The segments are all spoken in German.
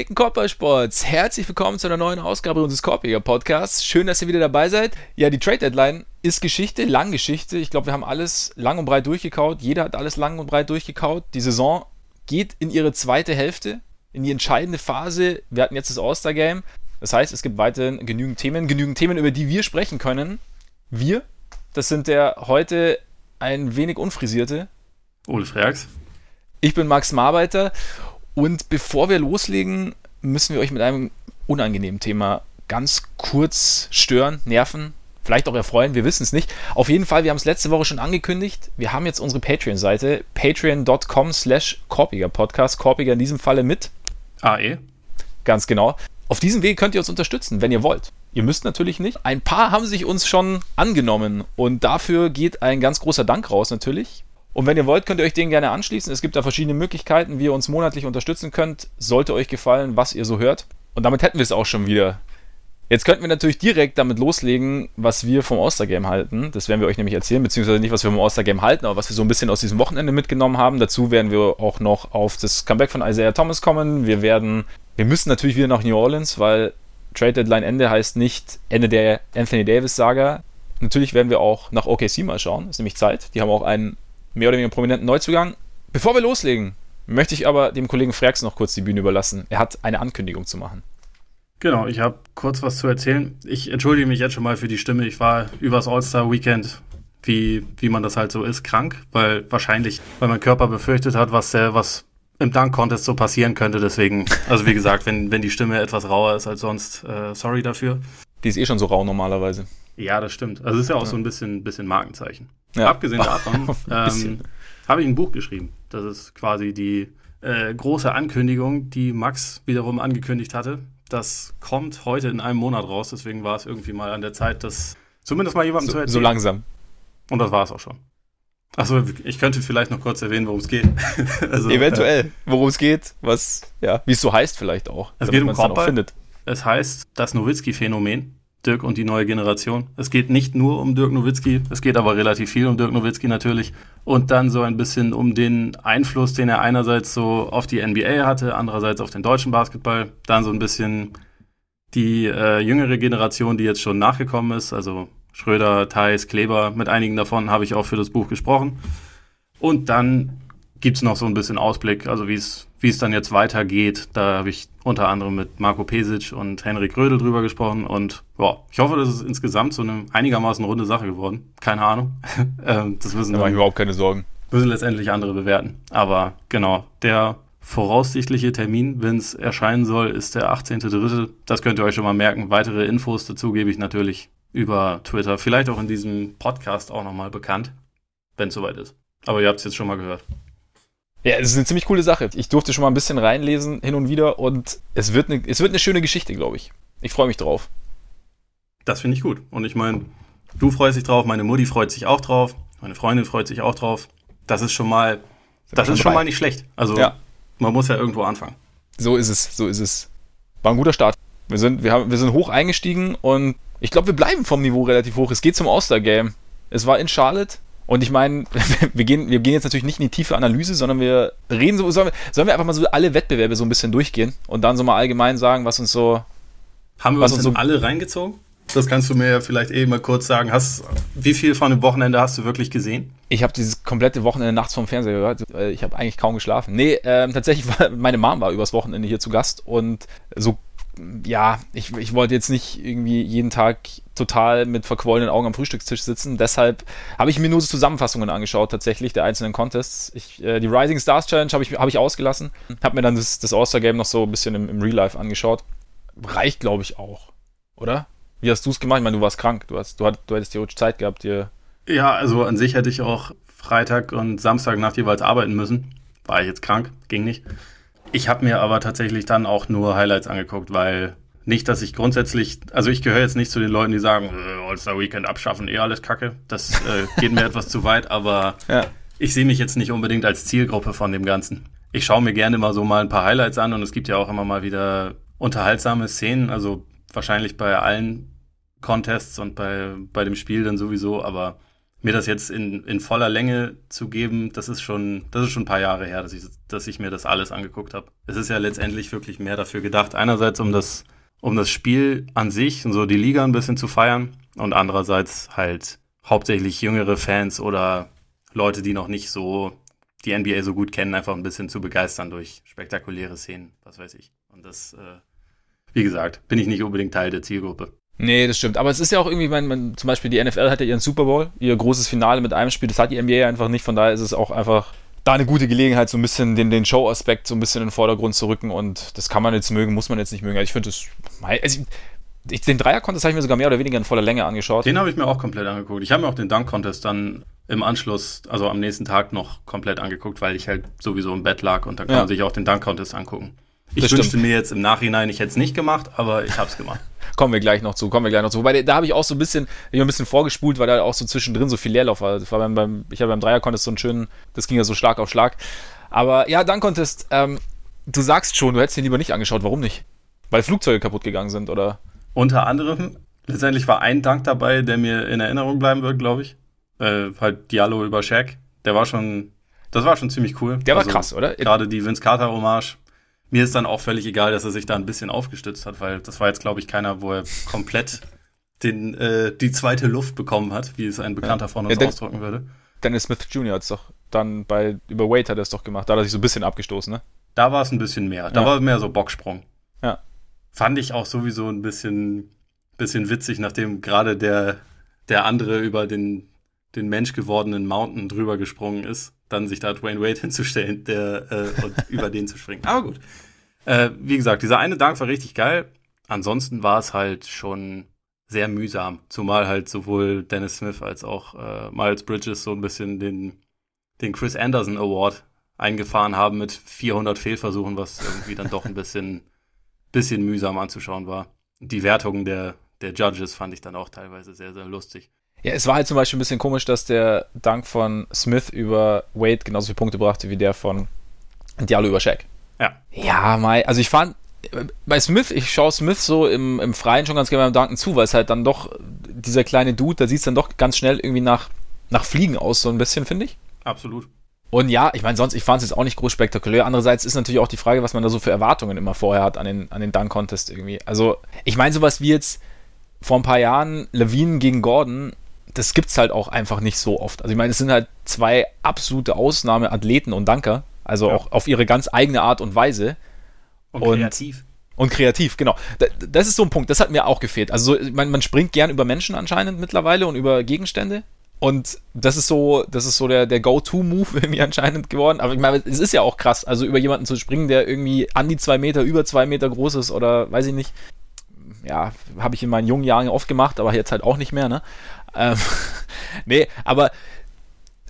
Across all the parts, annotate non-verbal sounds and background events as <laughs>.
Gepflegten Korbballsports, herzlich willkommen zu einer neuen Ausgabe unseres Korbjäger Podcasts. Schön, dass ihr wieder dabei seid. Ja, die Trade Deadline ist Geschichte, lang Geschichte. Ich glaube, wir haben alles lang und breit durchgekaut. Jeder hat alles lang und breit durchgekaut. Die Saison geht in ihre zweite Hälfte, in die entscheidende Phase. Wir hatten jetzt das All-Star Game. Das heißt, es gibt weiterhin genügend Themen, genügend Themen, über die wir sprechen können. Wir, das sind der heute ein wenig unfrisierte Ole Freaks. Ich bin Max Marbeiter und bevor wir loslegen, müssen wir euch mit einem unangenehmen Thema ganz kurz stören, nerven, vielleicht auch erfreuen, wir wissen es nicht. Auf jeden Fall, wir haben es letzte Woche schon angekündigt, wir haben jetzt unsere Patreon-Seite, patreon.com slash Korpiger Podcast, Korpiger in diesem Falle mit AE. Ganz genau. Auf diesem Weg könnt ihr uns unterstützen, wenn ihr wollt. Ihr müsst natürlich nicht. Ein paar haben sich uns schon angenommen und dafür geht ein ganz großer Dank raus natürlich. Und wenn ihr wollt, könnt ihr euch den gerne anschließen. Es gibt da verschiedene Möglichkeiten, wie ihr uns monatlich unterstützen könnt. Sollte euch gefallen, was ihr so hört. Und damit hätten wir es auch schon wieder. Jetzt könnten wir natürlich direkt damit loslegen, was wir vom All-Star-Game halten. Das werden wir euch nämlich erzählen, beziehungsweise nicht, was wir vom All-Star-Game halten, aber was wir so ein bisschen aus diesem Wochenende mitgenommen haben. Dazu werden wir auch noch auf das Comeback von Isaiah Thomas kommen. Wir werden, wir müssen natürlich wieder nach New Orleans, weil Trade Deadline Ende heißt nicht Ende der Anthony Davis-Saga. Natürlich werden wir auch nach OKC mal schauen, ist nämlich Zeit. Die haben auch einen mehr oder weniger prominenten Neuzugang. Bevor wir loslegen, möchte ich aber dem Kollegen Freaks noch kurz die Bühne überlassen. Er hat eine Ankündigung zu machen. Genau, ich habe kurz was zu erzählen. Ich entschuldige mich jetzt schon mal für die Stimme. Ich war übers All-Star-Weekend, wie, wie man das halt so ist, krank, weil wahrscheinlich, weil mein Körper befürchtet hat, was der, was im Dunk-Contest so passieren könnte. Deswegen, also wie gesagt, wenn, wenn die Stimme etwas rauer ist als sonst, äh, sorry dafür. Die ist eh schon so rau normalerweise. Ja, das stimmt. Also es ist ja auch so ein bisschen, bisschen Markenzeichen. Ja. Abgesehen davon <laughs> ähm, habe ich ein Buch geschrieben. Das ist quasi die äh, große Ankündigung, die Max wiederum angekündigt hatte. Das kommt heute in einem Monat raus, deswegen war es irgendwie mal an der Zeit, das zumindest mal jemandem so, zu erzählen. So langsam. Und das war es auch schon. Achso, ich könnte vielleicht noch kurz erwähnen, worum es geht. <laughs> also, Eventuell, äh, worum es geht, was, ja, wie es so heißt vielleicht auch. Es geht um Korbball. Es heißt das Nowitzki-Phänomen. Dirk und die neue Generation. Es geht nicht nur um Dirk Nowitzki, es geht aber relativ viel um Dirk Nowitzki natürlich. Und dann so ein bisschen um den Einfluss, den er einerseits so auf die NBA hatte, andererseits auf den deutschen Basketball. Dann so ein bisschen die äh, jüngere Generation, die jetzt schon nachgekommen ist, also Schröder, Theis, Kleber, mit einigen davon habe ich auch für das Buch gesprochen. Und dann gibt es noch so ein bisschen Ausblick, also wie es wie es dann jetzt weitergeht. Da habe ich unter anderem mit Marco Pesic und Henrik Rödel drüber gesprochen und ja, ich hoffe, das ist insgesamt so eine einigermaßen runde Sache geworden. Keine Ahnung. <laughs> Ähm, das müssen da mache ich überhaupt keine Sorgen. Müssen letztendlich andere bewerten. Aber genau, der voraussichtliche Termin, wenn es erscheinen soll, ist der 18.3. Das könnt ihr euch schon mal merken. Weitere Infos dazu gebe ich natürlich über Twitter. Vielleicht auch in diesem Podcast auch nochmal bekannt, wenn es soweit ist. Aber ihr habt es jetzt schon mal gehört. Ja, es ist eine ziemlich coole Sache. Ich durfte schon mal ein bisschen reinlesen hin und wieder und es wird eine, es wird eine schöne Geschichte, glaube ich. Ich freue mich drauf. Das finde ich gut. Und ich meine, du freust dich drauf, meine Mutti freut sich auch drauf, meine Freundin freut sich auch drauf. Das ist schon mal, das ist schon mal nicht schlecht. Also ja. man muss ja irgendwo anfangen. So ist es, so ist es. War ein guter Start. Wir sind, wir haben, wir sind hoch eingestiegen und ich glaube, wir bleiben vom Niveau relativ hoch. Es geht zum All-Star-Game. Es war in Charlotte. Und ich meine, <laughs> wir gehen, wir gehen jetzt natürlich nicht in die tiefe Analyse, sondern wir reden so, sollen wir, sollen wir einfach mal so alle Wettbewerbe so ein bisschen durchgehen und dann so mal allgemein sagen, was uns so. Haben wir uns, uns so alle reingezogen? Das kannst du mir ja vielleicht eben mal kurz sagen. Hast, wie viel von dem Wochenende hast du wirklich gesehen? Ich habe dieses komplette Wochenende nachts vom Fernseher gehört. Ich habe eigentlich kaum geschlafen. Nee, ähm, tatsächlich war meine Mom war übers Wochenende hier zu Gast und so ja, ich, ich wollte jetzt nicht irgendwie jeden Tag total mit verquollenen Augen am Frühstückstisch sitzen. Deshalb habe ich mir nur so Zusammenfassungen angeschaut, tatsächlich, der einzelnen Contests. Ich, äh, die Rising Stars Challenge habe ich, hab ich ausgelassen. Habe mir dann das, das All-Star-Game noch so ein bisschen im, im Real Life angeschaut. Reicht, glaube ich, auch. Oder? Wie hast du es gemacht? Ich meine, du warst krank. Du, hast, du, hat, du hättest theoretisch Zeit gehabt, dir. Ja, also an sich hätte ich auch Freitag und Samstag Nacht jeweils arbeiten müssen. War ich jetzt krank, ging nicht. Ich habe mir aber tatsächlich dann auch nur Highlights angeguckt, weil nicht, dass ich grundsätzlich, also ich gehöre jetzt nicht zu den Leuten, die sagen, äh, All-Star Weekend abschaffen, eh alles Kacke. Das äh, geht mir <laughs> etwas zu weit, aber ja. ich sehe mich jetzt nicht unbedingt als Zielgruppe von dem Ganzen. Ich schaue mir gerne mal so mal ein paar Highlights an und es gibt ja auch immer mal wieder unterhaltsame Szenen, also wahrscheinlich bei allen Contests und bei, bei dem Spiel dann sowieso, aber mir das jetzt in, in voller Länge zu geben, das ist schon, das ist schon ein paar Jahre her, dass ich, dass ich mir das alles angeguckt habe. Es ist ja letztendlich wirklich mehr dafür gedacht. Einerseits um das, um das Spiel an sich und so die Liga ein bisschen zu feiern und andererseits halt hauptsächlich jüngere Fans oder Leute, die noch nicht so die NBA so gut kennen, einfach ein bisschen zu begeistern durch spektakuläre Szenen, was weiß ich. Und das, äh, wie gesagt, bin ich nicht unbedingt Teil der Zielgruppe. Nee, das stimmt. Aber es ist ja auch irgendwie, man, man, zum Beispiel die NFL hat ja ihren Super Bowl, ihr großes Finale mit einem Spiel. Das hat die NBA einfach nicht. Von daher ist es auch einfach da eine gute Gelegenheit, so ein bisschen den, den Show-Aspekt so ein bisschen in den Vordergrund zu rücken. Und das kann man jetzt mögen, muss man jetzt nicht mögen. Also ich finde das. Also ich, den Dreier-Contest habe ich mir sogar mehr oder weniger in voller Länge angeschaut. Den habe ich mir auch komplett angeguckt. Ich habe mir auch den Dunk-Contest dann im Anschluss, also am nächsten Tag noch komplett angeguckt, weil ich halt sowieso im Bett lag und da kann ja. man sich auch den Dunk-Contest angucken. Ich das wünschte stimmt. mir jetzt im Nachhinein, ich hätte es nicht gemacht, aber ich habe es gemacht. <laughs> kommen wir gleich noch zu, kommen wir gleich noch zu. Wobei, da habe ich auch so ein bisschen, ich ein bisschen vorgespult, weil da auch so zwischendrin so viel Leerlauf war. war beim, beim, ich habe beim Dreier-Contest so einen schönen, das ging ja so Schlag auf Schlag. Aber ja, Dunk-Contest, ähm, du sagst schon, du hättest den lieber nicht angeschaut. Warum nicht? Weil Flugzeuge kaputt gegangen sind, oder? Unter anderem, letztendlich war ein Dank dabei, der mir in Erinnerung bleiben wird, glaube ich. Äh, halt Diallo über Shaq. Der war schon, das war schon ziemlich cool. Der also, war krass, oder? Gerade die Vince Carter Hommage mir ist dann auch völlig egal, dass er sich da ein bisschen aufgestützt hat, weil das war jetzt, glaube ich, keiner, wo er komplett den, äh, die zweite Luft bekommen hat, wie es ein Bekannter ja. von uns ja, ausdrücken würde. Dennis Smith Jr. hat es doch dann bei, über Wade hat er es doch gemacht, da hat er sich so ein bisschen abgestoßen, ne? Da war es ein bisschen mehr. Da ja. war mehr so Bocksprung. Ja. Fand ich auch sowieso ein bisschen, bisschen witzig, nachdem gerade der, der andere über den, den Mensch gewordenen Mountain drüber gesprungen ist dann sich da Dwayne Wade <laughs> hinzustellen der, äh, und über den zu springen. Aber gut. Äh, wie gesagt, dieser eine Dank war richtig geil. Ansonsten war es halt schon sehr mühsam. Zumal halt sowohl Dennis Smith als auch äh, Miles Bridges so ein bisschen den, den Chris Anderson Award eingefahren haben mit 400 Fehlversuchen, was irgendwie dann doch ein bisschen, bisschen mühsam anzuschauen war. Die Wertungen der, der Judges fand ich dann auch teilweise sehr, sehr lustig. Ja, es war halt zum Beispiel ein bisschen komisch, dass der Dank von Smith über Wade genauso viele Punkte brachte wie der von Diallo über Shaq. Ja. Ja, Mai, also ich fand, bei Smith, ich schaue Smith so im, im Freien schon ganz gerne beim Danken zu, weil es halt dann doch, dieser kleine Dude, da sieht es dann doch ganz schnell irgendwie nach, nach Fliegen aus, so ein bisschen, finde ich. Absolut. Und ja, ich meine, sonst, ich fand es jetzt auch nicht groß spektakulär. Andererseits ist natürlich auch die Frage, was man da so für Erwartungen immer vorher hat an den, an den Dunk-Contest irgendwie. Also, ich meine, sowas wie jetzt vor ein paar Jahren Levine gegen Gordon, das gibt es halt auch einfach nicht so oft. Also ich meine, es sind halt zwei absolute Ausnahmeathleten und Danker, also ja. auch auf ihre ganz eigene Art und Weise. Und, und kreativ. Und kreativ, genau. Das ist so ein Punkt, das hat mir auch gefehlt. Also man, man springt gern über Menschen anscheinend mittlerweile und über Gegenstände. Und das ist so, das ist so der, der Go-To-Move <laughs> irgendwie anscheinend geworden. Aber ich meine, es ist ja auch krass, also über jemanden zu springen, der irgendwie an die zwei Meter, über zwei Meter groß ist oder weiß ich nicht. Ja, habe ich in meinen jungen Jahren oft gemacht, aber jetzt halt auch nicht mehr, ne? Ähm, <laughs> nee, aber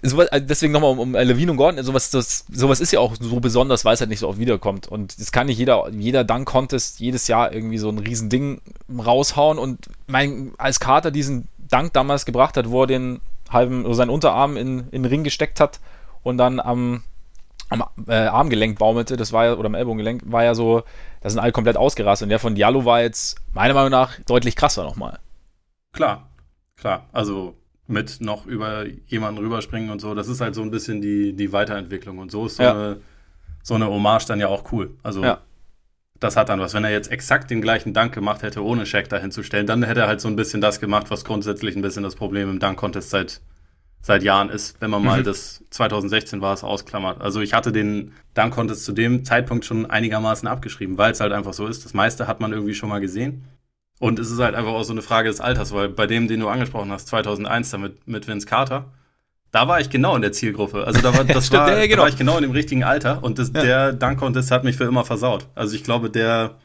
sowas, also deswegen nochmal um, um Levine und Gordon, sowas, das, sowas ist ja auch so besonders, weil es halt nicht so oft wiederkommt. Und das kann nicht jeder, jeder Dunk-Contest jedes Jahr irgendwie so ein Riesending raushauen. Und mein, als Carter diesen Dank damals gebracht hat, wo er den halben, also seinen Unterarm in, in den Ring gesteckt hat und dann am, am äh, Armgelenk baumelte, das war ja, oder am Ellbogengelenk, war ja so, da sind alle komplett ausgerastet. Und der von Diallo war jetzt meiner Meinung nach deutlich krasser nochmal. Klar, Klar, also mit noch über jemanden rüberspringen und so, das ist halt so ein bisschen die, die Weiterentwicklung und so ist so, ja. eine, so eine Hommage dann ja auch cool. Also ja. das hat dann was. Wenn er jetzt exakt den gleichen Dank gemacht hätte, ohne Shaq dahinzustellen, dann hätte er halt so ein bisschen das gemacht, was grundsätzlich ein bisschen das Problem im Dunk-Contest seit, seit Jahren ist, wenn man mal mhm. das 2016 war, es ausklammert. Also ich hatte den Dunk-Contest zu dem Zeitpunkt schon einigermaßen abgeschrieben, weil es halt einfach so ist. Das meiste hat man irgendwie schon mal gesehen. Und es ist halt einfach auch so eine Frage des Alters, weil bei dem, den du angesprochen hast, 2001 damit mit Vince Carter, da war ich genau in der Zielgruppe. Also da war, <laughs> das Stimmt, war, ja, genau. da war ich genau in dem richtigen Alter und das, ja. der Dunk Contest hat mich für immer versaut. Also ich glaube, der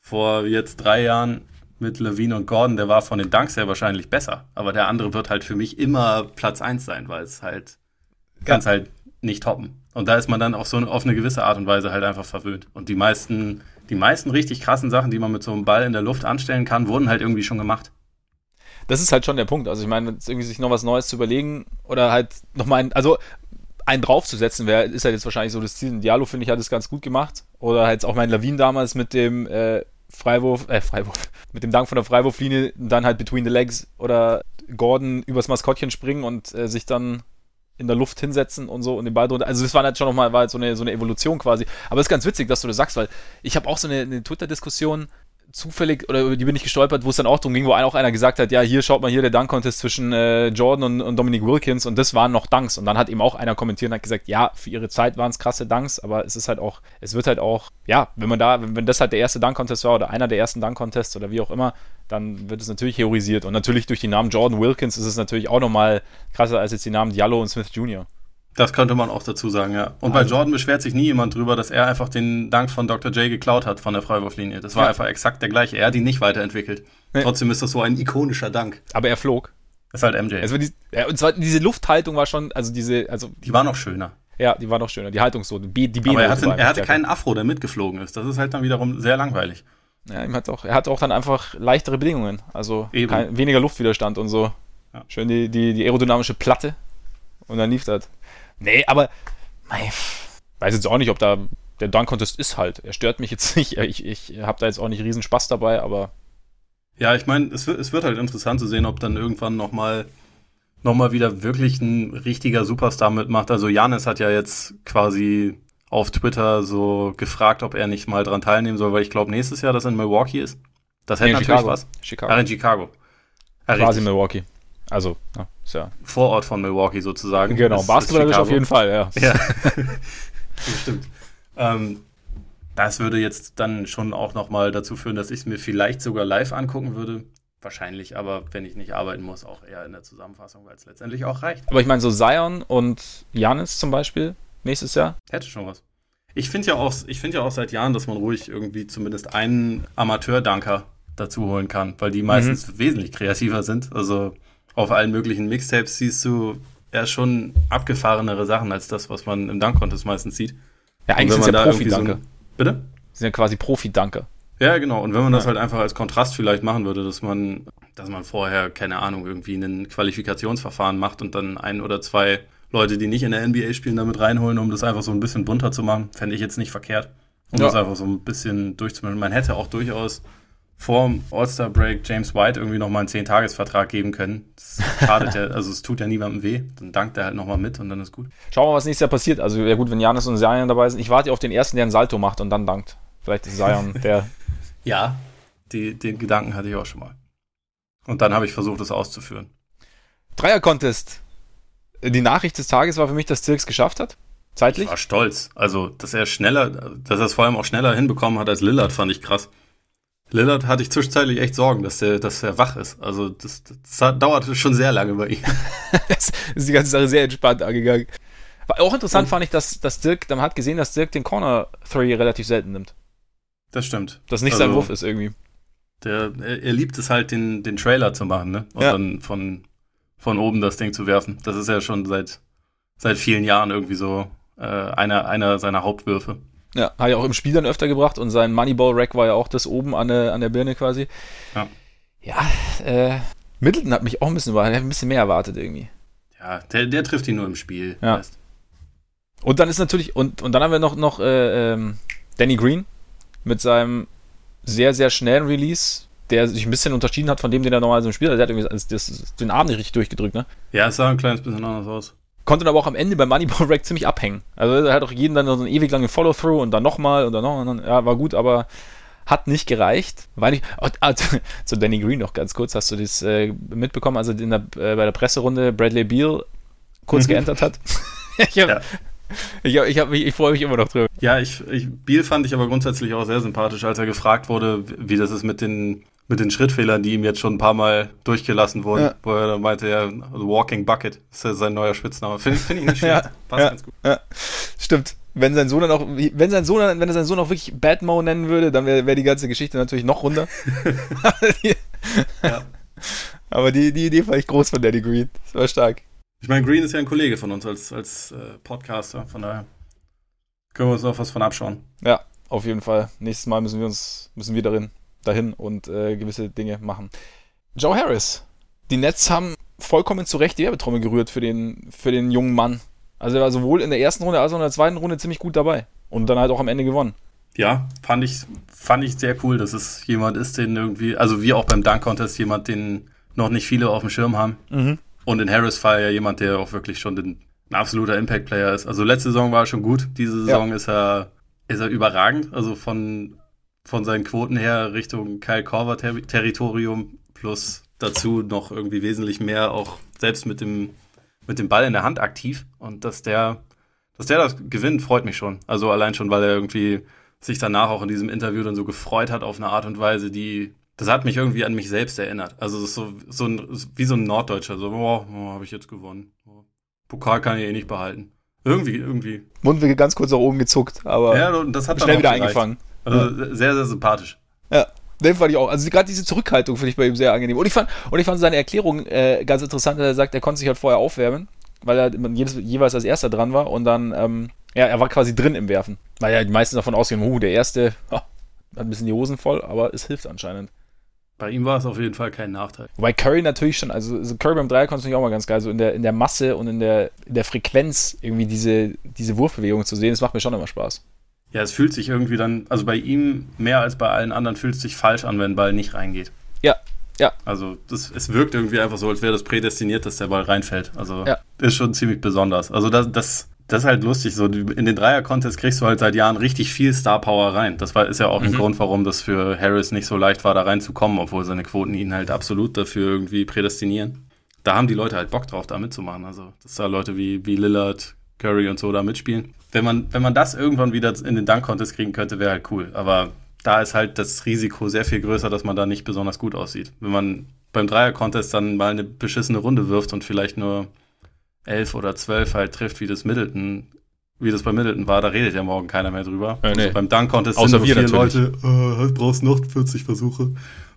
vor jetzt drei Jahren mit Levine und Gordon, der war von den Dunks her wahrscheinlich besser. Aber der andere wird halt für mich immer Platz eins sein, weil es halt, ja. halt nicht toppen. Und da ist man dann auch so auf eine gewisse Art und Weise halt einfach verwöhnt. Und die meisten die meisten richtig krassen Sachen, die man mit so einem Ball in der Luft anstellen kann, wurden halt irgendwie schon gemacht. Das ist halt schon der Punkt. Also ich meine, irgendwie sich noch was Neues zu überlegen oder halt nochmal ein, also einen draufzusetzen, wäre, ist halt jetzt wahrscheinlich so das Ziel. Diallo, finde ich, hat es ganz gut gemacht. Oder halt auch mein Lawin damals mit dem äh, Freiwurf, äh, Freiwurf, <laughs> mit dem Dank von der Freiwurflinie dann halt between the legs oder Gordon übers Maskottchen springen und äh, sich dann in der Luft hinsetzen und so und den Ball drunter. Also das war halt schon nochmal war halt so, eine, so eine Evolution quasi. Aber es ist ganz witzig, dass du das sagst, weil ich habe auch so eine, eine Twitter-Diskussion zufällig, oder über die bin ich gestolpert, wo es dann auch darum ging, wo auch einer gesagt hat, ja, hier schaut mal hier der Dunk-Contest zwischen äh, Jordan und, und Dominic Wilkins und das waren noch Dunks. Und dann hat eben auch einer kommentiert und hat gesagt, ja, für ihre Zeit waren es krasse Dunks, aber es ist halt auch, es wird halt auch, ja, wenn man da, wenn, wenn das halt der erste Dunk-Contest war oder einer der ersten Dunk-Contests oder wie auch immer, dann wird es natürlich heroisiert. Und natürlich durch die Namen Jordan Wilkins ist es natürlich auch nochmal krasser als jetzt die Namen Diallo und Smith Jr. Das könnte man auch dazu sagen, ja. Und also, bei Jordan beschwert sich nie jemand drüber, dass er einfach den Dank von Dr. J geklaut hat von der Freiwurflinie. Das war ja. einfach exakt der gleiche. Er hat ihn nicht weiterentwickelt. Nee. Trotzdem ist das so ein ikonischer Dank. Aber er flog. Das ist halt MJ. Also die, ja, und zwar diese Lufthaltung war schon, also diese, also. Die war noch schöner. Ja, die war noch schöner. Die Haltung so, die, die Aber er hatte, er hatte keinen Afro, der mitgeflogen ist. Das ist halt dann wiederum sehr langweilig. Ja, ihm hat auch, er hat auch dann einfach leichtere Bedingungen. Also kein, weniger Luftwiderstand und so. Ja. Schön die, die, die aerodynamische Platte. Und dann lief das. Nee, aber mei, weiß jetzt auch nicht, ob da der Dunk Contest ist halt. Er stört mich jetzt <laughs> nicht. Ich, ich habe da jetzt auch nicht riesen Spaß dabei, aber. Ja, ich meine, es wird, es wird halt interessant zu sehen, ob dann irgendwann nochmal noch mal wieder wirklich ein richtiger Superstar mitmacht. Also Janis hat ja jetzt quasi auf Twitter so gefragt, ob er nicht mal dran teilnehmen soll, weil ich glaube nächstes Jahr, dass er in Milwaukee ist. Das hätte natürlich Chicago. was. Chicago. Ah, in Chicago. Ah, quasi Milwaukee. Also, ja, ja. Vorort von Milwaukee sozusagen. Genau, basketballerisch auf jeden Fall, ja. <laughs> Ja. Stimmt. Ähm, das würde jetzt dann schon auch nochmal dazu führen, dass ich es mir vielleicht sogar live angucken würde. Wahrscheinlich, aber wenn ich nicht arbeiten muss, auch eher in der Zusammenfassung, weil es letztendlich auch reicht. Aber ich meine, so Zion und Janis zum Beispiel nächstes Jahr? Hätte schon was. Ich finde ja, auch, find ja auch seit Jahren, dass man ruhig irgendwie zumindest einen Amateur-Danker dazu holen kann, weil die meistens mhm. wesentlich kreativer sind. Also auf allen möglichen Mixtapes siehst du ja schon abgefahrenere Sachen als das, was man im Dunk-Contest meistens sieht. Ja, eigentlich sind ja Profi-Danke. So bitte? Sind ja quasi Profi-Danke. Ja, genau. Und wenn man ja. das halt einfach als Kontrast vielleicht machen würde, dass man, dass man vorher, keine Ahnung, irgendwie ein Qualifikationsverfahren macht und dann ein oder zwei Leute, die nicht in der NBA spielen, damit reinholen, um das einfach so ein bisschen bunter zu machen, fände ich jetzt nicht verkehrt. Um ja. das einfach so ein bisschen durchzumischen. Man hätte auch durchaus vor dem All-Star-Break James White irgendwie nochmal einen 10-Tages-Vertrag geben können. Das schadet ja, also es tut ja niemandem weh. Dann dankt er halt nochmal mit und dann ist gut. Schauen wir mal, was nächstes Jahr passiert. Also ja gut, wenn Janis und Zion dabei sind. Ich warte auf den ersten, der einen Salto macht und dann dankt. Vielleicht ist Zion <laughs> der. ja, die, den Gedanken hatte ich auch schon mal. Und dann habe ich versucht, es auszuführen. Dreier-Contest. Die Nachricht des Tages war für mich, dass Zirks geschafft hat. Zeitlich? Ich war stolz. Also, dass er schneller, dass er es vor allem auch schneller hinbekommen hat als Lillard, fand ich krass. Lillard hatte ich zwischenzeitlich echt Sorgen, dass der, dass er wach ist. Also das, das dauerte schon sehr lange bei ihm. <laughs> das ist die ganze Sache sehr entspannt angegangen. War auch interessant Und, fand ich, dass, dass Dirk, man hat gesehen, dass Dirk den Corner Three relativ selten nimmt. Das stimmt. Dass nicht also, sein Wurf ist irgendwie. Der, er, er, liebt es halt, den, den Trailer zu machen, ne? Und ja. dann von, von oben das Ding zu werfen. Das ist ja schon seit, seit vielen Jahren irgendwie so äh, einer, einer seiner Hauptwürfe. Ja, hat er auch im Spiel dann öfter gebracht und sein Moneyball-Rack war ja auch das oben an der, an der Birne quasi. Ja. Ja, äh, Middleton hat mich auch ein bisschen, ein bisschen mehr erwartet irgendwie. Ja, der, der trifft ihn nur im Spiel. Ja. Und dann ist natürlich, und, und dann haben wir noch, noch äh, ähm, Danny Green mit seinem sehr, sehr schnellen Release, der sich ein bisschen unterschieden hat von dem, den er normalerweise im Spiel hat. Der hat irgendwie das, das, den Arm nicht richtig durchgedrückt, ne? Ja, es sah ein kleines bisschen anders aus konnte dann aber auch am Ende beim Moneyball <laughs> Rack ziemlich abhängen. Also er hat auch jeden dann so einen ewig langen Follow-Through und dann nochmal und dann noch. Und dann, ja, war gut, aber hat nicht gereicht. Weil ich, <laughs> oh, also, zu Danny Green noch ganz kurz, hast du das äh, mitbekommen, also in der, äh, bei der Presserunde Bradley Beal kurz mhm. geentert hat? <laughs> ich habe ja. Ich, ich, hab, ich, ich freue mich immer noch drüber. Ja, ich, ich, Beal fand ich aber grundsätzlich auch sehr sympathisch, als er gefragt wurde, wie das ist mit den mit den Schrittfehlern, die ihm jetzt schon ein paar Mal durchgelassen wurden, ja. wo er dann meinte, ja, Walking Bucket ist ja sein neuer Spitzname. Finde find ich nicht schlecht. ja, Passt ja, ganz gut. Ja. Stimmt. Wenn sein Sohn dann auch, wenn sein Sohn, wenn er seinen Sohn auch wirklich Batmo nennen würde, dann wäre wär die ganze Geschichte natürlich noch runter. <laughs> ja. <laughs> Aber die, die Idee fand ich groß von Daddy Green. Das war stark. Ich meine, Green ist ja ein Kollege von uns als, als äh, Podcaster, von daher können wir uns noch was von abschauen. Ja, auf jeden Fall. Nächstes Mal müssen wir uns, müssen wir darin dahin und äh, gewisse Dinge machen. Joe Harris. Die Nets haben vollkommen zu Recht die Werbetrommel gerührt für den, für den jungen Mann. Also er war sowohl in der ersten Runde als auch in der zweiten Runde ziemlich gut dabei. Und dann halt auch am Ende gewonnen. Ja, fand ich, fand ich sehr cool, dass es jemand ist, den irgendwie, also wie auch beim Dunk Contest, jemand, den noch nicht viele auf dem Schirm haben. Mhm. Und in Harris Fall ja jemand, der auch wirklich schon den, ein absoluter Impact-Player ist. Also letzte Saison war er schon gut, diese Saison ja. ist er, ist er überragend. Also von, von seinen Quoten her Richtung Kyle Korver Territorium plus dazu noch irgendwie wesentlich mehr auch selbst mit dem, mit dem Ball in der Hand aktiv. Und dass der, dass der das gewinnt, freut mich schon. Also allein schon, weil er irgendwie sich danach auch in diesem Interview dann so gefreut hat auf eine Art und Weise, die, das hat mich irgendwie an mich selbst erinnert. Also das ist so, so ein, wie so ein Norddeutscher, so, oh, oh habe ich jetzt gewonnen. Oh, Pokal kann ich eh nicht behalten. Irgendwie, irgendwie. Mundwinkel ganz kurz nach oben gezuckt, aber ja, das hat schnell wieder eingefangen. Also ja. sehr, sehr sympathisch. Ja. Den fand ich auch. Also gerade diese Zurückhaltung finde ich bei ihm sehr angenehm. Und ich fand, und ich fand seine Erklärung äh, ganz interessant, er sagt, er konnte sich halt vorher aufwärmen, weil er jedes, jeweils als erster dran war und dann, ähm, ja, er war quasi drin im Werfen. Weil ja die meisten davon ausgehen, oh, der erste oh, hat ein bisschen die Hosen voll, aber es hilft anscheinend. Bei ihm war es auf jeden Fall kein Nachteil. Wobei Curry natürlich schon, also, also Curry beim Dreier konnte ich auch mal ganz geil, so in der, in der Masse und in der, in der Frequenz irgendwie diese, diese Wurfbewegung zu sehen, das macht mir schon immer Spaß. Ja, es fühlt sich irgendwie dann, also bei ihm mehr als bei allen anderen fühlt es sich falsch an, wenn ein Ball nicht reingeht. Ja, ja. Also das, es wirkt irgendwie einfach so, als wäre das prädestiniert, dass der Ball reinfällt. Also ja. ist schon ziemlich besonders. Also das, das, das ist halt lustig. So in den Dreier-Contest kriegst du halt seit Jahren richtig viel Star Power rein. Das war, ist ja auch mhm. ein Grund, warum das für Harris nicht so leicht war, da reinzukommen, obwohl seine Quoten ihn halt absolut dafür irgendwie prädestinieren. Da haben die Leute halt Bock drauf, da mitzumachen. Also, dass da Leute wie, wie Lillard, Curry und so da mitspielen. Wenn man, wenn man das irgendwann wieder in den Dunk-Contest kriegen könnte, wäre halt cool. Aber da ist halt das Risiko sehr viel größer, dass man da nicht besonders gut aussieht. Wenn man beim Dreier-Contest dann mal eine beschissene Runde wirft und vielleicht nur elf oder zwölf halt trifft, wie das Middleton, wie das bei Middleton war, da redet ja morgen keiner mehr drüber. Äh, nee. also beim Dunk-Contest sind nur vier natürlich. Leute, äh, brauchst noch 40 Versuche.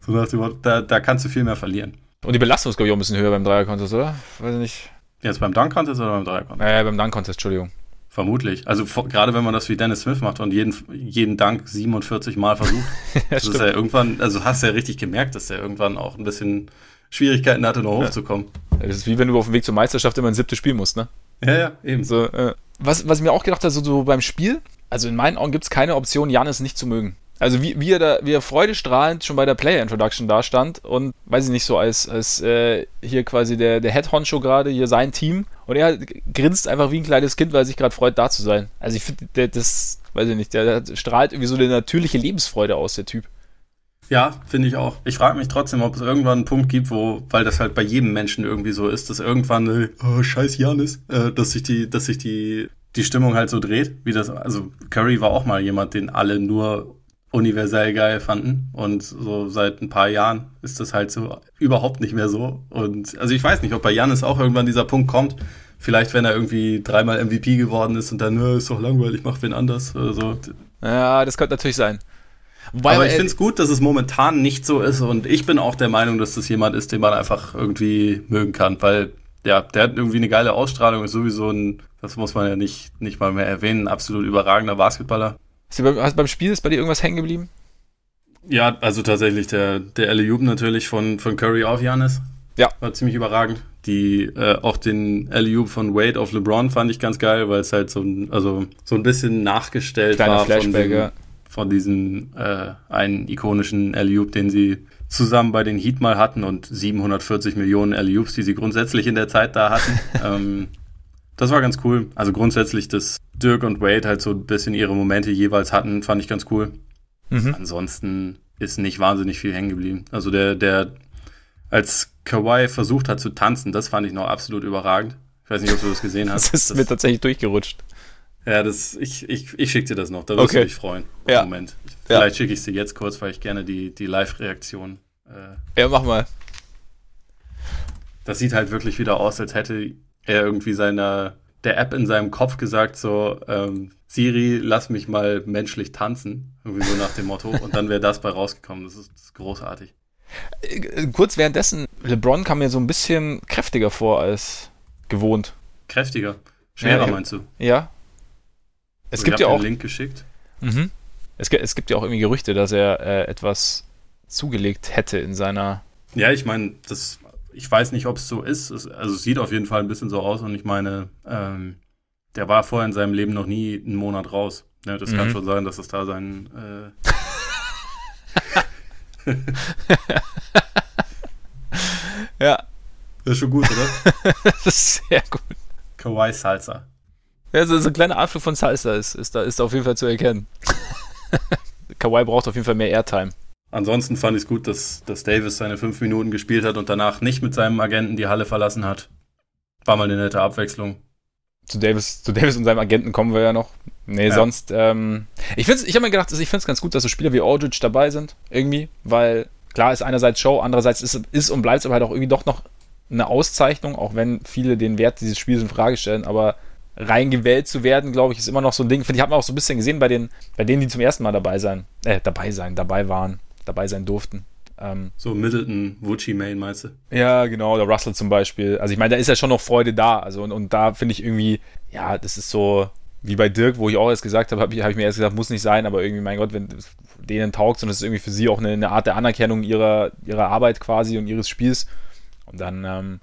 So nach dem Motto, da, da kannst du viel mehr verlieren. Und die Belastung ist, glaube ich, auch ein bisschen höher beim Dreier-Contest, oder? Weiß ich nicht. Jetzt beim Dunk-Contest oder beim Dreier-Contest? Äh, beim Dunk-Contest, Entschuldigung. Vermutlich. Also gerade wenn man das wie Dennis Smith macht und jeden, jeden Dank 47 Mal versucht. <laughs> ja, das ist ja irgendwann, also hast du ja richtig gemerkt, dass der irgendwann auch ein bisschen Schwierigkeiten hatte, noch hochzukommen. Ja. Das ist wie wenn du auf dem Weg zur Meisterschaft immer ein siebtes Spiel musst, ne? Ja, ja, eben. So, äh, was, was ich mir auch gedacht habe, so, so beim Spiel, also in meinen Augen gibt es keine Option, Janis nicht zu mögen. Also wie, wie er da, wie er freudestrahlend schon bei der Player Introduction da stand und weiß ich nicht so als, als äh, hier quasi der, der Head Honcho gerade, hier sein Team und er grinst einfach wie ein kleines Kind, weil er sich gerade freut, da zu sein. Also ich finde, das, weiß ich nicht, der, der strahlt irgendwie so eine natürliche Lebensfreude aus, der Typ. Ja, finde ich auch. Ich frage mich trotzdem, ob es irgendwann einen Punkt gibt, wo, weil das halt bei jedem Menschen irgendwie so ist, dass irgendwann, oh, scheiß Janis, äh, dass sich die, dass sich die, die Stimmung halt so dreht, wie das, also Curry war auch mal jemand, den alle nur universell geil fanden und so seit ein paar Jahren ist das halt so überhaupt nicht mehr so und also ich weiß nicht, ob bei Janis auch irgendwann dieser Punkt kommt, vielleicht wenn er irgendwie dreimal MVP geworden ist und dann, ist doch langweilig, mach wen anders oder so. Ja, das könnte natürlich sein. Wobei, aber ich finde es gut, dass es momentan nicht so ist und ich bin auch der Meinung, dass das jemand ist, den man einfach irgendwie mögen kann, weil ja, der hat irgendwie eine geile Ausstrahlung, ist sowieso ein, das muss man ja nicht, nicht mal mehr erwähnen, absolut überragender Basketballer. Ist beim, also beim Spiel ist bei dir irgendwas hängen geblieben? Ja, also tatsächlich der, der Alley-Oop natürlich von, von Curry auf Janis. Ja. War ziemlich überragend. Die, äh, auch den Alley-Oop von Wade auf LeBron fand ich ganz geil, weil es halt so ein, also so ein bisschen nachgestellt Kleiner war von, dem, von diesem äh, einen ikonischen Alley-Oop, den sie zusammen bei den Heat mal hatten und 740 Millionen Alley-Oops, die sie grundsätzlich in der Zeit da hatten. <laughs> ähm, das war ganz cool. Also grundsätzlich, dass Dirk und Wade halt so ein bisschen ihre Momente jeweils hatten, fand ich ganz cool. Mhm. Ansonsten ist nicht wahnsinnig viel hängen geblieben. Also der, der, als Kawhi versucht hat zu tanzen, das fand ich noch absolut überragend. Ich weiß nicht, ob du das gesehen hast. das ist das, mir tatsächlich durchgerutscht. Ja, das, ich, ich, ich schicke dir das noch, da wirst okay. du dich freuen. Ja. Moment. Vielleicht ja. schicke ich es dir jetzt kurz, weil ich gerne die, die Live-Reaktion. Äh, ja, mach mal. Das sieht halt wirklich wieder aus, als hätte er irgendwie seiner, der App in seinem Kopf gesagt, so, ähm, Siri, lass mich mal menschlich tanzen. Irgendwie so nach dem Motto. Und dann wäre das bei rausgekommen. Das ist, das ist großartig. Äh, kurz währenddessen, LeBron kam mir so ein bisschen kräftiger vor als gewohnt. Kräftiger? Schwerer ja, meinst du? Ja. Es gibt ja auch. Link geschickt. Mhm. Es, es, gibt ja auch irgendwie Gerüchte, dass er äh, etwas zugelegt hätte in seiner. Ja, ich meine, das ich weiß nicht, ob es so ist. Es, also es sieht auf jeden Fall ein bisschen so aus und ich meine, ähm, der war vorher in seinem Leben noch nie einen Monat raus. Ja, das mhm. kann schon sein, dass es da sein. Äh <laughs> ja. Das ist schon gut, oder? <laughs> das ist sehr gut. Kawaii Salsa. Ja, so, so ein kleiner Anflug von Salsa ist, ist, da, ist da auf jeden Fall zu erkennen. <laughs> Kawhi braucht auf jeden Fall mehr Airtime. Ansonsten fand ich es gut, dass, dass Davis seine fünf Minuten gespielt hat und danach nicht mit seinem Agenten die Halle verlassen hat. War mal eine nette Abwechslung. Zu Davis, zu Davis und seinem Agenten kommen wir ja noch. Nee, ja. sonst, ähm, ich, ich habe mir gedacht, ich finde es ganz gut, dass so Spieler wie Aldridge dabei sind, irgendwie, weil klar ist einerseits Show, andererseits ist, ist und bleibt es aber halt auch irgendwie doch noch eine Auszeichnung, auch wenn viele den Wert dieses Spiels in Frage stellen, aber reingewählt zu werden, glaube ich, ist immer noch so ein Ding. Finde ich, hat man auch so ein bisschen gesehen bei den, bei denen, die zum ersten Mal dabei sein, äh, dabei sein, dabei waren, dabei sein durften. Ähm, so Middleton, Wucci Main, meinst du? Ja, genau, oder Russell zum Beispiel. Also ich meine, da ist ja schon noch Freude da. Also und, und da finde ich irgendwie, ja, das ist so wie bei Dirk, wo ich auch erst gesagt habe, habe ich, hab ich mir erst gesagt, muss nicht sein, aber irgendwie, mein Gott, wenn denen taugt und es ist irgendwie für sie auch eine, eine, Art der Anerkennung ihrer, ihrer Arbeit quasi und ihres Spiels. Und dann, ähm,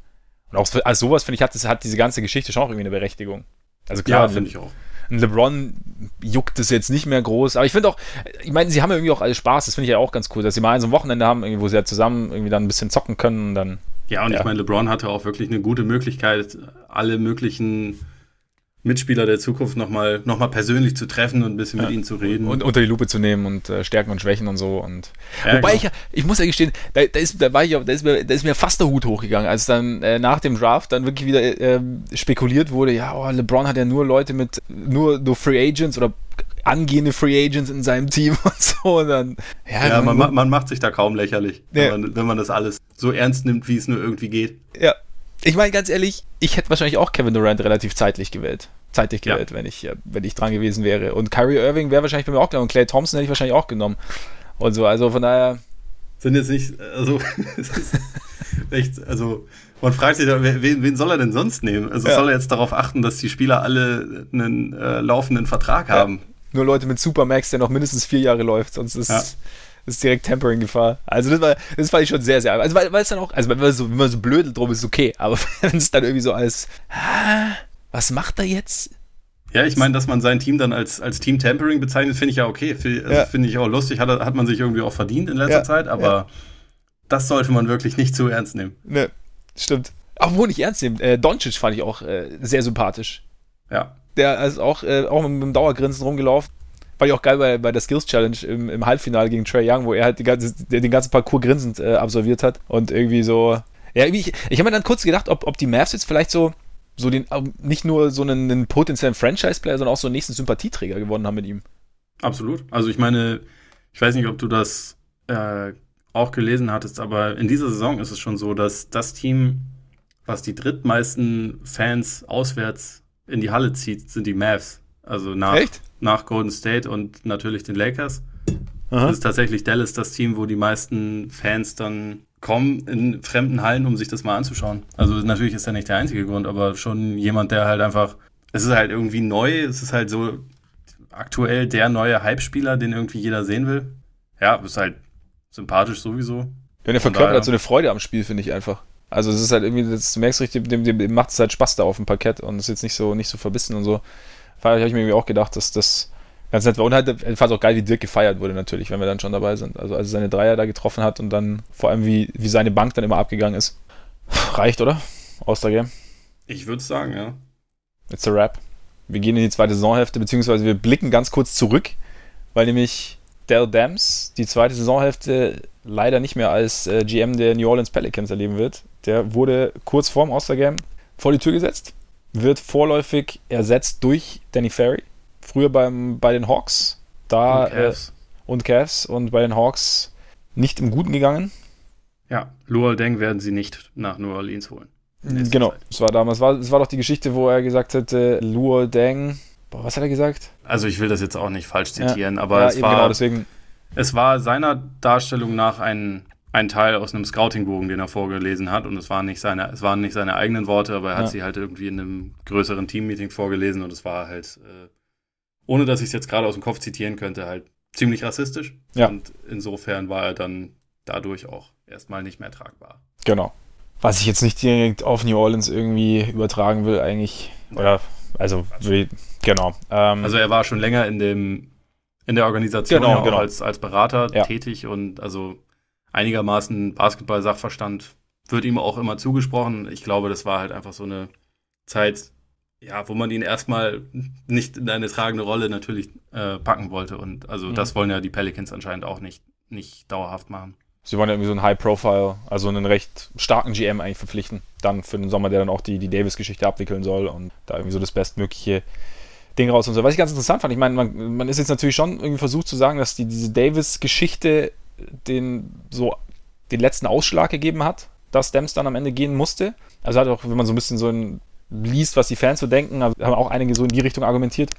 und auch also sowas, finde ich, hat, das, hat diese ganze Geschichte schon auch irgendwie eine Berechtigung. Also klar, ja, finde ich auch. LeBron juckt es jetzt nicht mehr groß, aber ich finde auch, ich meine, sie haben ja irgendwie auch alle Spaß, das finde ich ja auch ganz cool, dass sie mal so ein Wochenende haben, wo sie ja zusammen irgendwie dann ein bisschen zocken können und dann. Ja, und ja. ich meine, LeBron hatte auch wirklich eine gute Möglichkeit, alle möglichen Mitspieler der Zukunft nochmal noch mal persönlich zu treffen und ein bisschen ja. mit ihnen zu reden. Und unter die Lupe zu nehmen und äh, Stärken und Schwächen und so. Und ja, Wobei genau. ich, ich muss ja gestehen, da, da, ist, da, war ich, da, ist mir, da ist mir fast der Hut hochgegangen, als dann äh, nach dem Draft dann wirklich wieder äh, spekuliert wurde, ja, oh, LeBron hat ja nur Leute mit, nur, nur Free Agents oder angehende Free Agents in seinem Team <laughs> und so. Und dann, ja, ja man, man, macht sich da kaum lächerlich, ja. wenn, man, wenn man das alles so ernst nimmt, wie es nur irgendwie geht. Ja, ich meine, ganz ehrlich, ich hätte wahrscheinlich auch Kevin Durant relativ zeitlich gewählt. Zeitlich gewählt, ja. wenn, ich, wenn ich dran gewesen wäre. Und Kyrie Irving wäre wahrscheinlich bei mir auch genommen. Und Clay Thompson hätte ich wahrscheinlich auch genommen. Und so, also von daher. Sind jetzt nicht, also, <laughs> echt, also, man fragt sich, wen, wen soll er denn sonst nehmen? Also, ja. soll er jetzt darauf achten, dass die Spieler alle einen äh, laufenden Vertrag haben? Ja. Nur Leute mit Supermax, der noch mindestens vier Jahre läuft, sonst ist. Ist direkt Tempering-Gefahr. Also das war, das fand ich schon sehr, sehr. Also weil, weil es dann auch, also wenn man so, wenn man so blödel drum ist, okay, aber <laughs> wenn es dann irgendwie so als, was macht er jetzt? Ja, ich meine, dass man sein Team dann als, als Team Tempering bezeichnet, finde ich ja okay. Also ja. Finde ich auch lustig, hat, hat man sich irgendwie auch verdient in letzter ja. Zeit, aber ja. das sollte man wirklich nicht zu ernst nehmen. Ne, stimmt. Obwohl nicht ernst nehmen. Äh, Doncic fand ich auch äh, sehr sympathisch. Ja. Der ist auch, äh, auch mit, mit dem Dauergrinsen rumgelaufen. Fand ich auch geil bei, bei der Skills Challenge im, im Halbfinale gegen Trey Young, wo er halt ganze, den ganzen Parcours grinsend äh, absolviert hat und irgendwie so. Ja, irgendwie, ich, ich habe mir dann kurz gedacht, ob, ob die Mavs jetzt vielleicht so, so den, nicht nur so einen, einen potenziellen Franchise-Player, sondern auch so einen nächsten Sympathieträger gewonnen haben mit ihm. Absolut. Also ich meine, ich weiß nicht, ob du das äh, auch gelesen hattest, aber in dieser Saison ist es schon so, dass das Team, was die drittmeisten Fans auswärts in die Halle zieht, sind die Mavs. Also nach, Echt? nach Golden State und natürlich den Lakers. Aha. Das ist tatsächlich Dallas das Team, wo die meisten Fans dann kommen in fremden Hallen, um sich das mal anzuschauen. Also natürlich ist er nicht der einzige Grund, aber schon jemand, der halt einfach, es ist halt irgendwie neu, es ist halt so aktuell der neue Hype-Spieler, den irgendwie jeder sehen will. Ja, ist halt sympathisch sowieso. Ja, der verkörpert halt so eine Freude am Spiel, finde ich einfach. Also es ist halt irgendwie, das, du merkst richtig, dem, dem macht es halt Spaß da auf dem Parkett und ist jetzt nicht so, nicht so verbissen und so habe ich mir irgendwie auch gedacht, dass das ganz nett war. Und halt, fand auch geil, wie Dirk gefeiert wurde natürlich, wenn wir dann schon dabei sind. Also als er seine Dreier da getroffen hat und dann vor allem, wie, wie seine Bank dann immer abgegangen ist. Reicht, oder? Aus der Game. Ich würde sagen, ja. It's a wrap. Wir gehen in die zweite Saisonhälfte, beziehungsweise wir blicken ganz kurz zurück, weil nämlich Dell Dams die zweite Saisonhälfte leider nicht mehr als äh, GM der New Orleans Pelicans erleben wird. Der wurde kurz vorm All-Star-Game vor die Tür gesetzt wird vorläufig ersetzt durch Danny Ferry. Früher beim, bei den Hawks. Da, und Cavs. Äh, und Cavs. Und bei den Hawks nicht im Guten gegangen. Ja, Luol Deng werden sie nicht nach New Orleans holen. Genau, es war damals, war, es war doch die Geschichte, wo er gesagt hätte, Luol Deng, boah, was hat er gesagt? Also ich will das jetzt auch nicht falsch zitieren, ja. aber ja, es war, genau, deswegen. es war seiner Darstellung nach ein ein Teil aus einem Scouting-Bogen, den er vorgelesen hat. Und es waren nicht seine, es waren nicht seine eigenen Worte, aber er hat ja. sie halt irgendwie in einem größeren Team-Meeting vorgelesen und es war halt, äh, ohne dass ich es jetzt gerade aus dem Kopf zitieren könnte, halt ziemlich rassistisch. Ja. Und insofern war er dann dadurch auch erstmal nicht mehr tragbar. Genau. Was ich jetzt nicht direkt auf New Orleans irgendwie übertragen will, eigentlich, oder Also, wie, genau. Ähm, also er war schon länger in dem in der Organisation genau, genau. als, als Berater ja. tätig und also einigermaßen Basketball-Sachverstand wird ihm auch immer zugesprochen. Ich glaube, das war halt einfach so eine Zeit, ja, wo man ihn erstmal nicht in eine tragende Rolle natürlich äh, packen wollte. Und also mhm. das wollen ja die Pelicans anscheinend auch nicht, nicht dauerhaft machen. Sie wollen ja irgendwie so einen High-Profile, also einen recht starken GM eigentlich verpflichten. Dann für den Sommer, der dann auch die, die Davis-Geschichte abwickeln soll und da irgendwie so das bestmögliche Ding raus und so. Was ich ganz interessant fand, ich meine, man, man ist jetzt natürlich schon irgendwie versucht zu sagen, dass die, diese Davis-Geschichte den so den letzten Ausschlag gegeben hat, dass Dems dann am Ende gehen musste. Also hat auch, wenn man so ein bisschen so ein, liest, was die Fans so denken, haben auch einige so in die Richtung argumentiert.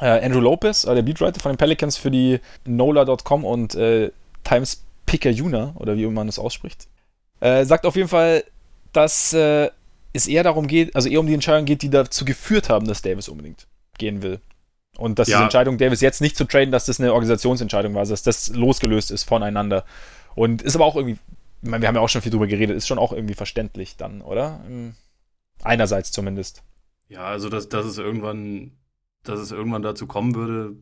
Äh, Andrew Lopez, äh, der Beatwriter von den Pelicans für die NOLA.com und äh, Times Picker Juna, oder wie man das ausspricht, äh, sagt auf jeden Fall, dass äh, es eher darum geht, also eher um die Entscheidung geht, die dazu geführt haben, dass Davis unbedingt gehen will. Und dass ja. diese Entscheidung, Davis jetzt nicht zu traden, dass das eine Organisationsentscheidung war, dass das losgelöst ist voneinander. Und ist aber auch irgendwie, ich meine, wir haben ja auch schon viel drüber geredet, ist schon auch irgendwie verständlich dann, oder? Einerseits zumindest. Ja, also dass, dass es irgendwann, dass es irgendwann dazu kommen würde,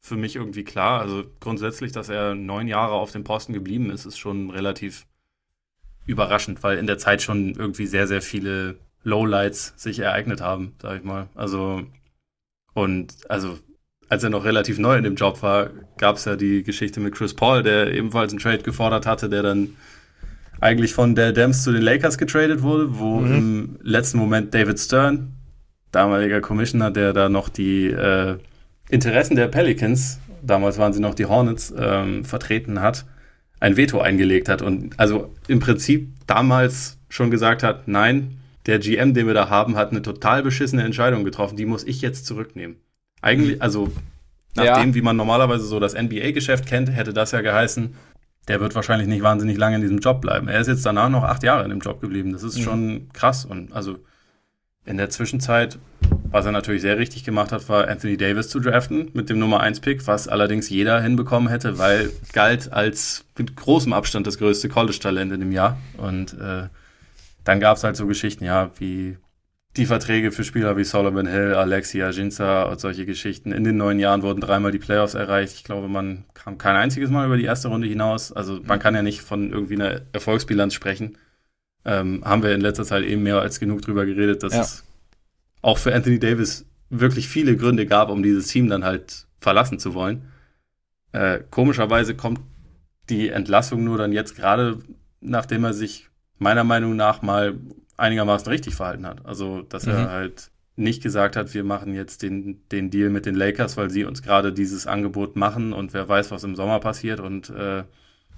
für mich irgendwie klar. Also grundsätzlich, dass er neun Jahre auf dem Posten geblieben ist, ist schon relativ überraschend, weil in der Zeit schon irgendwie sehr, sehr viele Lowlights sich ereignet haben, sag ich mal. Also und also, als er noch relativ neu in dem Job war, gab es ja die Geschichte mit Chris Paul, der ebenfalls einen Trade gefordert hatte, der dann eigentlich von Dell Dams zu den Lakers getradet wurde, wo mhm. im letzten Moment David Stern, damaliger Commissioner, der da noch die äh, Interessen der Pelicans, damals waren sie noch die Hornets, ähm, vertreten hat, ein Veto eingelegt hat und also im Prinzip damals schon gesagt hat, nein, der GM, den wir da haben, hat eine total beschissene Entscheidung getroffen. Die muss ich jetzt zurücknehmen. Eigentlich, mhm. also nach ja. dem, wie man normalerweise so das NBA-Geschäft kennt, hätte das ja geheißen, der wird wahrscheinlich nicht wahnsinnig lange in diesem Job bleiben. Er ist jetzt danach noch acht Jahre in dem Job geblieben. Das ist mhm. schon krass. Und also in der Zwischenzeit, was er natürlich sehr richtig gemacht hat, war Anthony Davis zu draften mit dem Nummer 1-Pick, was allerdings jeder hinbekommen hätte, weil galt als mit großem Abstand das größte College-Talent in dem Jahr. Und äh, dann gab es halt so Geschichten, ja, wie die Verträge für Spieler wie Solomon Hill, Alexia Jinza und solche Geschichten. In den neun Jahren wurden dreimal die Playoffs erreicht. Ich glaube, man kam kein einziges Mal über die erste Runde hinaus. Also man kann ja nicht von irgendwie einer Erfolgsbilanz sprechen. Ähm, haben wir in letzter Zeit eben mehr als genug drüber geredet, dass ja. es auch für Anthony Davis wirklich viele Gründe gab, um dieses Team dann halt verlassen zu wollen. Äh, komischerweise kommt die Entlassung nur dann jetzt gerade, nachdem er sich meiner Meinung nach mal einigermaßen richtig verhalten hat. Also, dass mhm. er halt nicht gesagt hat, wir machen jetzt den, den Deal mit den Lakers, weil sie uns gerade dieses Angebot machen und wer weiß, was im Sommer passiert. Und äh,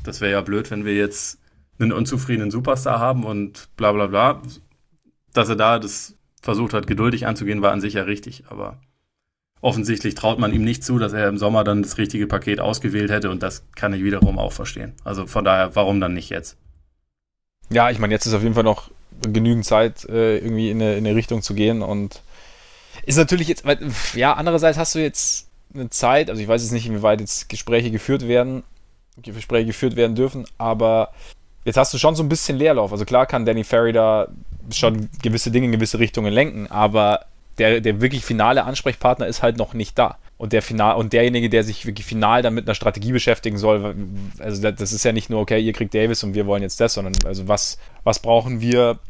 das wäre ja blöd, wenn wir jetzt einen unzufriedenen Superstar haben und bla bla bla. Dass er da das versucht hat, geduldig anzugehen, war an sich ja richtig. Aber offensichtlich traut man ihm nicht zu, dass er im Sommer dann das richtige Paket ausgewählt hätte und das kann ich wiederum auch verstehen. Also von daher, warum dann nicht jetzt? Ja, ich meine, jetzt ist auf jeden Fall noch genügend Zeit, äh, irgendwie in eine, in eine Richtung zu gehen und ist natürlich jetzt, ja, andererseits hast du jetzt eine Zeit, also ich weiß jetzt nicht, inwieweit jetzt Gespräche geführt werden, Gespräche geführt werden dürfen, aber jetzt hast du schon so ein bisschen Leerlauf. Also klar kann Danny Ferry da schon gewisse Dinge in gewisse Richtungen lenken, aber der, der wirklich finale Ansprechpartner ist halt noch nicht da. Und der final und derjenige, der sich wirklich final dann mit einer Strategie beschäftigen soll, also das ist ja nicht nur, okay, ihr kriegt Davis und wir wollen jetzt das, sondern also was, was brauchen wir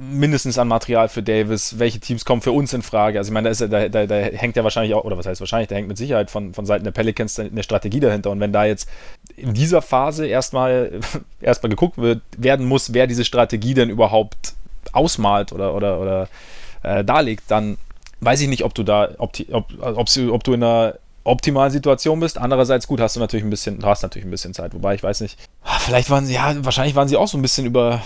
mindestens an Material für Davis, welche Teams kommen für uns in Frage. Also ich meine, da, ist, da, da, da hängt ja wahrscheinlich auch, oder was heißt wahrscheinlich, da hängt mit Sicherheit von, von Seiten der Pelicans eine Strategie dahinter. Und wenn da jetzt in dieser Phase erstmal <laughs> erstmal geguckt wird, werden muss, wer diese Strategie denn überhaupt ausmalt oder, oder, oder äh, darlegt, dann weiß ich nicht, ob du da, ob, ob, ob, ob du in einer optimalen Situation bist. Andererseits, gut, hast du natürlich ein bisschen, du hast natürlich ein bisschen Zeit. Wobei, ich weiß nicht, ah, vielleicht waren sie, ja, wahrscheinlich waren sie auch so ein bisschen über,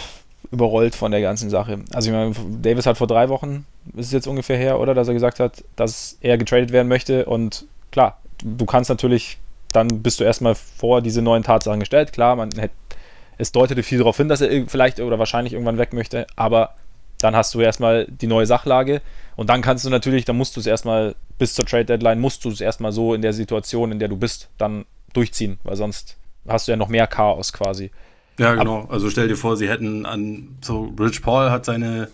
überrollt von der ganzen Sache. Also, ich meine, Davis hat vor drei Wochen, ist es jetzt ungefähr her, oder, dass er gesagt hat, dass er getradet werden möchte. Und klar, du kannst natürlich, dann bist du erstmal vor diese neuen Tatsachen gestellt. Klar, man hätte, es deutete viel darauf hin, dass er vielleicht oder wahrscheinlich irgendwann weg möchte, aber dann hast du erstmal die neue Sachlage und dann kannst du natürlich, dann musst du es erstmal bis zur Trade Deadline, musst du es erstmal so in der Situation, in der du bist, dann durchziehen, weil sonst hast du ja noch mehr Chaos quasi. Ja, genau. Aber, also stell dir vor, sie hätten an, so Rich Paul hat seine,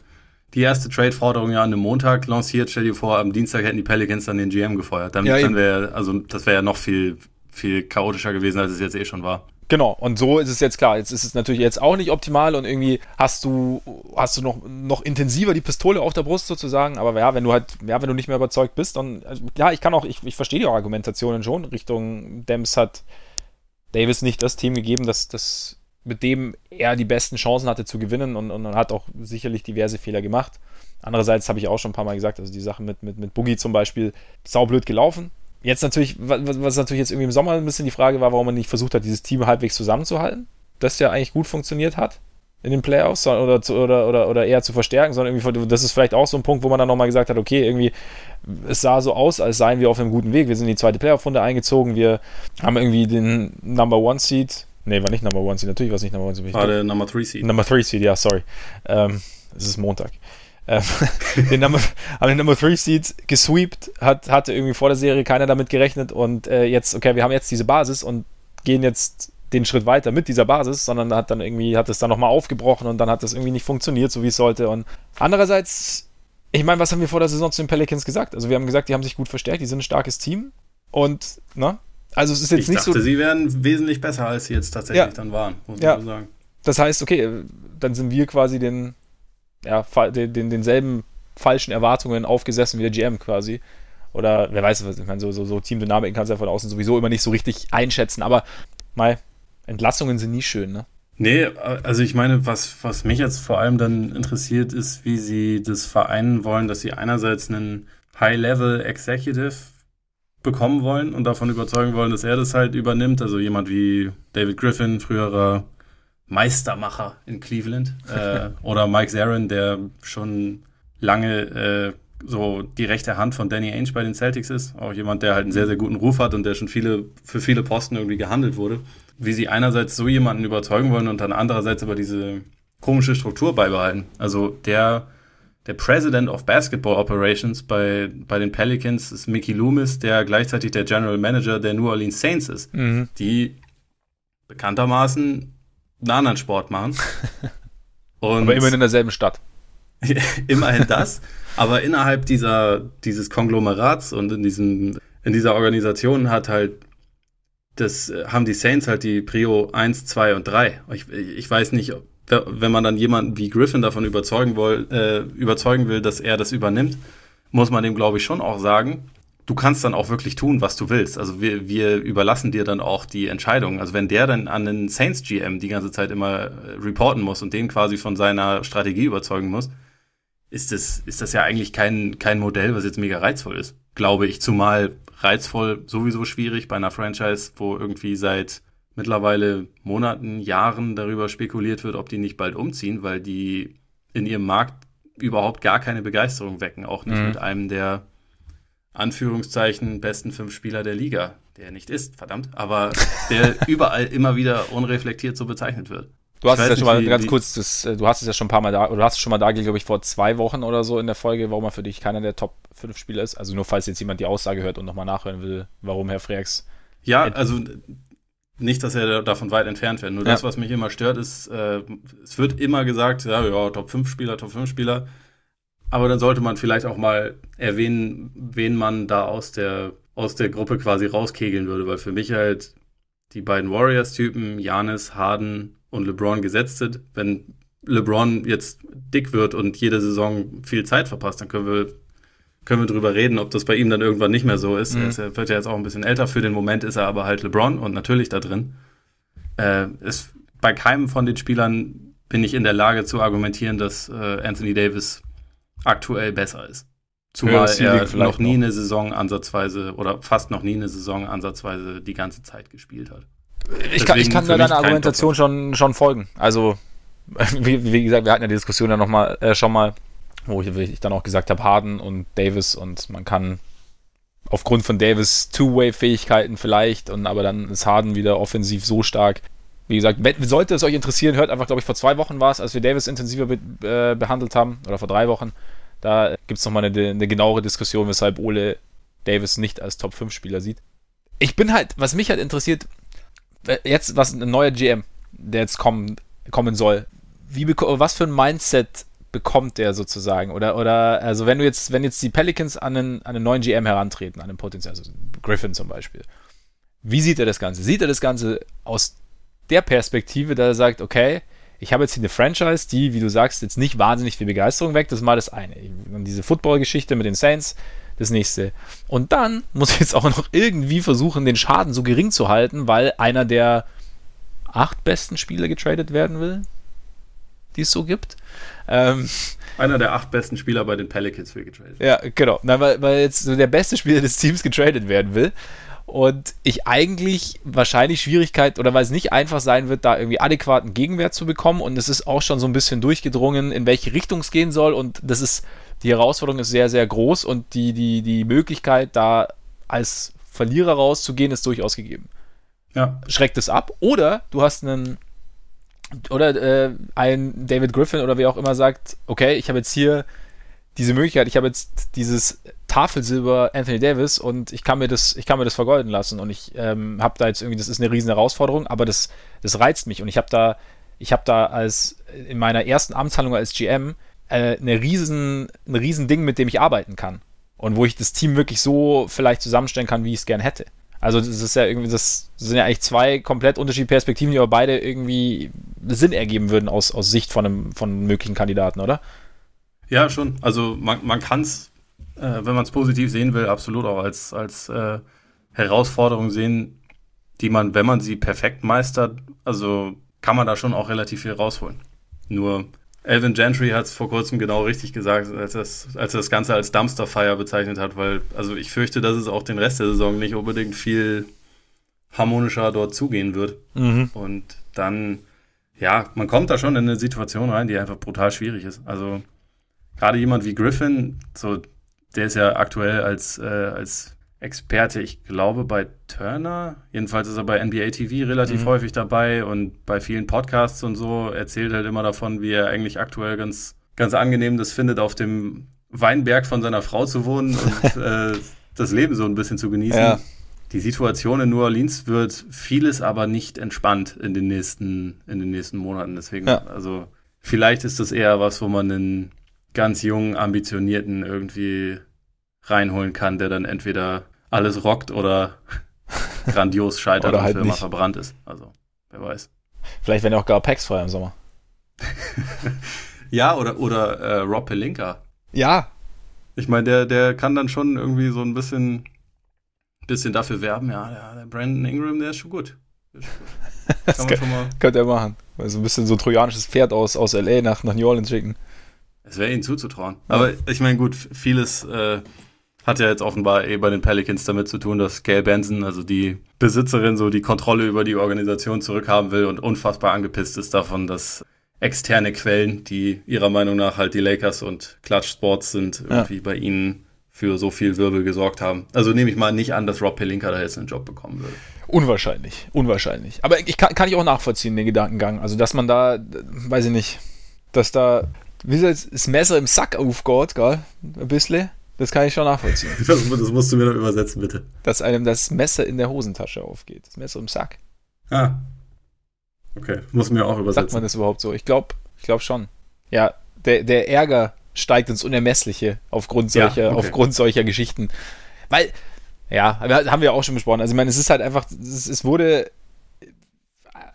die erste Trade-Forderung ja an einem Montag lanciert. Stell dir vor, am Dienstag hätten die Pelicans dann den GM gefeuert. Dann, ja, dann wäre, also das wäre ja noch viel, viel chaotischer gewesen, als es jetzt eh schon war. Genau, und so ist es jetzt klar. Jetzt ist es natürlich jetzt auch nicht optimal und irgendwie hast du, hast du noch, noch intensiver die Pistole auf der Brust sozusagen. Aber ja, wenn du halt, ja, wenn du nicht mehr überzeugt bist, dann, also, ja, ich kann auch, ich, ich verstehe die Argumentationen schon. Richtung Dems hat Davis nicht das Team gegeben, das, das mit dem er die besten Chancen hatte zu gewinnen und, und, und hat auch sicherlich diverse Fehler gemacht. Andererseits habe ich auch schon ein paar Mal gesagt, also die Sache mit, mit, mit Boogie zum Beispiel, saublöd gelaufen. Jetzt natürlich, was, natürlich jetzt irgendwie im Sommer ein bisschen die Frage war, warum man nicht versucht hat, dieses Team halbwegs zusammenzuhalten. Das ja eigentlich gut funktioniert hat in den Playoffs oder, oder, oder, oder eher zu verstärken, sondern irgendwie, das ist vielleicht auch so ein Punkt, wo man dann nochmal gesagt hat, okay, irgendwie, es sah so aus, als seien wir auf einem guten Weg. Wir sind in die zweite Playoff-Runde eingezogen, wir haben irgendwie den Number One Seed, nee, war nicht Number One Seed, natürlich war es nicht Number One Seed. War der Number Three Seed. Number Three Seed, ja, sorry. Ähm, es ist Montag. Ähm, <laughs> den Number, haben den Number 3 Seed gesweept, hat, hatte irgendwie vor der Serie keiner damit gerechnet und äh, jetzt, okay, wir haben jetzt diese Basis und gehen jetzt den Schritt weiter mit dieser Basis, sondern hat dann irgendwie, hat es dann nochmal aufgebrochen und dann hat das irgendwie nicht funktioniert, so wie es sollte. Und andererseits, ich meine, was haben wir vor der Saison zu den Pelicans gesagt? Also wir haben gesagt, die haben sich gut verstärkt, die sind ein starkes Team und, ne? Also es ist jetzt ich nicht dachte, so. sie wären wesentlich besser, als sie jetzt tatsächlich ja. dann waren, muss ja. man so sagen. Das heißt, okay, dann sind wir quasi den ja, den, den, denselben falschen Erwartungen aufgesessen wie der GM quasi. Oder wer weiß, ich meine, so, so, so Teamdynamik kannst du ja von außen sowieso immer nicht so richtig einschätzen, aber mal, Entlassungen sind nie schön, ne? Nee, also ich meine, was, was mich jetzt vor allem dann interessiert, ist, wie sie das vereinen wollen, dass sie einerseits einen High-Level-Executive bekommen wollen und davon überzeugen wollen, dass er das halt übernimmt. Also jemand wie David Griffin, früherer Meistermacher in Cleveland. Äh, <laughs> oder Mike Zarin, der schon lange äh, so die rechte Hand von Danny Ainge bei den Celtics ist. Auch jemand, der halt einen sehr, sehr guten Ruf hat und der schon viele, für viele Posten irgendwie gehandelt wurde. Wie sie einerseits so jemanden überzeugen wollen und dann andererseits aber diese komische Struktur beibehalten. Also der, der President of Basketball Operations bei, bei den Pelicans ist Mickey Loomis, der gleichzeitig der General Manager der New Orleans Saints ist, mhm. die bekanntermaßen einen anderen Sport machen. <laughs> Und aber immerhin in derselben Stadt. <laughs> immerhin das. aber innerhalb dieser, dieses Konglomerats und in, diesem, in dieser Organisation hat halt das haben die Saints halt die Prio 1, 2 und 3. Ich, ich weiß nicht, wenn man dann jemanden wie Griffin davon überzeugen, will, äh, überzeugen will, dass er das übernimmt, muss man dem, glaube ich, schon auch sagen, du kannst dann auch wirklich tun, was du willst. Also wir, wir überlassen dir dann auch die Entscheidung. Also wenn der dann an den Saints GM die ganze Zeit immer äh, reporten muss und den quasi von seiner Strategie überzeugen muss, ist das, ist das ja eigentlich kein, kein Modell, was jetzt mega reizvoll ist. Glaube ich. Zumal reizvoll sowieso schwierig bei einer Franchise, wo irgendwie seit mittlerweile Monaten, Jahren darüber spekuliert wird, ob die nicht bald umziehen, weil die in ihrem Markt überhaupt gar keine Begeisterung wecken. Auch nicht mhm. mit einem der Anführungszeichen besten fünf Spieler der Liga, der nicht ist, verdammt, aber der <laughs> überall immer wieder unreflektiert so bezeichnet wird. Du hast es ja schon mal wie, ganz wie, kurz, das, äh, du hast es ja schon ein paar Mal da, oder du hast es schon mal da, glaube ich, vor zwei Wochen oder so in der Folge, warum er für dich keiner der Top 5 Spieler ist. Also nur falls jetzt jemand die Aussage hört und nochmal nachhören will, warum Herr Freaks. Ja, also nicht, dass er davon weit entfernt wäre. Nur ja. das, was mich immer stört, ist, äh, es wird immer gesagt, ja, ja, Top 5 Spieler, Top 5 Spieler. Aber dann sollte man vielleicht auch mal erwähnen, wen man da aus der, aus der Gruppe quasi rauskegeln würde, weil für mich halt die beiden Warriors-Typen, Janis, Harden und LeBron gesetzt sind. Wenn LeBron jetzt dick wird und jede Saison viel Zeit verpasst, dann können wir, können wir drüber reden, ob das bei ihm dann irgendwann nicht mehr so ist. Mhm. Er wird ja jetzt auch ein bisschen älter. Für den Moment ist er aber halt LeBron und natürlich da drin. Äh, ist, bei keinem von den Spielern bin ich in der Lage zu argumentieren, dass äh, Anthony Davis aktuell besser ist. Zumal er noch nie noch. eine Saison ansatzweise oder fast noch nie eine Saison ansatzweise die ganze Zeit gespielt hat. Ich kann, ich kann da deiner Argumentation schon, schon folgen. Also, <laughs> wie, wie, gesagt, wir hatten ja die Diskussion ja noch mal, äh, schon mal, wo ich, ich dann auch gesagt habe, Harden und Davis und man kann aufgrund von Davis Two-Way-Fähigkeiten vielleicht und aber dann ist Harden wieder offensiv so stark. Wie gesagt, sollte es euch interessieren, hört einfach, glaube ich, vor zwei Wochen war es, als wir Davis intensiver be äh, behandelt haben, oder vor drei Wochen. Da gibt es nochmal eine, eine genauere Diskussion, weshalb Ole Davis nicht als Top-5-Spieler sieht. Ich bin halt, was mich halt interessiert, äh, jetzt was ein neuer GM, der jetzt kommen, kommen soll. Wie, was für ein Mindset bekommt der sozusagen? Oder, oder also wenn du jetzt, wenn jetzt die Pelicans an einen, an einen neuen GM herantreten, an einen Potenzial, also Griffin zum Beispiel, wie sieht er das Ganze? Sieht er das Ganze aus der Perspektive, da er sagt, okay, ich habe jetzt hier eine Franchise, die, wie du sagst, jetzt nicht wahnsinnig viel Begeisterung weckt, das ist mal das eine. Und diese Football-Geschichte mit den Saints, das nächste. Und dann muss ich jetzt auch noch irgendwie versuchen, den Schaden so gering zu halten, weil einer der acht besten Spieler getradet werden will, die es so gibt. Ähm, einer der acht besten Spieler bei den Pelicans will getradet. Ja, genau. Na, weil, weil jetzt so der beste Spieler des Teams getradet werden will und ich eigentlich wahrscheinlich Schwierigkeit oder weil es nicht einfach sein wird, da irgendwie adäquaten Gegenwert zu bekommen und es ist auch schon so ein bisschen durchgedrungen, in welche Richtung es gehen soll und das ist, die Herausforderung ist sehr, sehr groß und die, die, die Möglichkeit, da als Verlierer rauszugehen, ist durchaus gegeben. Ja. Schreckt es ab oder du hast einen oder äh, ein David Griffin oder wie auch immer sagt, okay, ich habe jetzt hier diese Möglichkeit, ich habe jetzt dieses Tafelsilber Anthony Davis und ich kann mir das, ich kann mir das vergolden lassen und ich ähm, habe da jetzt irgendwie, das ist eine riesen Herausforderung, aber das, das reizt mich und ich habe da, ich habe da als in meiner ersten Amtshandlung als GM äh, eine riesen, ein riesen Ding, mit dem ich arbeiten kann und wo ich das Team wirklich so vielleicht zusammenstellen kann, wie ich es gern hätte. Also das ist ja irgendwie, das sind ja eigentlich zwei komplett unterschiedliche Perspektiven, die aber beide irgendwie Sinn ergeben würden aus, aus Sicht von einem, von möglichen Kandidaten, oder? Ja, schon. Also man, man kann es, äh, wenn man es positiv sehen will, absolut auch als, als äh, Herausforderung sehen, die man, wenn man sie perfekt meistert, also kann man da schon auch relativ viel rausholen. Nur Elvin Gentry hat es vor kurzem genau richtig gesagt, als, das, als er das Ganze als Dumpster Fire bezeichnet hat, weil, also ich fürchte, dass es auch den Rest der Saison nicht unbedingt viel harmonischer dort zugehen wird. Mhm. Und dann, ja, man kommt da schon in eine Situation rein, die einfach brutal schwierig ist. Also gerade jemand wie Griffin, so, der ist ja aktuell als, äh, als Experte, ich glaube, bei Turner. Jedenfalls ist er bei NBA TV relativ mhm. häufig dabei und bei vielen Podcasts und so erzählt halt immer davon, wie er eigentlich aktuell ganz, ganz angenehm das findet, auf dem Weinberg von seiner Frau zu wohnen <laughs> und äh, das Leben so ein bisschen zu genießen. Ja. Die Situation in New Orleans wird vieles aber nicht entspannt in den nächsten, in den nächsten Monaten. Deswegen, ja. also vielleicht ist das eher was, wo man einen ganz jungen, ambitionierten irgendwie reinholen kann, der dann entweder alles rockt oder <laughs> grandios scheitert oder halt und für immer verbrannt ist. Also, wer weiß. Vielleicht werden ja auch gar Packs frei im Sommer. <laughs> ja, oder, oder äh, Rob Pelinka. Ja. Ich meine, der, der kann dann schon irgendwie so ein bisschen, bisschen dafür werben, ja, der, der Brandon Ingram, der ist schon gut. Der ist schon gut. Das <laughs> kann man schon mal. Könnte er machen. Also ein bisschen so ein trojanisches Pferd aus, aus LA nach, nach New Orleans schicken. Es wäre ihnen zuzutrauen. Aber ich meine, gut, vieles äh, hat ja jetzt offenbar eh bei den Pelicans damit zu tun, dass Gail Benson, also die Besitzerin, so die Kontrolle über die Organisation zurückhaben will und unfassbar angepisst ist davon, dass externe Quellen, die ihrer Meinung nach halt die Lakers und Clutch Sports sind, irgendwie ja. bei ihnen für so viel Wirbel gesorgt haben. Also nehme ich mal nicht an, dass Rob Pelinka da jetzt einen Job bekommen würde. Unwahrscheinlich, unwahrscheinlich. Aber ich kann, kann ich auch nachvollziehen, den Gedankengang. Also, dass man da, weiß ich nicht, dass da, wie das Messer im Sack aufgeht, gell? Ein bisschen. Das kann ich schon nachvollziehen. <laughs> Das, das, musst du mir noch übersetzen, bitte. Dass einem das Messer in der Hosentasche aufgeht. Das Messer im Sack. Ah. Okay, muss mir auch übersetzen. Sagt man das überhaupt so? Ich glaube ich glaub schon. Ja, der, der Ärger steigt ins Unermessliche aufgrund solcher, ja, okay. aufgrund solcher Geschichten. Weil, ja, haben wir auch schon besprochen. Also, ich meine, es ist halt einfach, es, es wurde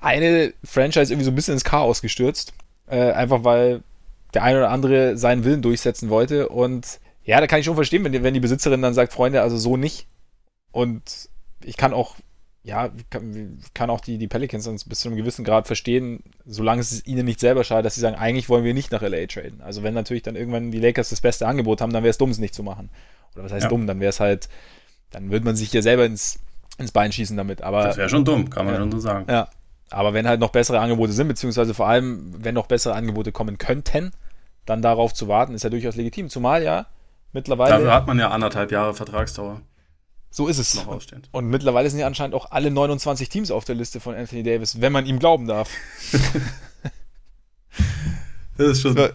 eine Franchise irgendwie so ein bisschen ins Chaos gestürzt. Äh, einfach weil der eine oder andere seinen Willen durchsetzen wollte und ja, da kann ich schon verstehen, wenn die, wenn die Besitzerin dann sagt, Freunde, also so nicht. Und ich kann auch, ja, kann, kann auch die, die Pelicans bis zu einem gewissen Grad verstehen, solange es ihnen nicht selber schadet, dass sie sagen, eigentlich wollen wir nicht nach LA traden. Also wenn natürlich dann irgendwann die Lakers das beste Angebot haben, dann wäre es dumm, es nicht zu machen. Oder was heißt ja. dumm? Dann wäre es halt, dann würde man sich ja selber ins, ins Bein schießen damit. Aber, das wäre schon dumm, kann man ja, schon so sagen. Ja. Aber wenn halt noch bessere Angebote sind, beziehungsweise vor allem, wenn noch bessere Angebote kommen könnten, dann darauf zu warten, ist ja durchaus legitim. Zumal ja Mittlerweile. Dafür hat man ja anderthalb Jahre Vertragsdauer. So ist es. Und mittlerweile sind ja anscheinend auch alle 29 Teams auf der Liste von Anthony Davis, wenn man ihm glauben darf. <laughs> das, ist schon, das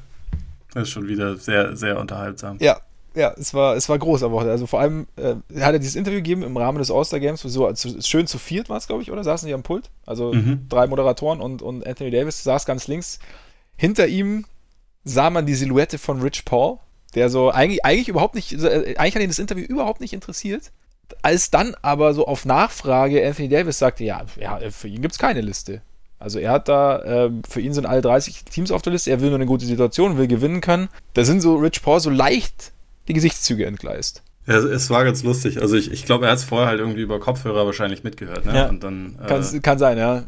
ist schon wieder sehr, sehr unterhaltsam. Ja, ja, es war, es war groß aber Also vor allem äh, hat er dieses Interview gegeben im Rahmen des All-Star Games, so also schön zu viert war es, glaube ich, oder? Saßen die am Pult? Also mhm. drei Moderatoren und, und Anthony Davis saß ganz links. Hinter ihm sah man die Silhouette von Rich Paul, der so eigentlich, eigentlich überhaupt nicht, äh, eigentlich hat ihn das Interview überhaupt nicht interessiert. Als dann aber so auf Nachfrage Anthony Davis sagte, ja, ja für ihn gibt es keine Liste. Also er hat da, äh, für ihn sind alle 30 Teams auf der Liste, er will nur eine gute Situation, will gewinnen können. Da sind so Rich Paul so leicht die Gesichtszüge entgleist. Ja, es war ganz lustig. Also ich, ich glaube, er hat es vorher halt irgendwie über Kopfhörer wahrscheinlich mitgehört. Ne? Ja. Und dann, äh, kann, kann sein, ja.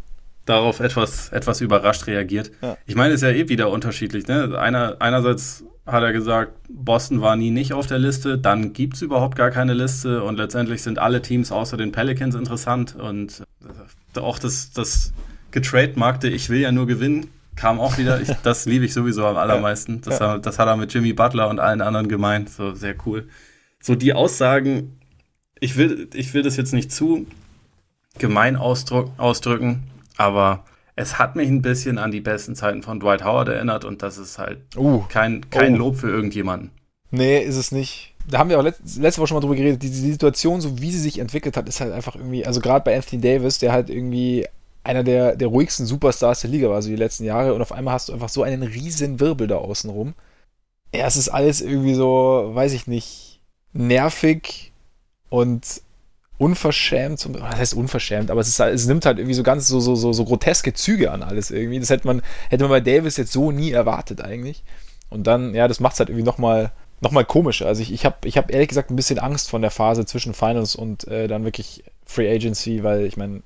Darauf etwas, etwas überrascht reagiert. Ja. Ich meine, es ist ja eh wieder unterschiedlich. Ne? Einer, einerseits hat er gesagt, Boston war nie nicht auf der Liste, dann gibt es überhaupt gar keine Liste und letztendlich sind alle Teams außer den Pelicans interessant und äh, auch das, das getrademarkte Ich will ja nur gewinnen kam auch wieder. Ich, das liebe ich sowieso am <laughs> allermeisten. Das, ja. das hat er mit Jimmy Butler und allen anderen gemeint. So sehr cool so die Aussagen, ich will, ich will das jetzt nicht zu gemein ausdrücken, aber es hat mich ein bisschen an die besten Zeiten von Dwight Howard erinnert und das ist halt uh, kein, kein oh. Lob für irgendjemanden. Nee, ist es nicht. Da haben wir auch letzte, letzte Woche schon mal drüber geredet. Die, die Situation, so wie sie sich entwickelt hat, ist halt einfach irgendwie, also gerade bei Anthony Davis, der halt irgendwie einer der, der ruhigsten Superstars der Liga war, so die letzten Jahre, und auf einmal hast du einfach so einen riesen Wirbel da außen rum. Ja, es ist alles irgendwie so, weiß ich nicht, nervig und unverschämt, was heißt unverschämt, aber es, ist, es nimmt halt irgendwie so ganz so, so, so, so groteske Züge an alles irgendwie. Das hätte man, hätte man bei Davis jetzt so nie erwartet eigentlich. Und dann, ja, das macht es halt irgendwie nochmal noch mal komischer. Also ich, ich habe ich hab ehrlich gesagt ein bisschen Angst von der Phase zwischen Finals und äh, dann wirklich Free Agency, weil ich meine,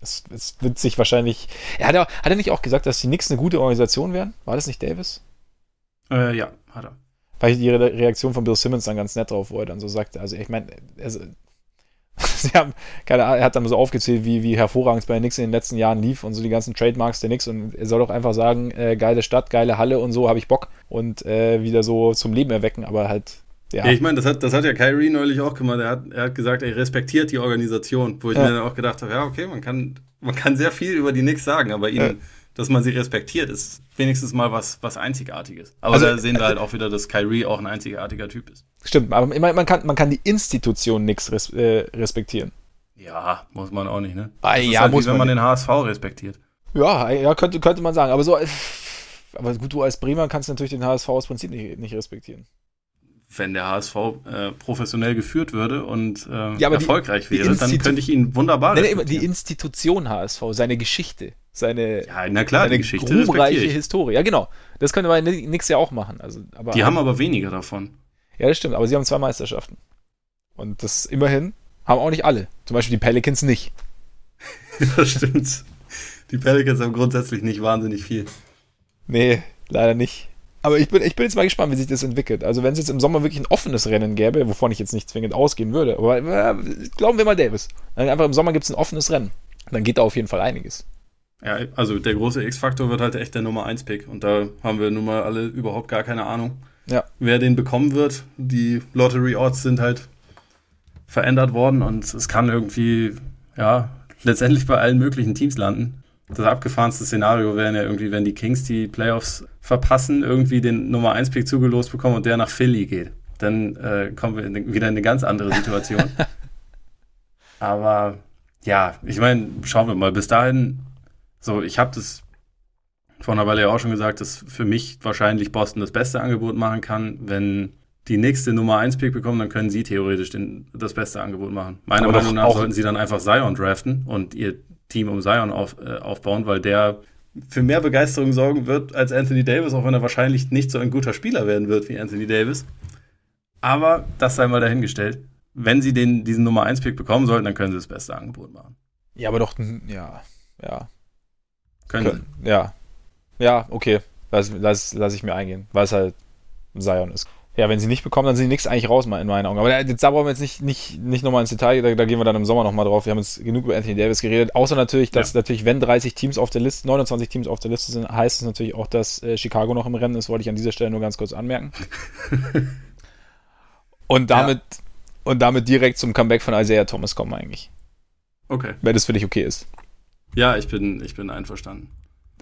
es, es, wird sich wahrscheinlich. Er hat, er, hat er nicht auch gesagt, dass die Knicks eine gute Organisation wären? War das nicht Davis? Äh, ja, hat er fand ich die Reaktion von Bill Simmons dann ganz nett drauf, wo er dann so sagte, also ich meine, also, <laughs> sie haben, keine Ahnung, er hat dann so aufgezählt, wie, wie hervorragend es bei den Knicks in den letzten Jahren lief und so die ganzen Trademarks der Knicks und er soll doch einfach sagen, äh, geile Stadt, geile Halle und so habe ich Bock und äh, wieder so zum Leben erwecken, aber halt ja. ja, ich meine, das hat, das hat ja Kyrie neulich auch gemacht. Er hat, er hat gesagt, er respektiert die Organisation, wo ich ja. mir dann auch gedacht habe, ja, okay, man kann, man kann sehr viel über die Knicks sagen, aber ihnen, ja dass man sie respektiert, ist wenigstens mal was, was Einzigartiges. Aber also, da sehen wir halt auch wieder, dass Kyrie auch ein einzigartiger Typ ist. Stimmt, aber man kann, man kann die Institution nichts res äh, respektieren. Ja, muss man auch nicht, ne? Ah, ja, halt muss wie, wenn man den HSV respektiert. Ja, ja könnte, könnte man sagen. Aber so, aber gut, du als Bremer kannst natürlich den HSV aus Prinzip nicht, nicht respektieren wenn der HSV äh, professionell geführt würde und äh, ja, erfolgreich die, wäre, die dann könnte ich ihn wunderbar nee, nee, Die Institution HSV, seine Geschichte, seine, ja, na klar, seine Geschichte ruhmreiche Historie. Ja, genau. Das könnte man nix ja auch machen. Also, aber die haben aber weniger davon. Ja, das stimmt, aber sie haben zwei Meisterschaften. Und das immerhin haben auch nicht alle. Zum Beispiel die Pelicans nicht. <laughs> das stimmt. Die Pelicans haben grundsätzlich nicht wahnsinnig viel. Nee, leider nicht. Aber ich bin, ich bin jetzt mal gespannt, wie sich das entwickelt. Also, wenn es jetzt im Sommer wirklich ein offenes Rennen gäbe, wovon ich jetzt nicht zwingend ausgehen würde, aber äh, glauben wir mal Davis. Einfach im Sommer gibt es ein offenes Rennen. Dann geht da auf jeden Fall einiges. Ja, also der große X-Faktor wird halt echt der Nummer 1-Pick. Und da haben wir nun mal alle überhaupt gar keine Ahnung, ja. wer den bekommen wird. Die Lottery-Odds sind halt verändert worden und es kann irgendwie, ja, letztendlich bei allen möglichen Teams landen das abgefahrenste Szenario wäre ja irgendwie, wenn die Kings die Playoffs verpassen, irgendwie den Nummer 1 Pick zugelost bekommen und der nach Philly geht. Dann äh, kommen wir in, wieder in eine ganz andere Situation. <laughs> Aber ja, ich meine, schauen wir mal. Bis dahin, so, ich habe das vor einer Weile ja auch schon gesagt, dass für mich wahrscheinlich Boston das beste Angebot machen kann. Wenn die nächste Nummer 1 Pick bekommen, dann können sie theoretisch den, das beste Angebot machen. Meiner Aber Meinung nach sollten sie dann einfach Zion draften und ihr Team um Zion auf, äh, aufbauen, weil der für mehr Begeisterung sorgen wird als Anthony Davis, auch wenn er wahrscheinlich nicht so ein guter Spieler werden wird wie Anthony Davis. Aber das sei mal dahingestellt. Wenn sie den, diesen Nummer 1-Pick bekommen sollten, dann können sie das beste Angebot machen. Ja, aber doch, ja, ja. Können, können Ja. Ja, okay. Lass, lass, lass ich mir eingehen, weil es halt Zion ist. Ja, wenn sie nicht bekommen, dann sind die nichts eigentlich raus, in meinen Augen. Aber da, brauchen wir jetzt nicht, nicht, nicht nochmal ins Detail, da, da, gehen wir dann im Sommer nochmal drauf. Wir haben jetzt genug über Anthony Davis geredet. Außer natürlich, dass ja. natürlich, wenn 30 Teams auf der Liste, 29 Teams auf der Liste sind, heißt es natürlich auch, dass äh, Chicago noch im Rennen ist, wollte ich an dieser Stelle nur ganz kurz anmerken. <laughs> und damit, ja. und damit direkt zum Comeback von Isaiah Thomas kommen eigentlich. Okay. Wenn das für dich okay ist. Ja, ich bin, ich bin einverstanden.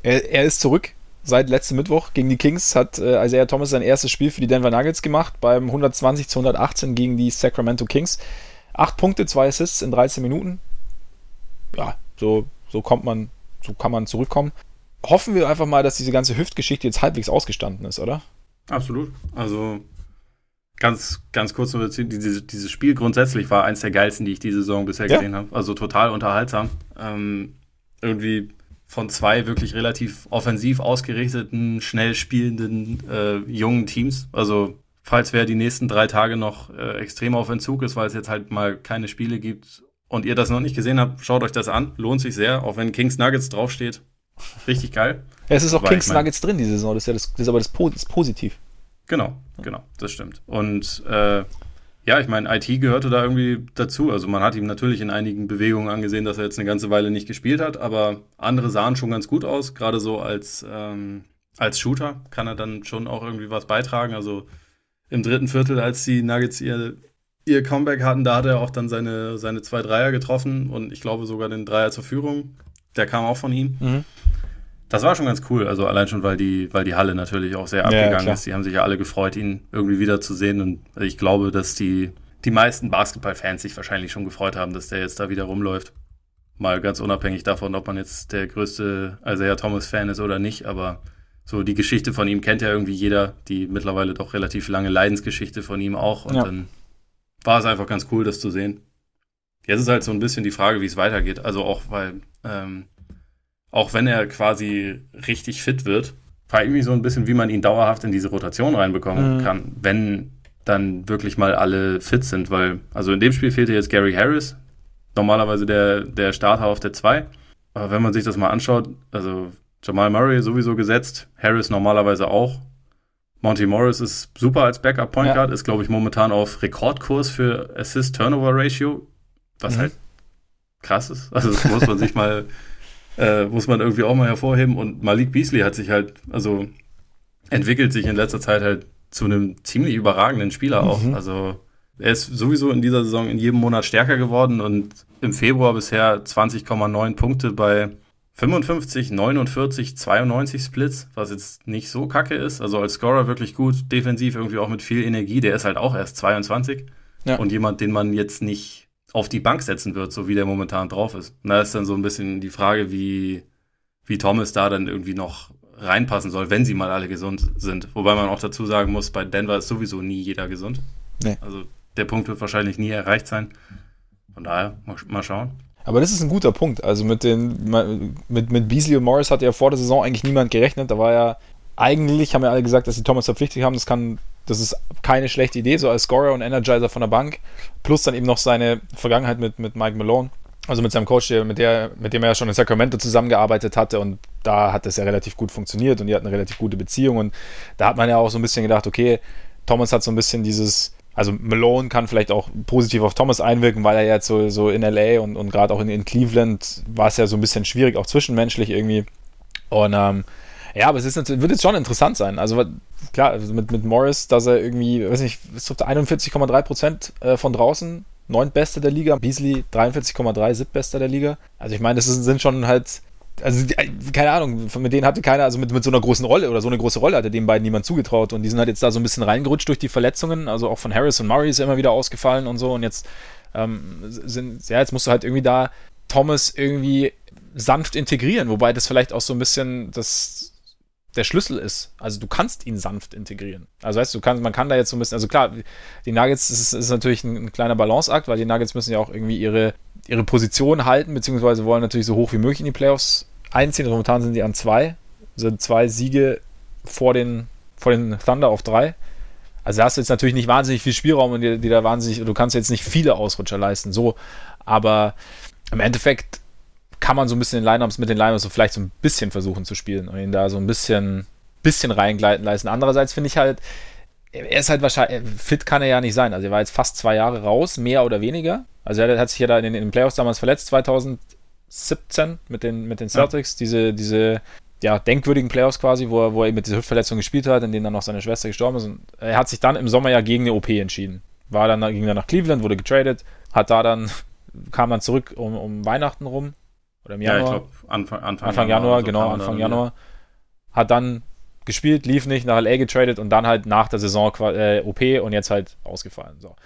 Er, er ist zurück seit letztem Mittwoch gegen die Kings hat äh, Isaiah Thomas sein erstes Spiel für die Denver Nuggets gemacht, beim 120 zu 118 gegen die Sacramento Kings. Acht Punkte, zwei Assists in 13 Minuten. Ja, so, so kommt man, so kann man zurückkommen. Hoffen wir einfach mal, dass diese ganze Hüftgeschichte jetzt halbwegs ausgestanden ist, oder? Absolut. Also ganz, ganz kurz nur diese, dieses Spiel grundsätzlich war eins der geilsten, die ich diese Saison bisher ja. gesehen habe. Also total unterhaltsam. Ähm, irgendwie von zwei wirklich relativ offensiv ausgerichteten, schnell spielenden äh, jungen Teams. Also falls wer die nächsten drei Tage noch äh, extrem auf Entzug ist, weil es jetzt halt mal keine Spiele gibt und ihr das noch nicht gesehen habt, schaut euch das an. Lohnt sich sehr, auch wenn Kings Nuggets draufsteht. Richtig geil. Ja, es ist auch Kings Nuggets drin, diese Saison. Das ist ja das, das ist aber das, das positiv. Genau, genau, das stimmt. Und äh, ja, ich meine, IT gehörte da irgendwie dazu. Also man hat ihm natürlich in einigen Bewegungen angesehen, dass er jetzt eine ganze Weile nicht gespielt hat, aber andere sahen schon ganz gut aus. Gerade so als, ähm, als Shooter kann er dann schon auch irgendwie was beitragen. Also im dritten Viertel, als die Nuggets ihr, ihr Comeback hatten, da hat er auch dann seine, seine zwei Dreier getroffen und ich glaube sogar den Dreier zur Führung. Der kam auch von ihm. Mhm. Das war schon ganz cool, also allein schon, weil die, weil die Halle natürlich auch sehr abgegangen ja, ist. Die haben sich ja alle gefreut, ihn irgendwie wiederzusehen. Und ich glaube, dass die, die meisten Basketball-Fans sich wahrscheinlich schon gefreut haben, dass der jetzt da wieder rumläuft. Mal ganz unabhängig davon, ob man jetzt der größte Isaiah Thomas-Fan ist oder nicht, aber so die Geschichte von ihm kennt ja irgendwie jeder, die mittlerweile doch relativ lange Leidensgeschichte von ihm auch. Und ja. dann war es einfach ganz cool, das zu sehen. Jetzt ist halt so ein bisschen die Frage, wie es weitergeht. Also auch, weil ähm, auch wenn er quasi richtig fit wird, frage ich mich so ein bisschen, wie man ihn dauerhaft in diese Rotation reinbekommen mhm. kann, wenn dann wirklich mal alle fit sind, weil, also in dem Spiel fehlte jetzt Gary Harris, normalerweise der, der Starter auf der 2. Aber wenn man sich das mal anschaut, also Jamal Murray sowieso gesetzt, Harris normalerweise auch. Monty Morris ist super als Backup Point Guard, ja. ist glaube ich momentan auf Rekordkurs für Assist-Turnover Ratio, was mhm. halt krass ist. Also das muss man sich mal <laughs> äh, muss man irgendwie auch mal hervorheben. Und Malik Beasley hat sich halt, also entwickelt sich in letzter Zeit halt zu einem ziemlich überragenden Spieler auch. Mhm. Also er ist sowieso in dieser Saison in jedem Monat stärker geworden und im Februar bisher 20,9 Punkte bei 55, 49, 92 Splits, was jetzt nicht so kacke ist. Also als Scorer wirklich gut, defensiv irgendwie auch mit viel Energie. Der ist halt auch erst 22. Ja. Und jemand, den man jetzt nicht auf die Bank setzen wird, so wie der momentan drauf ist. Und da ist dann so ein bisschen die Frage, wie, wie Thomas da dann irgendwie noch reinpassen soll, wenn sie mal alle gesund sind. Wobei man auch dazu sagen muss, bei Denver ist sowieso nie jeder gesund. Nee. Also der Punkt wird wahrscheinlich nie erreicht sein. Von daher, mal, mal schauen. Aber das ist ein guter Punkt. Also mit den mit, mit Beasley und Morris hat ja vor der Saison eigentlich niemand gerechnet. Da war ja eigentlich, haben ja alle gesagt, dass sie Thomas verpflichtet haben. Das kann das ist keine schlechte Idee, so als Scorer und Energizer von der Bank. Plus dann eben noch seine Vergangenheit mit, mit Mike Malone. Also mit seinem Coach, der, mit, der, mit dem er ja schon in Sacramento zusammengearbeitet hatte und da hat das ja relativ gut funktioniert und die hatten eine relativ gute Beziehung und da hat man ja auch so ein bisschen gedacht, okay, Thomas hat so ein bisschen dieses, also Malone kann vielleicht auch positiv auf Thomas einwirken, weil er jetzt so, so in LA und, und gerade auch in, in Cleveland war es ja so ein bisschen schwierig, auch zwischenmenschlich irgendwie. Und ähm, ja, aber es ist, wird jetzt schon interessant sein. Also klar, also mit, mit Morris, dass er irgendwie, weiß nicht, ist 41,3 Prozent äh, von draußen, neuntbester der Liga. Beasley 43,3, siebtbester der Liga. Also ich meine, das sind schon halt also äh, keine Ahnung, mit denen hatte keiner, also mit, mit so einer großen Rolle oder so eine große Rolle hatte den beiden niemand zugetraut und die sind halt jetzt da so ein bisschen reingerutscht durch die Verletzungen, also auch von Harris und Murray ist ja immer wieder ausgefallen und so und jetzt ähm, sind, ja, jetzt musst du halt irgendwie da Thomas irgendwie sanft integrieren, wobei das vielleicht auch so ein bisschen das der Schlüssel ist. Also du kannst ihn sanft integrieren. Also weißt du, kannst, man kann da jetzt so ein bisschen, also klar, die Nuggets ist, ist natürlich ein, ein, kleiner Balanceakt, weil die Nuggets müssen ja auch irgendwie ihre, ihre Position halten, beziehungsweise wollen natürlich so hoch wie möglich in die Playoffs einziehen. Also momentan sind die an zwei, sind zwei Siege vor den, vor den Thunder auf drei. Also da hast du jetzt natürlich nicht wahnsinnig viel Spielraum und die, die da wahnsinnig, du kannst jetzt nicht viele Ausrutscher leisten, so. Aber im Endeffekt kann man so ein bisschen in Lineups mit den Lineups so vielleicht so ein bisschen versuchen zu spielen und ihn da so ein bisschen, bisschen reingleiten lassen. Andererseits finde ich halt, er ist halt wahrscheinlich, fit kann er ja nicht sein. Also er war jetzt fast zwei Jahre raus, mehr oder weniger. Also er hat sich ja da in den, in den Playoffs damals verletzt, 2017 mit den, mit den Celtics, ja. diese, diese ja, denkwürdigen Playoffs quasi, wo er, wo er mit dieser Hüftverletzung gespielt hat, in denen dann noch seine Schwester gestorben ist. Und er hat sich dann im Sommer ja gegen eine OP entschieden. War dann, ging dann nach Cleveland, wurde getradet, hat da dann, <laughs> kam dann zurück um, um Weihnachten rum oder im Januar. Ja, ich glaube Anfang, Anfang, Anfang Januar, Januar so genau, Anfang Januar. Hat dann gespielt, lief nicht, nach LA getradet und dann halt nach der Saison äh, OP und jetzt halt ausgefallen. So.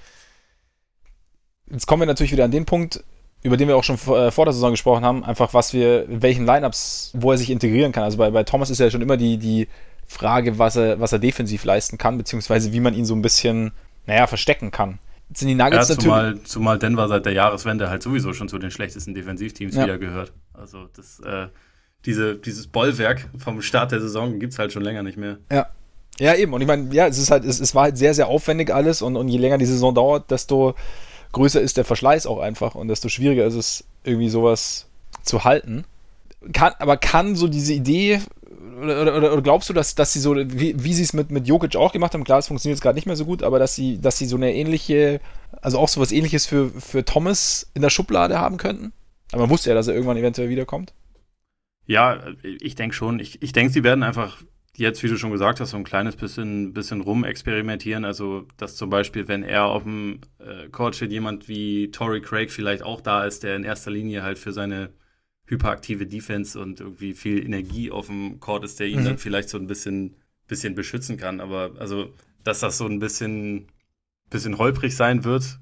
Jetzt kommen wir natürlich wieder an den Punkt, über den wir auch schon vor, äh, vor der Saison gesprochen haben, einfach was wir, welchen Lineups, wo er sich integrieren kann. Also bei, bei Thomas ist ja schon immer die, die, Frage, was er, was er defensiv leisten kann, beziehungsweise wie man ihn so ein bisschen, naja, verstecken kann. Sind die Nuggets ja, zumal. Zumal Denver seit der Jahreswende halt sowieso schon zu den schlechtesten Defensivteams ja. wieder gehört. Also das, äh, diese, dieses Bollwerk vom Start der Saison gibt es halt schon länger nicht mehr. Ja. Ja, eben. Und ich meine, ja, es ist halt, es, es war halt sehr, sehr aufwendig alles und, und je länger die Saison dauert, desto größer ist der Verschleiß auch einfach und desto schwieriger ist es, irgendwie sowas zu halten. Kann, aber kann so diese Idee oder, oder, oder, glaubst du, dass, dass sie so, wie, wie sie es mit, mit Jokic auch gemacht haben, klar, es funktioniert jetzt gerade nicht mehr so gut, aber dass sie, dass sie so eine ähnliche, also auch so was ähnliches für, für Thomas in der Schublade haben könnten? Aber man wusste ja, dass er irgendwann eventuell wiederkommt. Ja, ich denke schon. Ich, ich denke, sie werden einfach jetzt, wie du schon gesagt hast, so ein kleines bisschen, bisschen rumexperimentieren. Also, dass zum Beispiel, wenn er auf dem äh, Court steht, jemand wie Tory Craig vielleicht auch da ist, der in erster Linie halt für seine hyperaktive Defense und irgendwie viel Energie auf dem Court ist, der ihn mhm. dann vielleicht so ein bisschen, bisschen beschützen kann. Aber also, dass das so ein bisschen, bisschen holprig sein wird,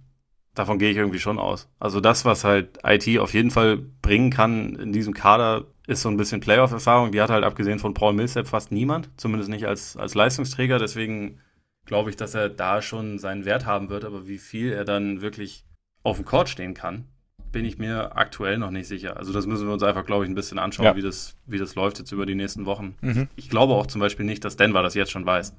davon gehe ich irgendwie schon aus. Also das, was halt IT auf jeden Fall bringen kann in diesem Kader, ist so ein bisschen Playoff-Erfahrung. Die hat halt abgesehen von Paul Millsap fast niemand, zumindest nicht als, als Leistungsträger. Deswegen glaube ich, dass er da schon seinen Wert haben wird. Aber wie viel er dann wirklich auf dem Court stehen kann, bin ich mir aktuell noch nicht sicher. Also das müssen wir uns einfach, glaube ich, ein bisschen anschauen, ja. wie, das, wie das läuft jetzt über die nächsten Wochen. Mhm. Ich glaube auch zum Beispiel nicht, dass Denver das jetzt schon weiß.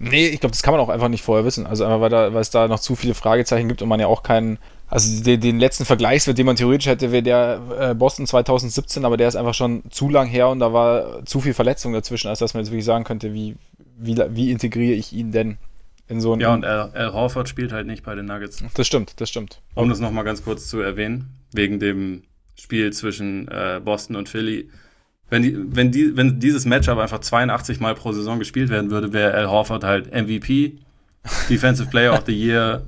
Nee, ich glaube, das kann man auch einfach nicht vorher wissen. Also einfach, weil, da, weil es da noch zu viele Fragezeichen gibt und man ja auch keinen, also den, den letzten Vergleichswert, den man theoretisch hätte, wäre der äh, Boston 2017, aber der ist einfach schon zu lang her und da war zu viel Verletzung dazwischen, als dass man jetzt wirklich sagen könnte, wie, wie, wie integriere ich ihn denn in so. Ja, und Al, Al Horford spielt halt nicht bei den Nuggets. Das stimmt, das stimmt. Um das nochmal ganz kurz zu erwähnen, wegen dem Spiel zwischen äh, Boston und Philly wenn, die, wenn, die, wenn dieses Matchup einfach 82 Mal pro Saison gespielt werden würde, wäre Al Horford halt MVP, <laughs> Defensive Player of the Year,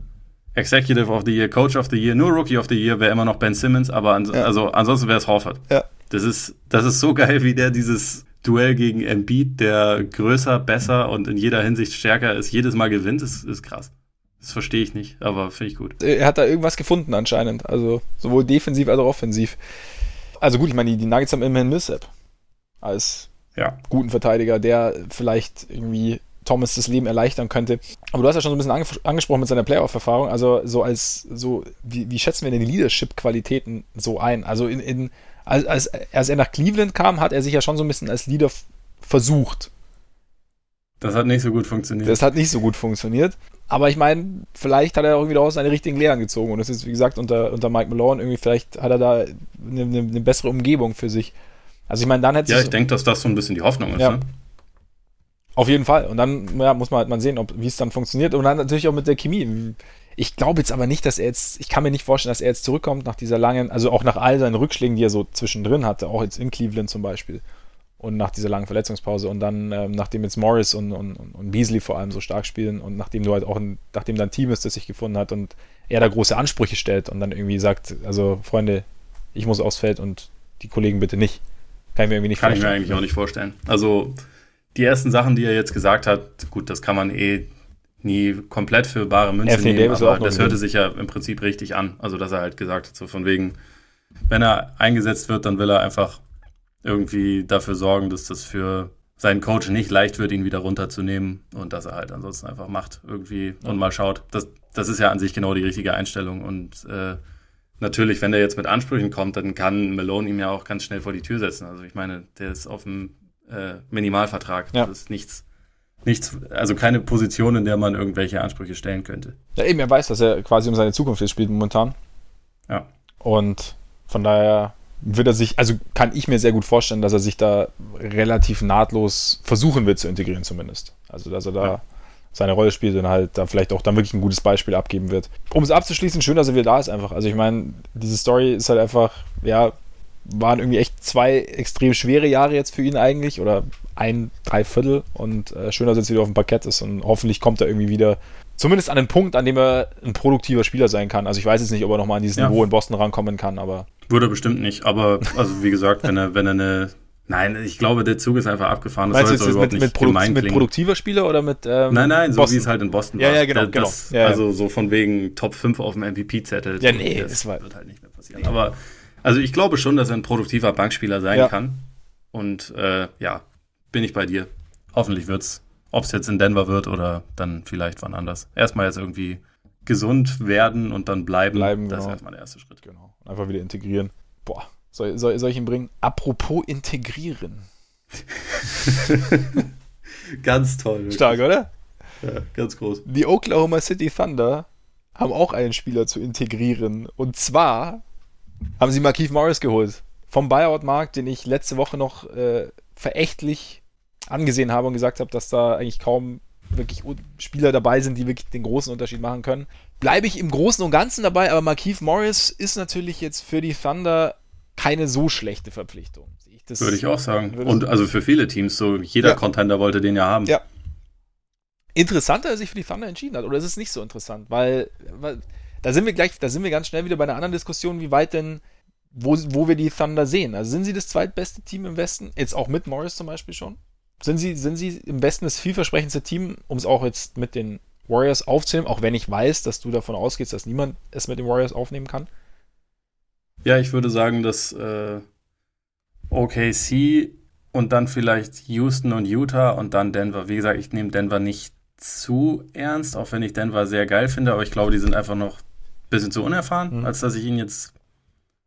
Executive of the Year, Coach of the Year, nur Rookie of the Year wäre immer noch Ben Simmons, aber ans ja. also ansonsten wäre es Horford. Ja. Das ist, das ist so geil, wie der dieses Duell gegen Embiid, der größer, besser und in jeder Hinsicht stärker ist, jedes Mal gewinnt, ist, ist krass. Das verstehe ich nicht, aber finde ich gut. Er hat da irgendwas gefunden anscheinend, also sowohl defensiv als auch offensiv. Also gut, ich meine, die, die Nuggets haben immerhin Millsap als ja. guten Verteidiger, der vielleicht irgendwie Thomas das Leben erleichtern könnte. Aber du hast ja schon so ein bisschen ange angesprochen mit seiner Playoff-Erfahrung. Also so als so, wie, wie schätzen wir denn die Leadership-Qualitäten so ein? Also in, in als, als, als er nach Cleveland kam, hat er sich ja schon so ein bisschen als Leader versucht. Das hat nicht so gut funktioniert. Das hat nicht so gut funktioniert. Aber ich meine, vielleicht hat er auch irgendwie daraus seine richtigen Lehren gezogen. Und das ist, wie gesagt, unter, unter Mike Malone irgendwie, vielleicht hat er da eine, eine, eine bessere Umgebung für sich also ich meine, dann hätte Ja, ich denke, dass das so ein bisschen die Hoffnung ist. Ja. Ne? Auf jeden Fall. Und dann ja, muss man halt mal sehen, wie es dann funktioniert. Und dann natürlich auch mit der Chemie. Ich glaube jetzt aber nicht, dass er jetzt, ich kann mir nicht vorstellen, dass er jetzt zurückkommt nach dieser langen, also auch nach all seinen Rückschlägen, die er so zwischendrin hatte, auch jetzt in Cleveland zum Beispiel. Und nach dieser langen Verletzungspause und dann, ähm, nachdem jetzt Morris und, und, und Beasley vor allem so stark spielen und nachdem du halt auch, ein, nachdem dein Team ist, das sich gefunden hat und er da große Ansprüche stellt und dann irgendwie sagt, also Freunde, ich muss aufs Feld und die Kollegen bitte nicht. Kann ich mir irgendwie nicht kann vorstellen. Kann ich mir eigentlich auch nicht vorstellen. Also die ersten Sachen, die er jetzt gesagt hat, gut, das kann man eh nie komplett für bare Münze Anthony nehmen, Davis aber das hörte sich ja im Prinzip richtig an. Also dass er halt gesagt hat, so von wegen, wenn er eingesetzt wird, dann will er einfach irgendwie dafür sorgen, dass das für seinen Coach nicht leicht wird, ihn wieder runterzunehmen und dass er halt ansonsten einfach macht irgendwie und mal schaut. Das, das ist ja an sich genau die richtige Einstellung und äh, natürlich, wenn der jetzt mit Ansprüchen kommt, dann kann Malone ihm ja auch ganz schnell vor die Tür setzen. Also ich meine, der ist auf dem äh, Minimalvertrag. Ja. Das ist nichts, nichts, also keine Position, in der man irgendwelche Ansprüche stellen könnte. Ja, eben, er weiß, dass er quasi um seine Zukunft jetzt spielt momentan. Ja. Und von daher wird er sich, also kann ich mir sehr gut vorstellen, dass er sich da relativ nahtlos versuchen wird zu integrieren zumindest. Also dass er da ja seine Rolle spielt und halt da vielleicht auch dann wirklich ein gutes Beispiel abgeben wird. Um es abzuschließen, schön, dass er wieder da ist einfach. Also ich meine, diese Story ist halt einfach, ja, waren irgendwie echt zwei extrem schwere Jahre jetzt für ihn eigentlich oder ein Dreiviertel und äh, schön, dass er jetzt wieder auf dem Parkett ist und hoffentlich kommt er irgendwie wieder zumindest an den Punkt, an dem er ein produktiver Spieler sein kann. Also ich weiß jetzt nicht, ob er nochmal an dieses ja. Niveau in Boston rankommen kann, aber. Würde er bestimmt nicht, aber also wie gesagt, wenn er, wenn er eine Nein, ich glaube, der Zug ist einfach abgefahren. Das Meinst soll jetzt mit, mit, Produ mit produktiver Spieler oder mit. Ähm, nein, nein, so Boston. wie es halt in Boston ja, war. Ja, genau. Das, genau. Ja, also so von wegen Top 5 auf dem MVP-Zettel. Ja, nee, das, das wird halt nicht mehr passieren. Aber also ich glaube schon, dass er ein produktiver Bankspieler sein ja. kann. Und äh, ja, bin ich bei dir. hoffentlich wird es, ob es jetzt in Denver wird oder dann vielleicht wann anders. Erstmal jetzt irgendwie gesund werden und dann bleiben. Bleiben, das genau. ist erstmal der erste Schritt. Genau. Und einfach wieder integrieren. Boah, soll, soll, soll ich ihn bringen? Apropos integrieren. <laughs> Ganz toll. wirklich. Stark, oder? Ja, ganz groß. Die Oklahoma City Thunder haben auch einen Spieler zu integrieren. Und zwar haben sie Markeith Morris geholt. Vom Buyout-Markt, den ich letzte Woche noch äh, verächtlich angesehen habe und gesagt habe, dass da eigentlich kaum wirklich Spieler dabei sind, die wirklich den großen Unterschied machen können. Bleibe ich im Großen und Ganzen dabei, aber Markeith Morris ist natürlich jetzt für die Thunder keine so schlechte Verpflichtung. Das- Würde ich auch sagen. Und also für viele Teams, so jeder Ja. Contender wollte den ja haben. Ja. interessanter, dass er sich für die Thunder entschieden hat. Oder ist es nicht so interessant? Weil, weil da sind wir gleich, da sind wir ganz schnell wieder bei einer anderen Diskussion, wie weit denn, wo, wo wir die Thunder sehen. Also sind sie das zweitbeste Team im Westen? Jetzt auch mit Morris zum Beispiel schon? Sind sie, sind sie im Westen das vielversprechendste Team, um es auch jetzt mit den Warriors aufzunehmen, auch wenn ich weiß, dass du davon ausgehst, dass niemand es mit den Warriors aufnehmen kann? Ja, ich würde sagen, dass äh, OKC und dann vielleicht Houston und Utah und dann Denver. Wie gesagt, ich nehme Denver nicht zu ernst, auch wenn ich Denver sehr geil finde, aber ich glaube, die sind einfach noch ein bisschen zu unerfahren, Mhm. als dass ich ihnen jetzt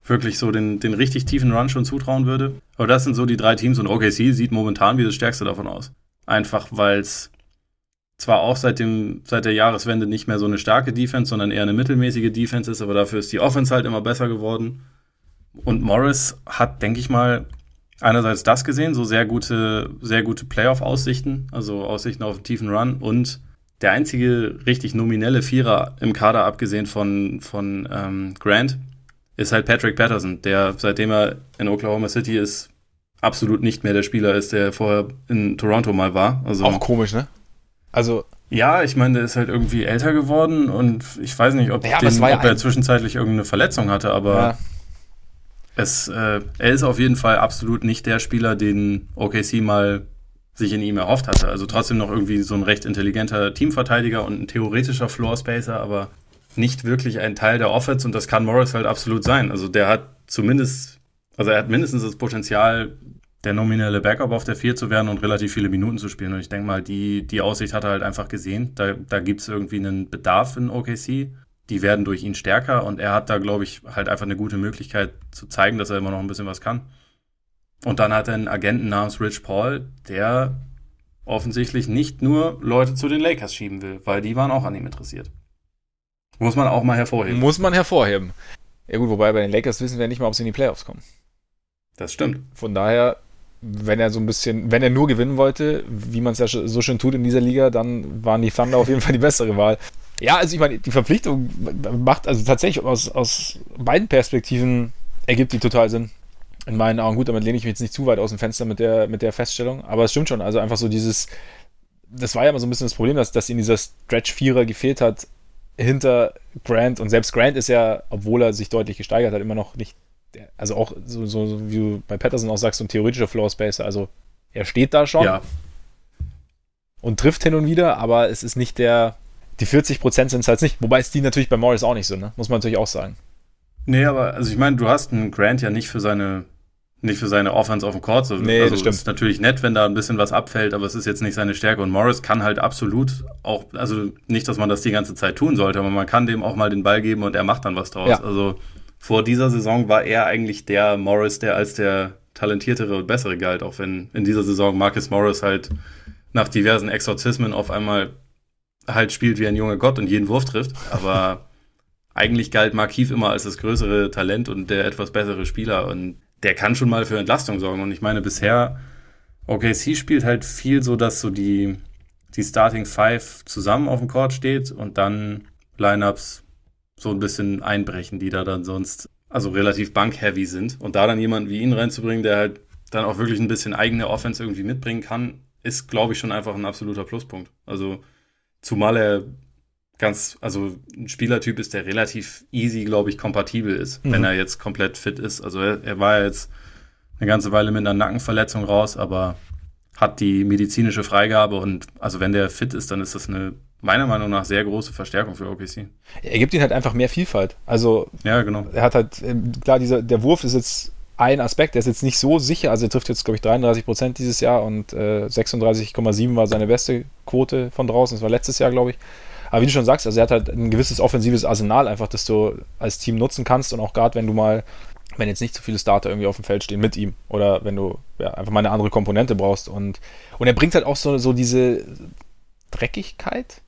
wirklich so den, den richtig tiefen Run schon zutrauen würde. Aber das sind so die drei Teams und OKC sieht momentan wie das stärkste davon aus. Einfach weil es zwar auch seit, dem, seit der Jahreswende nicht mehr so eine starke Defense, sondern eher eine mittelmäßige Defense ist, aber dafür ist die Offense halt immer besser geworden. Und Morris hat, denke ich mal, einerseits das gesehen, so sehr gute, sehr gute Playoff-Aussichten, also Aussichten auf einen tiefen Run und der einzige richtig nominelle Vierer im Kader, abgesehen von, von ähm, Grant, ist halt Patrick Patterson, der seitdem er in Oklahoma City ist, absolut nicht mehr der Spieler ist, der vorher in Toronto mal war. Also Auch komisch, ne? Also, ja, ich meine, der ist halt irgendwie älter geworden und ich weiß nicht, ob, Ja, den, ja ob er zwischenzeitlich irgendeine Verletzung hatte, aber ja, es, äh, er ist auf jeden Fall absolut nicht der Spieler, den OKC mal sich in ihm erhofft hatte. Also trotzdem noch irgendwie so ein recht intelligenter Teamverteidiger und ein theoretischer Floorspacer, aber nicht wirklich ein Teil der Offense und das kann Morris halt absolut sein. Also der hat zumindest, also er hat mindestens das Potenzial, der nominelle Backup auf der 4 zu werden und relativ viele Minuten zu spielen. Und ich denke mal, die, die Aussicht hat er halt einfach gesehen. Da, da gibt es irgendwie einen Bedarf in OKC. Die werden durch ihn stärker und er hat da, glaube ich, halt einfach eine gute Möglichkeit zu zeigen, dass er immer noch ein bisschen was kann. Und dann hat er einen Agenten namens Rich Paul, der offensichtlich nicht nur Leute zu den Lakers schieben will, weil die waren auch an ihm interessiert. Muss man auch mal hervorheben. muss man hervorheben. Ja gut, wobei bei den Lakers wissen wir nicht mal, ob sie in die Playoffs kommen. Das stimmt. Von daher, wenn er so ein bisschen, wenn er nur gewinnen wollte, wie man es ja so schön tut in dieser Liga, dann waren die Thunder auf jeden Fall die bessere Wahl. Ja, also ich meine, die Verpflichtung macht also tatsächlich aus, aus beiden Perspektiven ergibt die total Sinn. In meinen Augen, gut, damit lehne ich mich jetzt nicht zu weit aus dem Fenster mit der, mit der Feststellung, aber es stimmt schon. Also einfach so dieses, das war ja immer so ein bisschen das Problem, dass, dass ihm dieser Stretch-Vierer gefehlt hat hinter Grant und selbst Grant ist ja, obwohl er sich deutlich gesteigert hat, immer noch nicht also auch so, so, wie du bei Patterson auch sagst, so ein theoretischer Floor Spacer. Also er steht da schon Ja, und trifft hin und wieder, aber es ist nicht der, die 40% sind es halt nicht. Wobei es die natürlich bei Morris auch nicht so, ne? Muss man natürlich auch sagen. Nee, aber also ich meine, du hast einen Grant ja nicht für seine nicht für seine Offense auf dem Court. So, Nee, also das stimmt. ist natürlich nett, wenn da ein bisschen was abfällt, aber es ist jetzt nicht seine Stärke. Und Morris kann halt absolut auch, also nicht, dass man das die ganze Zeit tun sollte, aber man kann dem auch mal den Ball geben und er macht dann was draus. Ja. Also vor dieser Saison war er eigentlich der Morris, der als der talentiertere und bessere galt, auch wenn in dieser Saison Marcus Morris halt nach diversen Exorzismen auf einmal halt spielt wie ein junger Gott und jeden Wurf trifft. Aber <laughs> eigentlich galt Markief immer als das größere Talent und der etwas bessere Spieler und der kann schon mal für Entlastung sorgen. Und ich meine, bisher, OKC spielt halt viel so, dass so die, die Starting Five zusammen auf dem Court steht und dann Lineups so ein bisschen einbrechen, die da dann sonst also relativ bank-heavy sind. Und da dann jemanden wie ihn reinzubringen, der halt dann auch wirklich ein bisschen eigene Offense irgendwie mitbringen kann, ist, glaube ich, schon einfach ein absoluter Pluspunkt. Also zumal er ganz, also ein Spielertyp ist, der relativ easy, glaube ich, kompatibel ist, Mhm. wenn er jetzt komplett fit ist. Also er, er war ja jetzt eine ganze Weile mit einer Nackenverletzung raus, aber hat die medizinische Freigabe und also wenn der fit ist, dann ist das eine meiner Meinung nach sehr große Verstärkung für OKC. Er gibt ihnen halt einfach mehr Vielfalt. Also Ja, genau. er hat halt, ähm, klar, dieser, der Wurf ist jetzt ein Aspekt, der ist jetzt nicht so sicher, also er trifft jetzt, glaube ich, 33 Prozent dieses Jahr und äh, 36,7 war seine beste Quote von draußen, das war letztes Jahr, glaube ich. Aber wie du schon sagst, also er hat halt ein gewisses offensives Arsenal einfach, das du als Team nutzen kannst und auch gerade wenn du mal, wenn jetzt nicht so viele Starter irgendwie auf dem Feld stehen mit ihm oder wenn du ja, einfach mal eine andere Komponente brauchst und, und er bringt halt auch so, so diese Dreckigkeit.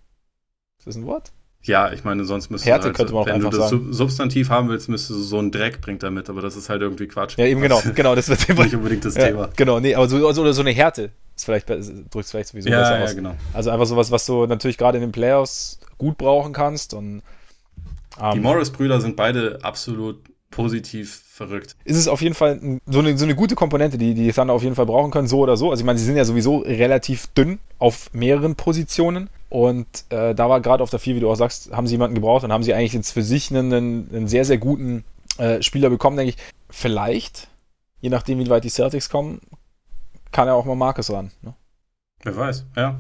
Ist das ein Wort? Ja, ich meine, sonst müsste Härte halt, könnte man auch wenn einfach du das sagen. Substantiv haben willst, müsste so ein Dreck bringt er mit, aber das ist halt irgendwie Quatsch. Ja, eben genau, genau, das <laughs> wird nicht unbedingt das ja, Thema. Genau, nee, aber so, also, oder so eine Härte ist vielleicht, drückt es vielleicht sowieso Ja, besser ja, aus. genau. Also einfach sowas, was du natürlich gerade in den Playoffs gut brauchen kannst und Die ähm, Morris-Brüder sind beide absolut positiv verrückt. ist es auf jeden Fall so eine, so eine gute Komponente, die die Thunder auf jeden Fall brauchen können, so oder so. Also ich meine, sie sind ja sowieso relativ dünn auf mehreren Positionen und äh, da war gerade auf der 4, wie du auch sagst, haben sie jemanden gebraucht und haben sie eigentlich jetzt für sich einen, einen, einen sehr, sehr guten äh, Spieler bekommen, denke ich. Vielleicht, je nachdem, wie weit die Celtics kommen, kann ja auch mal Marcus ran. Ne? Wer weiß, ja.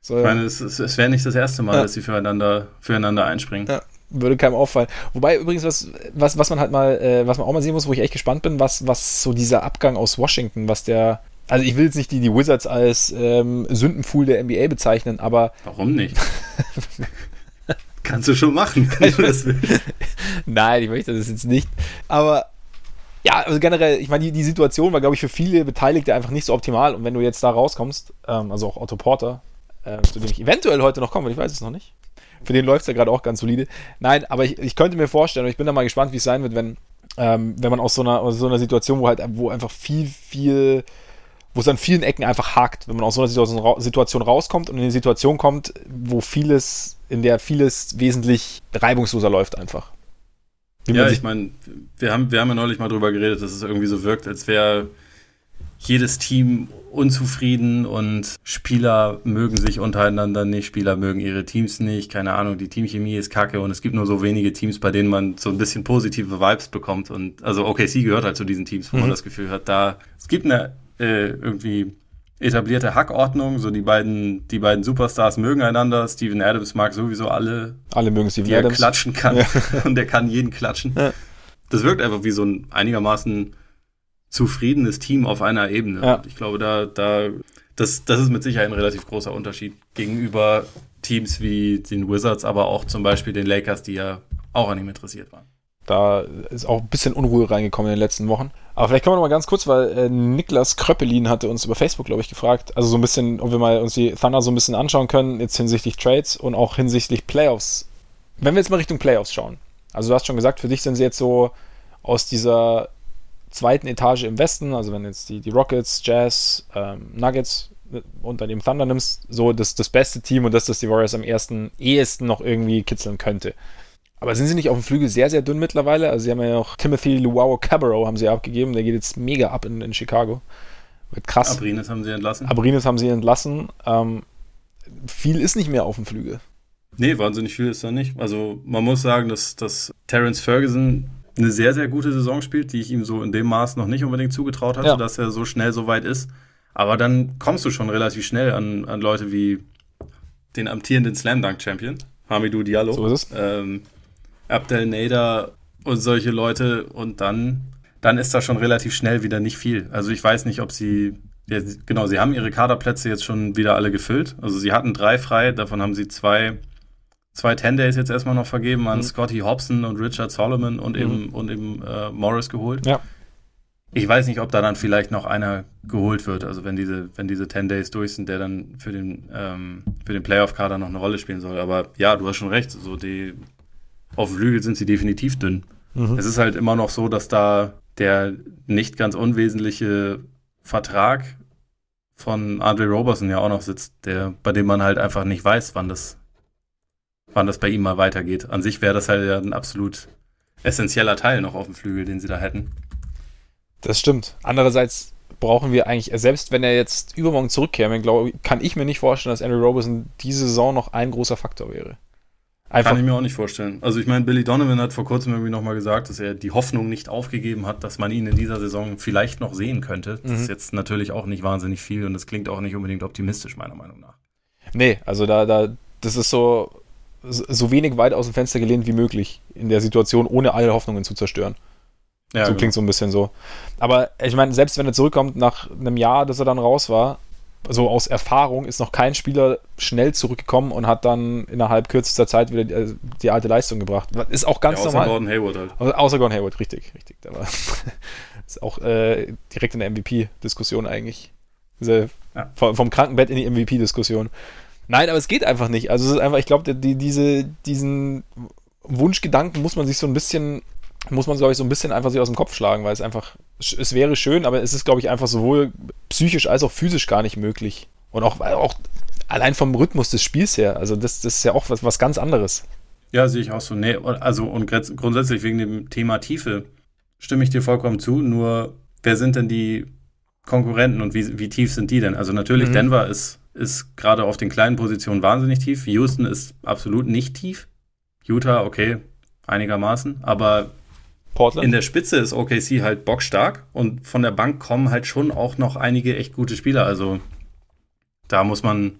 So, Ich meine, es, es, es wäre nicht das erste Mal, Ja. dass sie füreinander, füreinander einspringen. Ja. würde keinem auffallen. Wobei übrigens, was, was, was man halt mal, äh, was man auch mal sehen muss, wo ich echt gespannt bin, was, was so dieser Abgang aus Washington, was der, also ich will jetzt nicht die, die Wizards als ähm, Sündenfuhl der NBA bezeichnen, aber Warum nicht? <laughs> Kannst du schon machen, wenn du das willst. <laughs> nein, ich möchte das jetzt nicht. Aber ja, also generell, ich meine, die, die Situation war, glaube ich, für viele Beteiligte einfach nicht so optimal. Und wenn du jetzt da rauskommst, ähm, also auch Otto Porter, äh, zu dem ich eventuell heute noch komme, ich weiß es noch nicht. Für den läuft es ja gerade auch ganz solide. Nein, aber ich, ich könnte mir vorstellen, und ich bin da mal gespannt, wie es sein wird, wenn, ähm, wenn man aus so, einer, aus so einer Situation, wo halt, wo einfach viel, viel, wo es an vielen Ecken einfach hakt, wenn man aus so einer Situation rauskommt und in eine Situation kommt, wo vieles, in der vieles wesentlich reibungsloser läuft einfach. Ja, man ich meine, wir haben, wir haben ja neulich mal drüber geredet, dass es irgendwie so wirkt, als wäre jedes Team unzufrieden und Spieler mögen sich untereinander nicht, Spieler mögen ihre Teams nicht, keine Ahnung, die Teamchemie ist kacke und es gibt nur so wenige Teams, bei denen man so ein bisschen positive Vibes bekommt und also OKC gehört halt zu diesen Teams, wo man Mhm. das Gefühl hat, da es gibt eine äh, irgendwie etablierte Hackordnung, so die beiden die beiden Superstars mögen einander, Steven Adams mag sowieso alle alle mögen Steven wie er Adams. klatschen kann. Ja. <laughs> Und er kann jeden klatschen. Ja. Das wirkt einfach wie so ein einigermaßen zufriedenes Team auf einer Ebene. Ja. Ich glaube, da, da, das, das ist mit Sicherheit ein relativ großer Unterschied gegenüber Teams wie den Wizards, aber auch zum Beispiel den Lakers, die ja auch an ihm interessiert waren. Da ist auch ein bisschen Unruhe reingekommen in den letzten Wochen. Aber vielleicht können wir noch mal ganz kurz, weil äh, Niklas Kröppelin hatte uns über Facebook, glaube ich, gefragt, also so ein bisschen, ob wir mal uns die Thunder so ein bisschen anschauen können, jetzt hinsichtlich Trades und auch hinsichtlich Playoffs. Wenn wir jetzt mal Richtung Playoffs schauen. Also du hast schon gesagt, für dich sind sie jetzt so aus dieser zweiten Etage im Westen, also wenn jetzt die, die Rockets, Jazz, ähm, Nuggets und dann eben Thunder nimmst, so das, das beste Team und das, das die Warriors am ersten, ehesten noch irgendwie kitzeln könnte. Aber sind sie nicht auf dem Flügel sehr, sehr dünn mittlerweile? Also sie haben ja noch Timothy Luau Cabarro haben sie abgegeben, der geht jetzt mega ab in, in Chicago. Wird krass. Abrines haben sie entlassen. Abrines haben sie entlassen. Ähm, viel ist nicht mehr auf dem Flügel. Nee, wahnsinnig viel ist da nicht. Also man muss sagen, dass, dass Terence Ferguson eine sehr, sehr gute Saison spielt, die ich ihm so in dem Maß noch nicht unbedingt zugetraut hatte, Ja. dass er so schnell so weit ist. Aber dann kommst du schon relativ schnell an, an Leute wie den amtierenden Slam Dunk Champion, Hamidou Diallo, So ist es. ähm, Abdel Nader und solche Leute. Und dann, dann ist da schon relativ schnell wieder nicht viel. Also ich weiß nicht, ob sie ja, genau, sie haben ihre Kaderplätze jetzt schon wieder alle gefüllt. Also sie hatten drei frei, davon haben sie zwei, zwei Ten Days jetzt erstmal noch vergeben an Mhm. Scotty Hobson und Richard Solomon und eben, und eben äh, Morris geholt. Ja. Ich weiß nicht, ob da dann vielleicht noch einer geholt wird, also wenn diese, wenn diese 10 Days durch sind, der dann für den, ähm, für den Playoff-Kader noch eine Rolle spielen soll. Aber ja, du hast schon recht, so die, auf dem Flügel sind sie definitiv dünn. Mhm. Es ist halt immer noch so, dass da der nicht ganz unwesentliche Vertrag von Andre Roberson ja auch noch sitzt, der, bei dem man halt einfach nicht weiß, wann das, wann das bei ihm mal weitergeht. An sich wäre das halt ja ein absolut essentieller Teil noch auf dem Flügel, den sie da hätten. Das stimmt. Andererseits brauchen wir eigentlich, selbst wenn er jetzt übermorgen zurückkäme, glaube ich, kann ich mir nicht vorstellen, dass Andrew Roberson diese Saison noch ein großer Faktor wäre. Einfach, Kann ich mir auch nicht vorstellen. Also ich meine, Billy Donovan hat vor kurzem irgendwie nochmal gesagt, dass er die Hoffnung nicht aufgegeben hat, dass man ihn in dieser Saison vielleicht noch sehen könnte. Das Mhm. ist jetzt natürlich auch nicht wahnsinnig viel und das klingt auch nicht unbedingt optimistisch, meiner Meinung nach. nee, also da, da, das ist so, so wenig weit aus dem Fenster gelehnt wie möglich in der Situation, ohne alle Hoffnungen zu zerstören. Ja, so genau. klingt so ein bisschen so. Aber ich meine, selbst wenn er zurückkommt nach einem Jahr, dass er dann raus war, so aus Erfahrung ist noch kein Spieler schnell zurückgekommen und hat dann innerhalb kürzester Zeit wieder die, äh, die alte Leistung gebracht. Ist auch ganz ja, außer normal. Außer Gordon Hayward halt. Also, außer Gordon Hayward, richtig, richtig. Aber <laughs> ist auch äh, direkt in der MVP-Diskussion eigentlich. Diese, ja. vom, vom, Krankenbett in die MVP-Diskussion. Nein, aber es geht einfach nicht. Also es ist einfach, ich glaube, die, diese, diesen Wunschgedanken muss man sich so ein bisschen muss man, glaube ich, so ein bisschen einfach sich aus dem Kopf schlagen, weil es einfach, es wäre schön, aber es ist, glaube ich, einfach sowohl psychisch als auch physisch gar nicht möglich. Und auch, auch allein vom Rhythmus des Spiels her. Also das, das ist ja auch was, was ganz anderes. Ja, sehe ich auch so. Nee, also und grundsätzlich wegen dem Thema Tiefe stimme ich dir vollkommen zu. Nur wer sind denn die Konkurrenten und wie, wie tief sind die denn? Also natürlich, mhm. Denver ist, ist gerade auf den kleinen Positionen wahnsinnig tief. Houston ist absolut nicht tief. Utah, okay, einigermaßen. Aber Portland. In der Spitze ist OKC halt bockstark und von der Bank kommen halt schon auch noch einige echt gute Spieler. Also da muss man,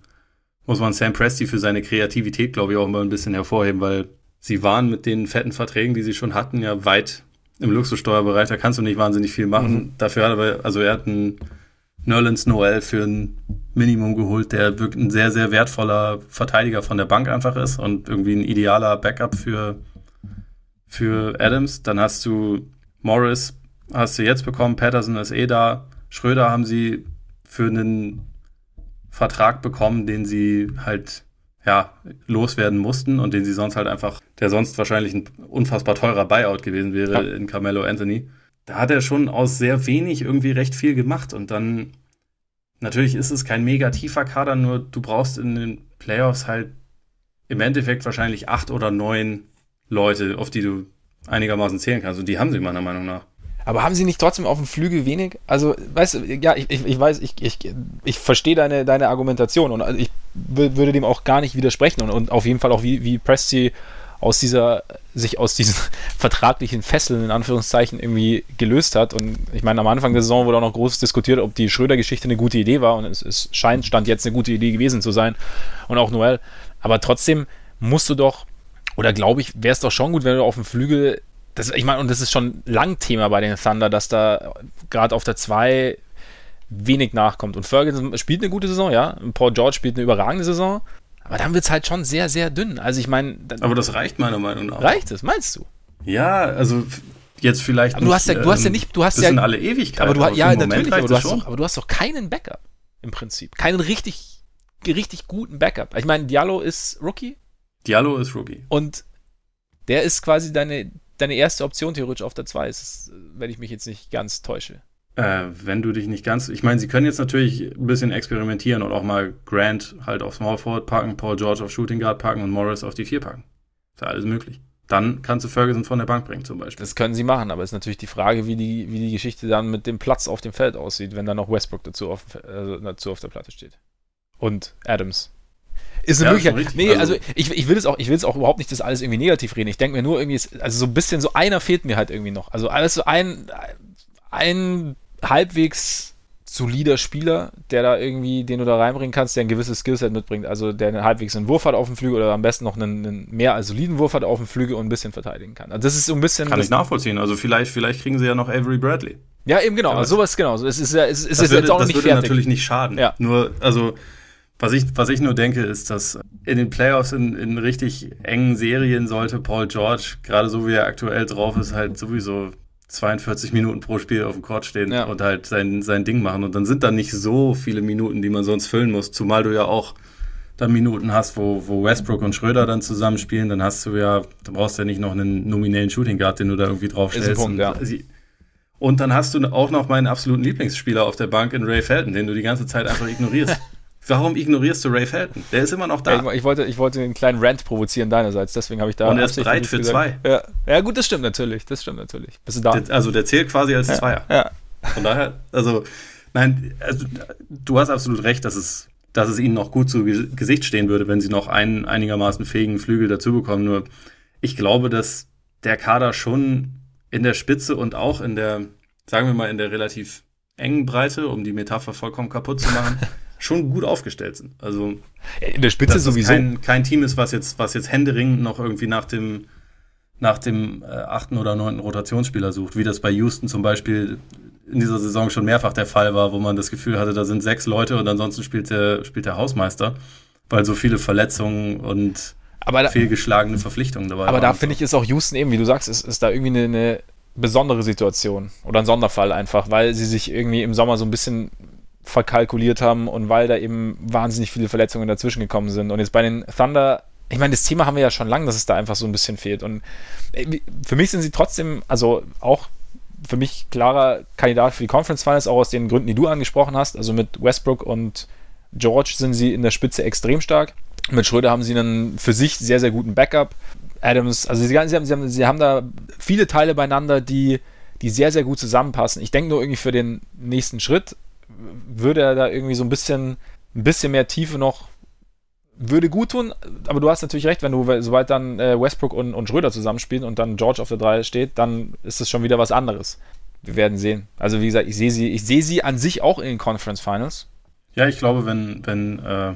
muss man Sam Presti für seine Kreativität, glaube ich, auch mal ein bisschen hervorheben, weil sie waren mit den fetten Verträgen, die sie schon hatten, ja weit im Luxussteuerbereich. Da kannst du nicht wahnsinnig viel machen. Mhm. Dafür hat er, also er hat einen Nerlens Noel für ein Minimum geholt, der wirklich ein sehr, sehr wertvoller Verteidiger von der Bank einfach ist und irgendwie ein idealer Backup für für Adams. Dann hast du Morris, hast du jetzt bekommen, Patterson ist eh da. Schröder haben sie für einen Vertrag bekommen, den sie halt ja, loswerden mussten und den sie sonst halt einfach, der sonst wahrscheinlich ein unfassbar teurer Buyout gewesen wäre in Carmelo Anthony. Da hat er schon aus sehr wenig irgendwie recht viel gemacht und dann natürlich ist es kein mega tiefer Kader, nur du brauchst in den Playoffs halt im Endeffekt wahrscheinlich acht oder neun Leute, auf die du einigermaßen zählen kannst. Und die haben sie meiner Meinung nach. Aber haben sie nicht trotzdem auf dem Flügel wenig? Also, weißt du, ja, ich, ich, ich weiß, ich, ich, ich verstehe deine, deine Argumentation und ich würde dem auch gar nicht widersprechen und, und auf jeden Fall auch, wie, wie Presti aus dieser, sich aus diesen <laughs> vertraglichen Fesseln in Anführungszeichen irgendwie gelöst hat. Und ich meine, am Anfang der Saison wurde auch noch groß diskutiert, ob die Schröder-Geschichte eine gute Idee war und es, es scheint, stand jetzt eine gute Idee gewesen zu sein und auch Noel. Aber trotzdem musst du doch oder glaube ich, wäre es doch schon gut, wenn du auf dem Flügel, das, ich meine, und das ist schon lang Thema bei den Thunder, dass da gerade auf der 2 wenig nachkommt. Und Ferguson spielt eine gute Saison, ja. Und Paul George spielt eine überragende Saison. Aber dann wird es halt schon sehr, sehr dünn. Also ich meine. Aber das reicht meiner Meinung nach. Reicht es, meinst du? Ja, also jetzt vielleicht. Aber du hast ja, du hast ja ähm, nicht, du hast das ja. sind alle Ewigkeiten. Aber du hast ja natürlich, aber du, hast doch, aber du hast doch keinen Backup im Prinzip. Keinen richtig, richtig guten Backup. Ich meine, Diallo ist Rookie. Diallo ist Rookie. Und der ist quasi deine, deine erste Option theoretisch auf der 2, wenn ich mich jetzt nicht ganz täusche. Äh, wenn du dich nicht ganz. Ich meine, sie können jetzt natürlich ein bisschen experimentieren und auch mal Grant halt auf Small Forward packen, Paul George auf Shooting Guard packen und Morris auf die 4 packen. Ist ja alles möglich. Dann kannst du Ferguson von der Bank bringen, zum Beispiel. Das können sie machen, aber es ist natürlich die Frage, wie die, wie die Geschichte dann mit dem Platz auf dem Feld aussieht, wenn dann noch Westbrook dazu auf, äh, dazu auf der Platte steht. Und Adams. Ist eine ja, Möglichkeit. Nee, also, also ich, ich will es auch, ich will es auch überhaupt nicht das alles irgendwie negativ reden. Ich denke mir nur irgendwie, also so ein bisschen, so einer fehlt mir halt irgendwie noch. Also alles so ein, ein halbwegs solider Spieler, der da irgendwie, den du da reinbringen kannst, der ein gewisses Skillset mitbringt. Also der einen halbwegs einen Wurf hat auf dem Flügel oder am besten noch einen, einen mehr als soliden Wurf hat auf dem Flügel und ein bisschen verteidigen kann. Also das ist so ein bisschen. Kann ich nachvollziehen. Also vielleicht, vielleicht kriegen sie ja noch Avery Bradley. Ja, eben genau. Also sowas genau. Es ist ja, es ist, das würde, jetzt auch noch nicht fertig. Das würde natürlich nicht schaden. Ja. Nur, also was ich, was ich nur denke, ist, dass in den Playoffs in, in richtig engen Serien sollte Paul George, gerade so wie er aktuell drauf ist, halt sowieso 42 Minuten pro Spiel auf dem Court stehen ja. und halt sein, sein Ding machen. Und dann sind da nicht so viele Minuten, die man sonst füllen muss, zumal du ja auch dann Minuten hast, wo, wo Westbrook und Schröder dann zusammenspielen, dann hast du ja, du brauchst ja nicht noch einen nominellen Shooting Guard, den du da irgendwie draufstellst. Punkt, und, ja. und dann hast du auch noch meinen absoluten Lieblingsspieler auf der Bank in Ray Felton, den du die ganze Zeit einfach ignorierst. <laughs> Warum ignorierst du Ray Felton? Der ist immer noch da. Ich, ich, wollte, ich wollte einen kleinen Rant provozieren deinerseits, deswegen habe ich da. Und er ist bereit für gesagt. zwei. Ja. ja, gut, das stimmt natürlich. Das stimmt natürlich. Bist du da? Der, also der zählt quasi als ja, Zweier. Ja. Von daher, also, nein, also, du hast absolut recht, dass es, dass es ihnen noch gut zu Gesicht stehen würde, wenn sie noch einen einigermaßen fähigen Flügel dazu bekommen. Nur ich glaube, dass der Kader schon in der Spitze und auch in der, sagen wir mal, in der relativ engen Breite, um die Metapher vollkommen kaputt zu machen, <laughs> schon gut aufgestellt sind. Also in der Spitze sowieso kein, kein Team ist, was jetzt, was jetzt händeringend noch irgendwie nach dem nach dem äh, achten oder neunten Rotationsspieler sucht, wie das bei Houston zum Beispiel in dieser Saison schon mehrfach der Fall war, wo man das Gefühl hatte, da sind sechs Leute und ansonsten spielt der, spielt der Hausmeister, weil so viele Verletzungen und da, fehlgeschlagene Verpflichtungen dabei Aber da finde ich, ist auch Houston eben, wie du sagst, ist, ist da irgendwie eine, eine besondere Situation oder ein Sonderfall einfach, weil sie sich irgendwie im Sommer so ein bisschen verkalkuliert haben und weil da eben wahnsinnig viele Verletzungen dazwischen gekommen sind. Und jetzt bei den Thunder, ich meine, das Thema haben wir ja schon lange, dass es da einfach so ein bisschen fehlt. Und äh, für mich sind sie trotzdem, also auch für mich klarer Kandidat für die Conference Finals, auch aus den Gründen, die du angesprochen hast. Also mit Westbrook und George sind sie in der Spitze extrem stark. Mit Schröder haben sie einen für sich sehr, sehr guten Backup. Adams, also sie, sie, haben, sie, haben, sie haben da viele Teile beieinander, die, die sehr, sehr gut zusammenpassen. Ich denke nur irgendwie für den nächsten Schritt würde er da irgendwie so ein bisschen, ein bisschen mehr Tiefe noch würde gut tun, aber du hast natürlich recht, wenn du, sobald dann äh, Westbrook und, und Schröder zusammenspielen und dann George auf der 3 steht, dann ist es schon wieder was anderes. Wir werden sehen. Also wie gesagt, ich sehe sie, ich sehe sie an sich auch in den Conference Finals. Ja, ich glaube, wenn, wenn äh,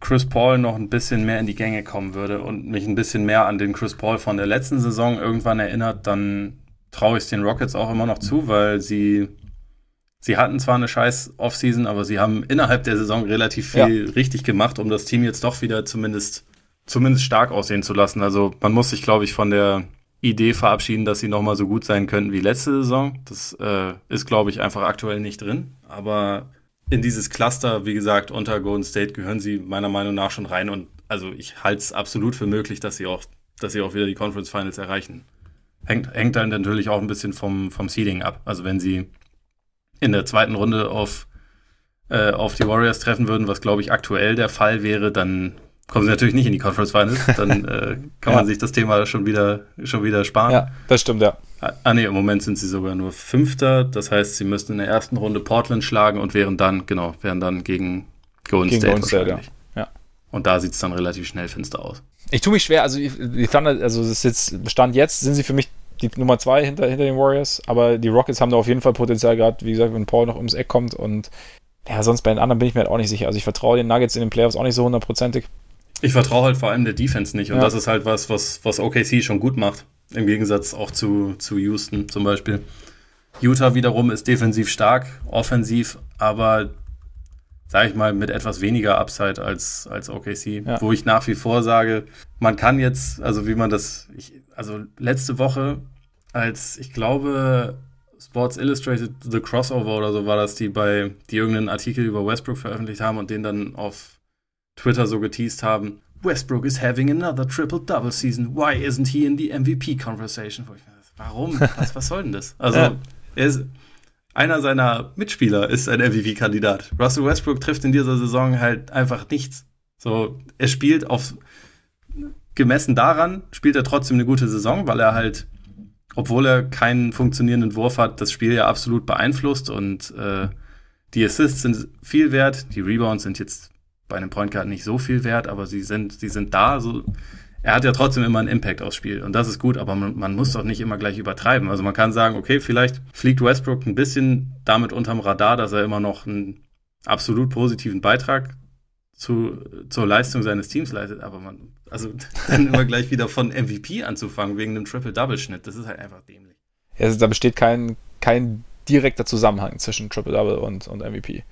Chris Paul noch ein bisschen mehr in die Gänge kommen würde und mich ein bisschen mehr an den Chris Paul von der letzten Saison irgendwann erinnert, dann traue ich es den Rockets auch immer noch zu, weil sie Sie hatten zwar eine scheiß Offseason, aber sie haben innerhalb der Saison relativ viel ja. richtig gemacht, um das Team jetzt doch wieder zumindest, zumindest stark aussehen zu lassen. Also man muss sich, glaube ich, von der Idee verabschieden, dass sie nochmal so gut sein könnten wie letzte Saison. Das äh, ist, glaube ich, einfach aktuell nicht drin. Aber in dieses Cluster, wie gesagt, unter Golden State gehören sie meiner Meinung nach schon rein. Und also ich halte es absolut für möglich, dass sie auch, dass sie auch wieder die Conference Finals erreichen. Hängt, hängt dann natürlich auch ein bisschen vom, vom Seeding ab. Also wenn sie in der zweiten Runde auf, äh, auf die Warriors treffen würden, was glaube ich aktuell der Fall wäre, dann kommen sie natürlich nicht in die Conference Finals. Dann äh, <laughs> kann ja. man sich das Thema schon wieder, schon wieder sparen. Ja, das stimmt, ja. Ah, ah, nee, im Moment sind sie sogar nur Fünfter. Das heißt, sie müssten in der ersten Runde Portland schlagen und wären dann, genau, wären dann gegen Golden gegen State Golden wahrscheinlich. State, ja. ja. Und da sieht es dann relativ schnell finster aus. Ich tue mich schwer, also die Thunder, also das ist jetzt, Stand jetzt, sind sie für mich die Nummer zwei hinter, hinter den Warriors, aber die Rockets haben da auf jeden Fall Potenzial, gerade wie gesagt, wenn Paul noch ums Eck kommt und ja, sonst bei den anderen bin ich mir halt auch nicht sicher. Also ich vertraue den Nuggets in den Playoffs auch nicht so hundertprozentig. Ich vertraue halt vor allem der Defense nicht und ja. das ist halt was, was, was OKC schon gut macht, im Gegensatz auch zu, zu Houston zum Beispiel. Utah wiederum ist defensiv stark, offensiv, aber sage ich mal, mit etwas weniger Upside als, als OKC, ja. wo ich nach wie vor sage, man kann jetzt, also wie man das, ich, also letzte Woche, als ich glaube, Sports Illustrated The Crossover oder so war das, die bei, die irgendeinen Artikel über Westbrook veröffentlicht haben und den dann auf Twitter so geteased haben. Westbrook is having another triple-double season. Why isn't he in the MVP conversation? Warum? <laughs> Was, was soll denn das? Also, ja. er ist, einer seiner Mitspieler ist ein MVP-Kandidat. Russell Westbrook trifft in dieser Saison halt einfach nichts. So, er spielt auf, gemessen daran spielt er trotzdem eine gute Saison, weil er halt, obwohl er keinen funktionierenden Wurf hat, das Spiel ja absolut beeinflusst und äh, die Assists sind viel wert, die Rebounds sind jetzt bei einem Point Guard nicht so viel wert, aber sie sind, sie sind da. So, er hat ja trotzdem immer einen Impact aufs Spiel und das ist gut, aber man, man muss doch nicht immer gleich übertreiben. Also man kann sagen, okay, vielleicht fliegt Westbrook ein bisschen damit unterm Radar, dass er immer noch einen absolut positiven Beitrag zu, zur Leistung seines Teams leistet, aber man, also <laughs> dann immer gleich wieder von MVP anzufangen wegen einem Triple-Double-Schnitt, das ist halt einfach dämlich. Ja, also da besteht kein, kein direkter Zusammenhang zwischen Triple-Double und, und MVP.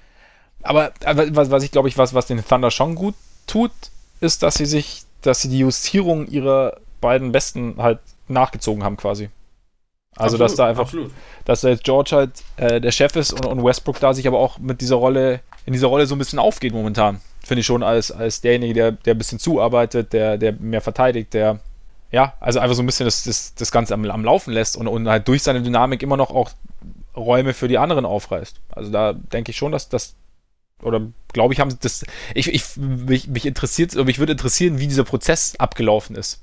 Aber, aber was, was ich glaube ich, was, was den Thunder schon gut tut, ist, dass sie sich, dass sie die Justierung ihrer beiden Besten halt nachgezogen haben quasi. Also, absolut, dass da einfach, absolut. dass da jetzt George halt äh, der Chef ist und, und Westbrook da sich aber auch mit dieser Rolle, in dieser Rolle so ein bisschen aufgeht momentan finde ich schon als, als derjenige, der, der ein bisschen zuarbeitet, der, der mehr verteidigt, der ja, also einfach so ein bisschen das, das, das Ganze am, am Laufen lässt und, und halt durch seine Dynamik immer noch auch Räume für die anderen aufreißt. Also da denke ich schon, dass das oder glaube ich, haben das. Ich, ich mich, mich interessiert, mich würde interessieren, wie dieser Prozess abgelaufen ist.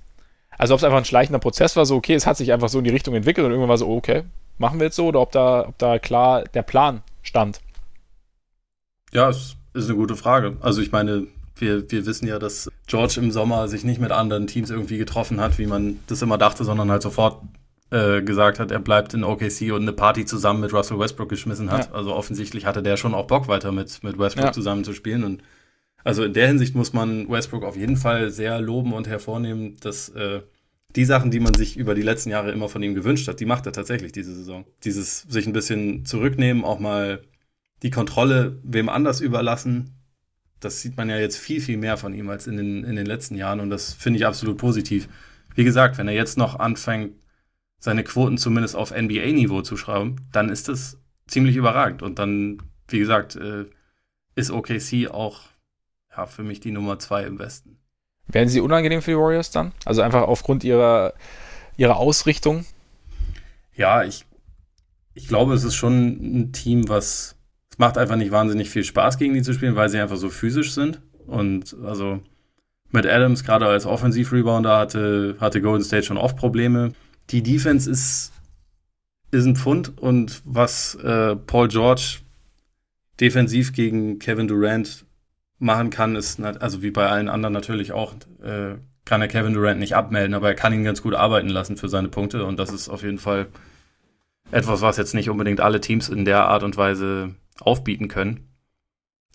Also ob es einfach ein schleichender Prozess war, so okay, es hat sich einfach so in die Richtung entwickelt und irgendwann war so, okay, machen wir jetzt so, oder ob da, ob da klar der Plan stand. Ja, es ist eine gute Frage. Also ich meine, wir, wir wissen ja, dass George im Sommer sich nicht mit anderen Teams irgendwie getroffen hat, wie man das immer dachte, sondern halt sofort äh, gesagt hat, er bleibt in OKC und eine Party zusammen mit Russell Westbrook geschmissen hat. Ja. Also offensichtlich hatte der schon auch Bock weiter mit, mit Westbrook ja. zusammen zu spielen. Und also in der Hinsicht muss man Westbrook auf jeden Fall sehr loben und hervornehmen, dass, äh, die Sachen, die man sich über die letzten Jahre immer von ihm gewünscht hat, die macht er tatsächlich diese Saison. Dieses sich ein bisschen zurücknehmen, auch mal die Kontrolle wem anders überlassen. Das sieht man ja jetzt viel, viel mehr von ihm als in den, in den letzten Jahren und das finde ich absolut positiv. Wie gesagt, wenn er jetzt noch anfängt, seine Quoten zumindest auf NBA-Niveau zu schrauben, dann ist das ziemlich überragend. Und dann, wie gesagt, äh, ist OKC auch ja, für mich die Nummer zwei im Westen. Werden sie unangenehm für die Warriors dann? Also einfach aufgrund ihrer, ihrer Ausrichtung? Ja, ich, ich glaube, es ist schon ein Team, was es macht einfach nicht wahnsinnig viel Spaß, gegen die zu spielen, weil sie einfach so physisch sind. Und also mit Adams, gerade als Offensiv-Rebounder, hatte, hatte Golden State schon oft Probleme. Die Defense ist, ist ein Pfund und was äh, Paul George defensiv gegen Kevin Durant machen kann, ist, also wie bei allen anderen natürlich auch, äh, kann er Kevin Durant nicht abmelden, aber er kann ihn ganz gut arbeiten lassen für seine Punkte und das ist auf jeden Fall etwas, was jetzt nicht unbedingt alle Teams in der Art und Weise aufbieten können.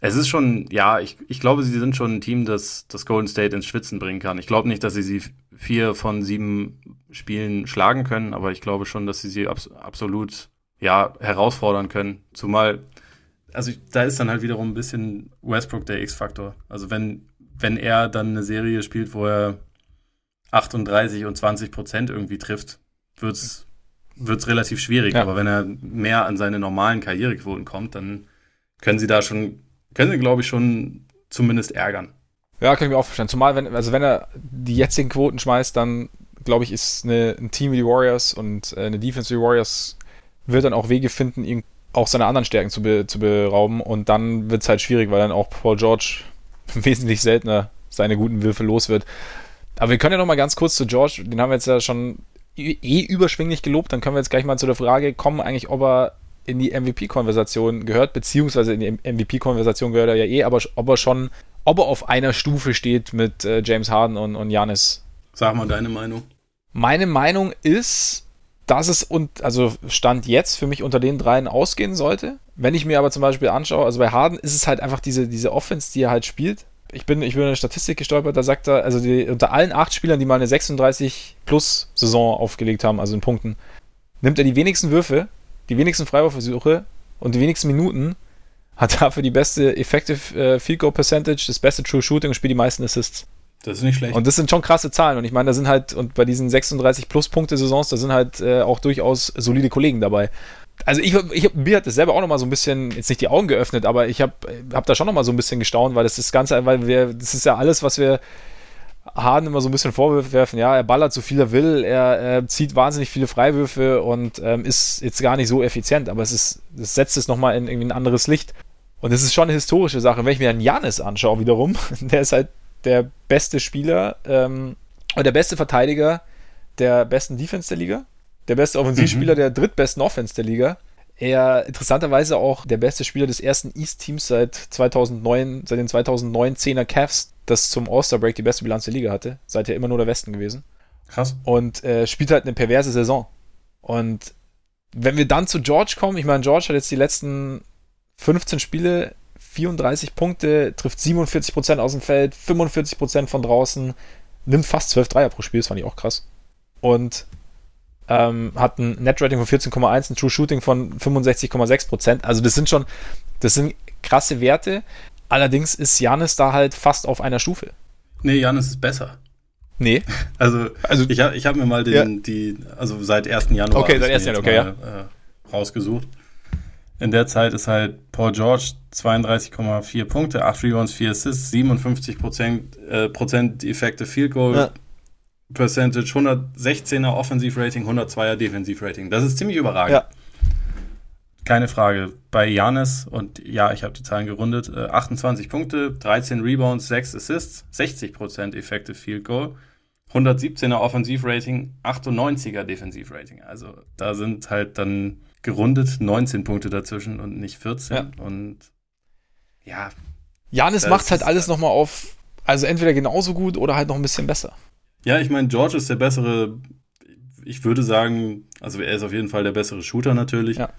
Es ist schon, ja, ich, ich glaube, sie sind schon ein Team, das das Golden State ins Schwitzen bringen kann. Ich glaube nicht, dass sie sie vier von sieben Spielen schlagen können, aber ich glaube schon, dass sie sie abs absolut, ja, herausfordern können. Zumal also da ist dann halt wiederum ein bisschen Westbrook der X-Faktor. Also wenn, wenn er dann eine Serie spielt, wo er 38 und 20 Prozent irgendwie trifft, wird's wird's relativ schwierig. Ja. Aber wenn er mehr an seine normalen Karrierequoten kommt, dann können sie da schon, können sie, glaube ich, schon zumindest ärgern. Ja, kann ich mir auch vorstellen. Zumal, wenn, also wenn er die jetzigen Quoten schmeißt, dann glaube ich, ist eine, ein Team wie die Warriors und äh, eine Defense wie die Warriors wird dann auch Wege finden, ihn auch seine anderen Stärken zu, be, zu berauben. Und dann wird es halt schwierig, weil dann auch Paul George <laughs> wesentlich seltener seine guten Würfe los wird. Aber wir können ja noch mal ganz kurz zu George, den haben wir jetzt ja schon eh überschwinglich gelobt, dann können wir jetzt gleich mal zu der Frage kommen, eigentlich, ob er in die MVP-Konversation gehört, beziehungsweise in die MVP-Konversation gehört er ja eh, aber ob er schon, ob er auf einer Stufe steht mit äh, James Harden und, und. Sag mal deine Meinung. Meine Meinung ist, dass es und also Stand jetzt für mich unter den dreien ausgehen sollte. Wenn ich mir aber zum Beispiel anschaue, also bei Harden ist es halt einfach diese, diese Offense, die er halt spielt. Ich bin, ich bin in eine Statistik gestolpert, da sagt er, also die, unter allen acht Spielern, die mal eine 36-plus-Saison aufgelegt haben, also in Punkten, nimmt er die wenigsten Würfe, die wenigsten Freiwurfversuche und die wenigsten Minuten, hat dafür die beste Effective äh, Field Goal Percentage, das beste True Shooting und spielt die meisten Assists. Das ist nicht schlecht. Und das sind schon krasse Zahlen. Und ich meine, da sind halt, und bei diesen 36 Plus-Punkte-Saisons, da sind halt äh, auch durchaus solide Kollegen dabei. Also ich, ich mir hat das selber auch nochmal so ein bisschen, jetzt nicht die Augen geöffnet, aber ich habe hab da schon nochmal so ein bisschen gestaunt, weil das ist das Ganze, weil wir, das ist ja alles, was wir Harden immer so ein bisschen vorwerfen, ja, er ballert so viel er will, er, er zieht wahnsinnig viele Freiwürfe und ähm, ist jetzt gar nicht so effizient, aber es ist, das setzt es nochmal in irgendwie ein anderes Licht. Und das ist schon eine historische Sache. wenn ich mir dann Janis anschaue wiederum, <laughs> der ist halt der beste Spieler ähm, oder der beste Verteidiger der besten Defense der Liga, der beste Offensivspieler mhm. der drittbesten Offense der Liga. Er interessanterweise auch der beste Spieler des ersten East-Teams seit 2009, seit den 2009-10er Cavs, das zum All-Star-Break die beste Bilanz der Liga hatte. Seither immer nur der Westen gewesen. Krass. Und äh, spielt halt eine perverse Saison. Und wenn wir dann zu George kommen, ich meine, George hat jetzt die letzten 15 Spiele 34 Punkte, trifft 47% aus dem Feld, 45% von draußen, nimmt fast 12 Dreier pro Spiel, das fand ich auch krass. Und ähm, hat ein Net-Rating von 14,1, ein True Shooting von 65,6%. Also das sind schon, das sind krasse Werte. Allerdings ist Janis da halt fast auf einer Stufe. Nee, Janis ist besser. Nee. <laughs> Also, also ich, ich habe mir mal den, ja. die, also seit 1. Januar okay, seit 1. Januar, okay, mal, ja. äh, rausgesucht. In der Zeit ist halt Paul George 32,4 Punkte, 8 Rebounds, 4 Assists, 57 Prozent, äh, Prozent Effective Field Goal ja. Percentage, 116er Offensivrating, 102er Defensivrating. Das ist ziemlich überragend. Ja. Keine Frage. Bei Janis, und ja, ich habe die Zahlen gerundet, äh, 28 Punkte, 13 Rebounds, 6 Assists, 60% Effective Field Goal, 117er Offensivrating, 98er Defensivrating. Also da sind halt dann gerundet 19 Punkte dazwischen und nicht 14. Ja. Und ja. Janis macht halt alles nochmal auf, also entweder genauso gut oder halt noch ein bisschen besser. Ja, ich meine, George ist der bessere, ich würde sagen, also er ist auf jeden Fall der bessere Shooter natürlich. Ja.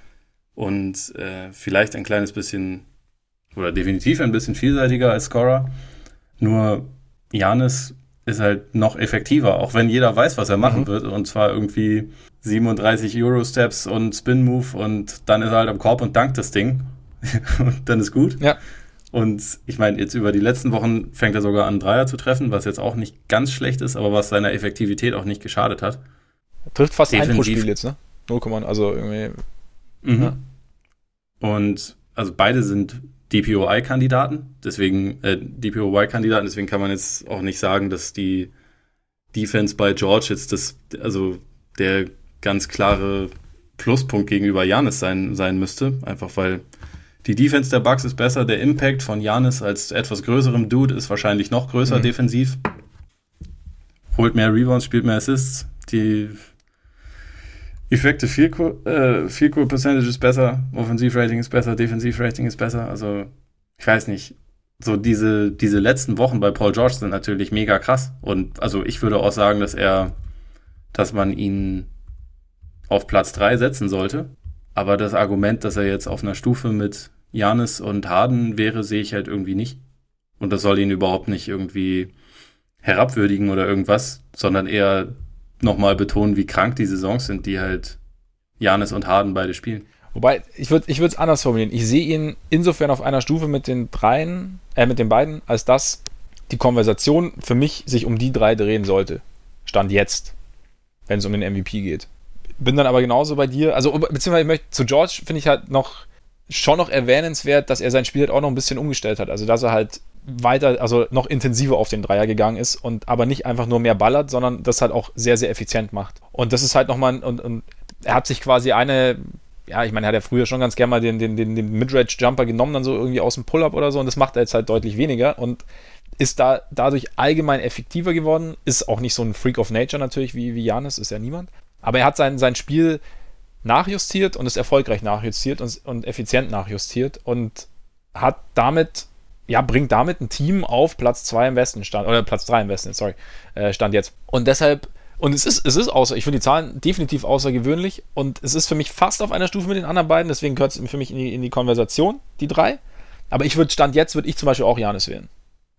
Und äh, vielleicht ein kleines bisschen, oder definitiv ein bisschen vielseitiger als Scorer. Nur Janis ist halt noch effektiver, auch wenn jeder weiß, was er machen mhm. wird. Und zwar irgendwie 37 Euro-Steps und Spin-Move und dann ist er halt am Korb und dankt das Ding. <laughs> und dann ist gut. Ja. Und ich meine, jetzt über die letzten Wochen fängt er sogar an, Dreier zu treffen, was jetzt auch nicht ganz schlecht ist, aber was seiner Effektivität auch nicht geschadet hat. Er trifft fast Defensiv. ein pro Spiel jetzt, ne? 0, also irgendwie. Mhm. Ja. Und also beide sind DPOI-Kandidaten, deswegen äh, DPOY-Kandidaten, deswegen kann man jetzt auch nicht sagen, dass die Defense bei George jetzt das, also der ganz klare Pluspunkt gegenüber Janis sein, sein müsste, einfach weil die Defense der Bucks ist besser, der Impact von Janis als etwas größerem Dude ist wahrscheinlich noch größer mhm. defensiv. Holt mehr Rebounds, spielt mehr Assists, die Effective Field Goal, äh, Field Goal Percentage ist besser, Offensivrating ist besser, Defensivrating ist besser. Also, ich weiß nicht. So diese, diese letzten Wochen bei Paul George sind natürlich mega krass. Und also ich würde auch sagen, dass er, dass man ihn auf Platz 3 setzen sollte. Aber das Argument, dass er jetzt auf einer Stufe mit Janis und Harden wäre, sehe ich halt irgendwie nicht. Und das soll ihn überhaupt nicht irgendwie herabwürdigen oder irgendwas, sondern eher nochmal betonen, wie krank die Saisons sind, die halt Janis und Harden beide spielen. Wobei, ich würde es anders formulieren. Ich sehe ihn insofern auf einer Stufe mit den dreien, äh, mit den beiden, als dass die Konversation für mich sich um die drei drehen sollte. Stand jetzt, wenn es um den MVP geht. Bin dann aber genauso bei dir. Also, beziehungsweise ich möchte zu George finde ich halt noch schon noch erwähnenswert, dass er sein Spiel halt auch noch ein bisschen umgestellt hat. Also, dass er halt weiter, also noch intensiver auf den Dreier gegangen ist und aber nicht einfach nur mehr ballert, sondern das halt auch sehr, sehr effizient macht. Und das ist halt nochmal, und, und er hat sich quasi eine, ja, ich meine, er hat ja früher schon ganz gerne mal den, den, den, den Midrange-Jumper genommen, dann so irgendwie aus dem Pull-Up oder so, und das macht er jetzt halt deutlich weniger und ist da dadurch allgemein effektiver geworden, ist auch nicht so ein Freak of Nature natürlich wie, wie Janis, ist ja niemand. Aber er hat sein, sein Spiel nachjustiert und ist erfolgreich nachjustiert und, und effizient nachjustiert und hat damit ja, bringt damit ein Team auf Platz 2 im Westen stand, oder Platz 3 im Westen, sorry, äh, stand jetzt. Und deshalb, und es ist, es ist außer, ich finde die Zahlen definitiv außergewöhnlich und es ist für mich fast auf einer Stufe mit den anderen beiden, deswegen gehört es für mich in die, in die Konversation, die drei. Aber ich würde, Stand jetzt, würde ich zum Beispiel auch Janis wählen.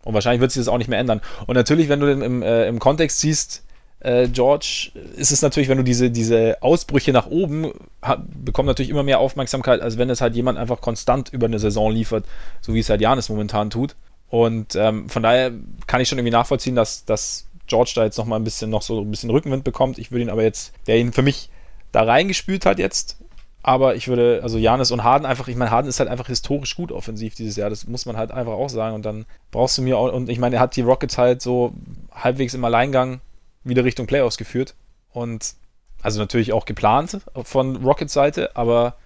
Und wahrscheinlich wird sich das auch nicht mehr ändern. Und natürlich, wenn du den im, äh, im Kontext siehst, äh, George, ist es natürlich, wenn du diese, diese Ausbrüche nach oben, hat, bekommt natürlich immer mehr Aufmerksamkeit, als wenn es halt jemand einfach konstant über eine Saison liefert, so wie es halt Janis momentan tut. Und ähm, von daher kann ich schon irgendwie nachvollziehen, dass, dass George da jetzt noch mal ein bisschen noch so ein bisschen Rückenwind bekommt. Ich würde ihn aber jetzt, der ihn für mich da reingespült hat jetzt, aber ich würde, also Janis und Harden einfach, ich meine, Harden ist halt einfach historisch gut offensiv dieses Jahr. Das muss man halt einfach auch sagen. Und dann brauchst du mir auch, und ich meine, er hat die Rockets halt so halbwegs im Alleingang wieder Richtung Playoffs geführt. Und also natürlich auch geplant von Rockets Seite, aber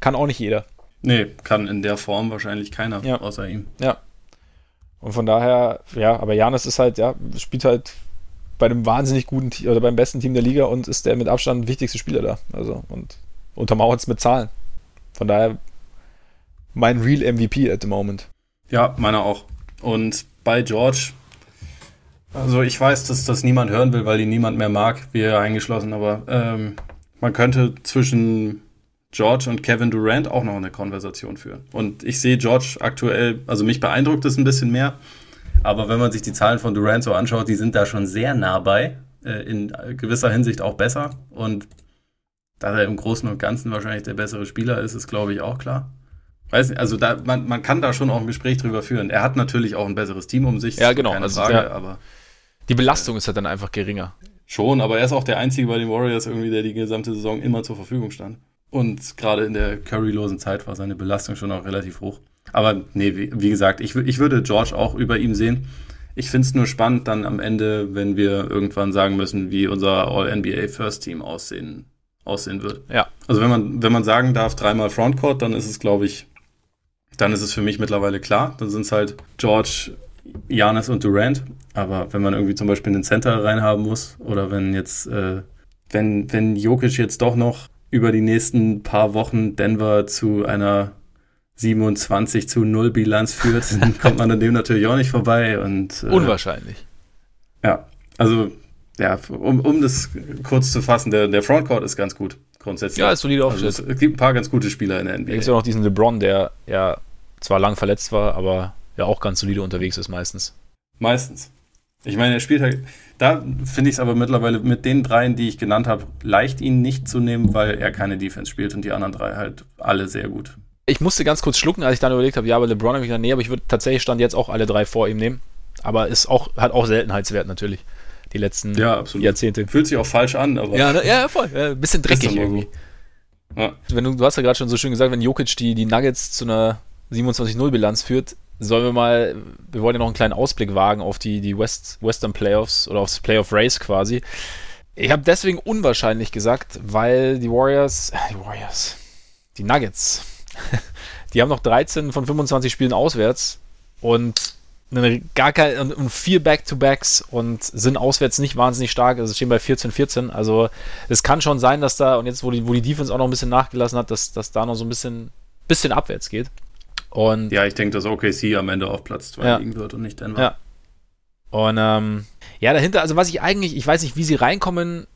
kann auch nicht jeder. Nee, kann in der Form wahrscheinlich keiner ja. außer ihm. Ja. Und von daher, ja, aber Janis ist halt, ja, spielt halt bei einem wahnsinnig guten Team oder beim besten Team der Liga und ist der mit Abstand wichtigste Spieler da. Also und untermauert es mit Zahlen. Von daher mein Real MVP at the moment. Ja, meiner auch. Und bei George also ich weiß, dass das niemand hören will, weil ihn niemand mehr mag, wie er eingeschlossen, aber ähm, man könnte zwischen George und Kevin Durant auch noch eine Konversation führen. Und ich sehe George aktuell, also mich beeindruckt es ein bisschen mehr, aber wenn man sich die Zahlen von Durant so anschaut, die sind da schon sehr nah bei, äh, in gewisser Hinsicht auch besser. Und dass er im Großen und Ganzen wahrscheinlich der bessere Spieler ist, ist glaube ich auch klar. Weiß nicht, also da, man, man kann da schon auch ein Gespräch drüber führen. Er hat natürlich auch ein besseres Team um sich, ja, genau, keine also, Frage, ja. aber die Belastung ist halt dann einfach geringer. Schon, aber er ist auch der Einzige bei den Warriors irgendwie, der die gesamte Saison immer zur Verfügung stand. Und gerade in der Curry-losen Zeit war seine Belastung schon auch relativ hoch. Aber nee, wie, wie gesagt, ich, ich würde George auch über ihm sehen. Ich finde es nur spannend dann am Ende, wenn wir irgendwann sagen müssen, wie unser All-NBA First Team aussehen, aussehen wird. Ja. Also wenn man, wenn man sagen darf, dreimal Frontcourt, dann ist es, glaube ich, dann ist es für mich mittlerweile klar. Dann sind es halt George, Janis und Durant. Aber wenn man irgendwie zum Beispiel einen Center reinhaben muss oder wenn jetzt, äh, wenn, wenn Jokic jetzt doch noch über die nächsten paar Wochen Denver zu einer 27 zu 0 Bilanz führt, dann <laughs> kommt man an dem natürlich auch nicht vorbei. Und, äh, Unwahrscheinlich. Ja, also ja, um, um das kurz zu fassen, der, der Frontcourt ist ganz gut, grundsätzlich. Ja, ist solide aufgestellt. Also es gibt ein paar ganz gute Spieler in der NBA. Es gibt ja noch diesen LeBron, der ja zwar lang verletzt war, aber ja auch ganz solide unterwegs ist meistens. Meistens. Ich meine, er spielt halt, da finde ich es aber mittlerweile mit den dreien, die ich genannt habe, leicht ihn nicht zu nehmen, weil er keine Defense spielt und die anderen drei halt alle sehr gut. Ich musste ganz kurz schlucken, als ich dann überlegt habe, ja, aber LeBron habe ich dann, nee, aber ich würde tatsächlich stand jetzt auch alle drei vor ihm nehmen. Aber ist auch, hat auch Seltenheitswert natürlich. Die letzten ja, Jahrzehnte. Fühlt sich auch falsch an, aber. Ja, ne, ja voll. Ein bisschen dreckig irgendwie. So. Ja. Wenn du, du hast ja gerade schon so schön gesagt, wenn Jokic die, die Nuggets zu einer 27-0-Bilanz führt, sollen wir mal, wir wollen ja noch einen kleinen Ausblick wagen auf die, die West, Western Playoffs oder aufs Playoff Race quasi. Ich habe deswegen unwahrscheinlich gesagt, weil die Warriors, äh, die Warriors, die Nuggets, <laughs> die haben noch 13 von 25 Spielen auswärts und gar kein, und vier Back-to-Backs und sind auswärts nicht wahnsinnig stark. Also stehen bei 14-14. Also es kann schon sein, dass da, und jetzt, wo die, wo die Defense auch noch ein bisschen nachgelassen hat, dass, dass da noch so ein bisschen, bisschen abwärts geht. Und ja, ich denke, dass OKC am Ende auf Platz 2 ja. liegen wird und nicht Denver. Ja. Und ähm, ja, dahinter, also was ich eigentlich, ich weiß nicht, wie sie reinkommen,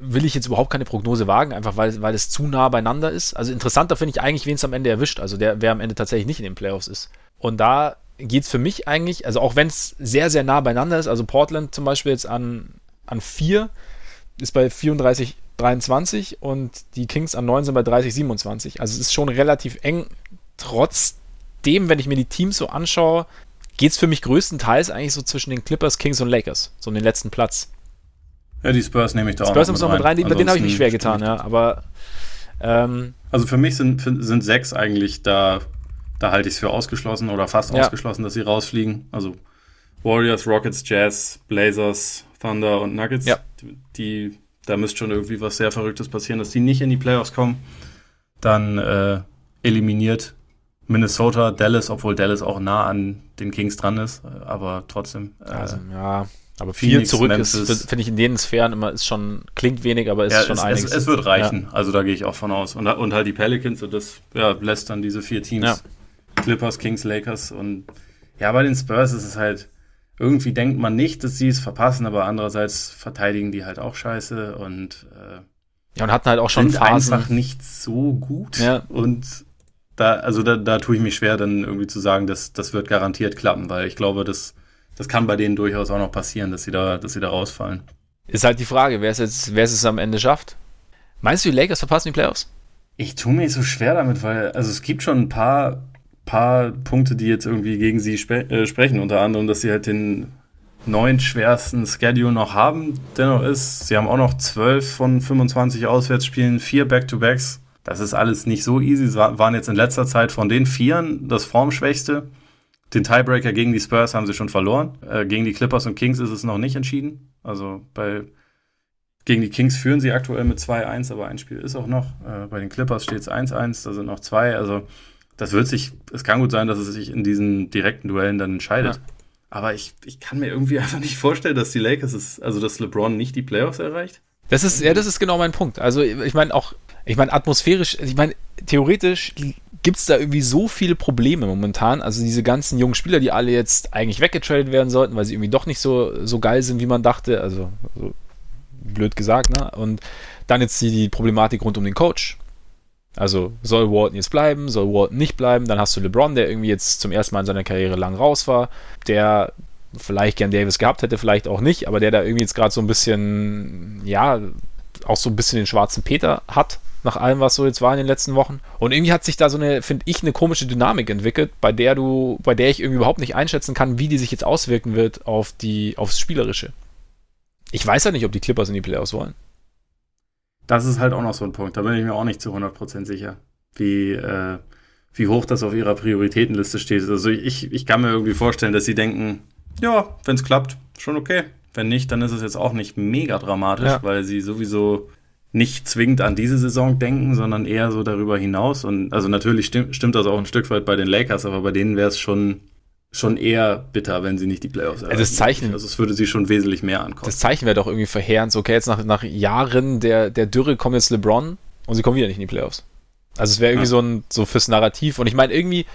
will ich jetzt überhaupt keine Prognose wagen, einfach weil, weil es zu nah beieinander ist. Also interessanter finde ich eigentlich, wen es am Ende erwischt, also der, wer am Ende tatsächlich nicht in den Playoffs ist. Und da geht es für mich eigentlich, also auch wenn es sehr, sehr nah beieinander ist, also Portland zum Beispiel jetzt an, an 4 ist bei 34, 23 und die Kings an 9 sind bei 30, 27. Also es ist schon relativ eng, trotz dem, wenn ich mir die Teams so anschaue, geht es für mich größtenteils eigentlich so zwischen den Clippers, Kings und Lakers, so um den letzten Platz. Ja, die Spurs nehme ich da Spurs auch Spurs noch mit rein, rein. den habe ich mich schwer getan, ja, aber ähm, also für mich sind, sind sechs eigentlich da, da halte ich es für ausgeschlossen oder fast ja. ausgeschlossen, dass sie rausfliegen. Also Warriors, Rockets, Jazz, Blazers, Thunder und Nuggets. Ja. Die, die, da müsste schon irgendwie was sehr Verrücktes passieren, dass die nicht in die Playoffs kommen. Dann äh, eliminiert Minnesota, Dallas, obwohl Dallas auch nah an den Kings dran ist, aber trotzdem. Äh, also, ja, aber viel Phoenix, zurück Memphis. ist, finde ich in den Sphären immer, ist schon, klingt wenig, aber ist ja, schon es, einiges. Es, es wird reichen, ja. also da gehe ich auch von aus. Und, und halt die Pelicans, und das ja, lässt dann diese vier Teams. Clippers, Kings, Lakers und ja, bei den Spurs ist es halt, irgendwie denkt man nicht, dass sie es verpassen, aber andererseits verteidigen die halt auch scheiße und äh, ja, und hatten halt auch schon sind Phasen. einfach nicht so gut. Ja. Und da, also da, da tue ich mich schwer, dann irgendwie zu sagen, dass das wird garantiert klappen, weil ich glaube, das, das kann bei denen durchaus auch noch passieren, dass sie da, dass sie da rausfallen. Ist halt die Frage, wer es jetzt, wer es am Ende schafft. Meinst du, die Lakers verpassen die Playoffs? Ich tue mir so schwer damit, weil, also es gibt schon ein paar, paar Punkte, die jetzt irgendwie gegen sie spre äh, sprechen, unter anderem, dass sie halt den neun schwersten Schedule noch haben, dennoch ist. Sie haben auch noch zwölf von 25 Auswärtsspielen, vier Back-to-Backs das ist alles nicht so easy. Sie waren jetzt in letzter Zeit von den Vieren das Formschwächste. Den Tiebreaker gegen die Spurs haben sie schon verloren. Äh, gegen die Clippers und Kings ist es noch nicht entschieden. Also bei gegen die Kings führen sie aktuell mit 2-1, aber ein Spiel ist auch noch. Äh, bei den Clippers steht es 1-1, da sind noch zwei. Also das wird sich, es kann gut sein, dass es sich in diesen direkten Duellen dann entscheidet. Ja. Aber ich, ich kann mir irgendwie einfach nicht vorstellen, dass die Lakers ist, also dass LeBron nicht die Playoffs erreicht. Das ist, ja, das ist genau mein Punkt. Also ich meine auch ich meine, atmosphärisch, ich meine, theoretisch gibt es da irgendwie so viele Probleme momentan. Also diese ganzen jungen Spieler, die alle jetzt eigentlich weggetradet werden sollten, weil sie irgendwie doch nicht so, so geil sind, wie man dachte. Also so blöd gesagt, ne? Und dann jetzt die, die Problematik rund um den Coach. Also soll Walton jetzt bleiben, soll Walton nicht bleiben? Dann hast du LeBron, der irgendwie jetzt zum ersten Mal in seiner Karriere lang raus war, der vielleicht gern Davis gehabt hätte, vielleicht auch nicht, aber der da irgendwie jetzt gerade so ein bisschen, ja, auch so ein bisschen den schwarzen Peter hat, nach allem, was so jetzt war in den letzten Wochen. Und irgendwie hat sich da so eine, finde ich, eine komische Dynamik entwickelt, bei der du, bei der ich irgendwie überhaupt nicht einschätzen kann, wie die sich jetzt auswirken wird auf die, aufs Spielerische. Ich weiß ja nicht, ob die Clippers in die Playoffs wollen. Das ist halt auch noch so ein Punkt. Da bin ich mir auch nicht zu 100% sicher, wie, äh, wie hoch das auf ihrer Prioritätenliste steht. Also ich, ich kann mir irgendwie vorstellen, dass sie denken, ja, wenn es klappt, schon okay. Wenn nicht, dann ist es jetzt auch nicht mega dramatisch, ja. weil sie sowieso nicht zwingend an diese Saison denken, sondern eher so darüber hinaus. Und also natürlich stimmt, stimmt das auch ein Stück weit bei den Lakers, aber bei denen wäre es schon, schon eher bitter, wenn sie nicht die Playoffs erreichen. Das Zeichen, also es würde sie schon wesentlich mehr ankommen. Das Zeichen wäre doch irgendwie verheerend. So, okay, jetzt nach, nach Jahren der, der Dürre kommt jetzt LeBron und sie kommen wieder nicht in die Playoffs. Also es wäre irgendwie ja. so ein, so fürs Narrativ. Und ich meine, irgendwie,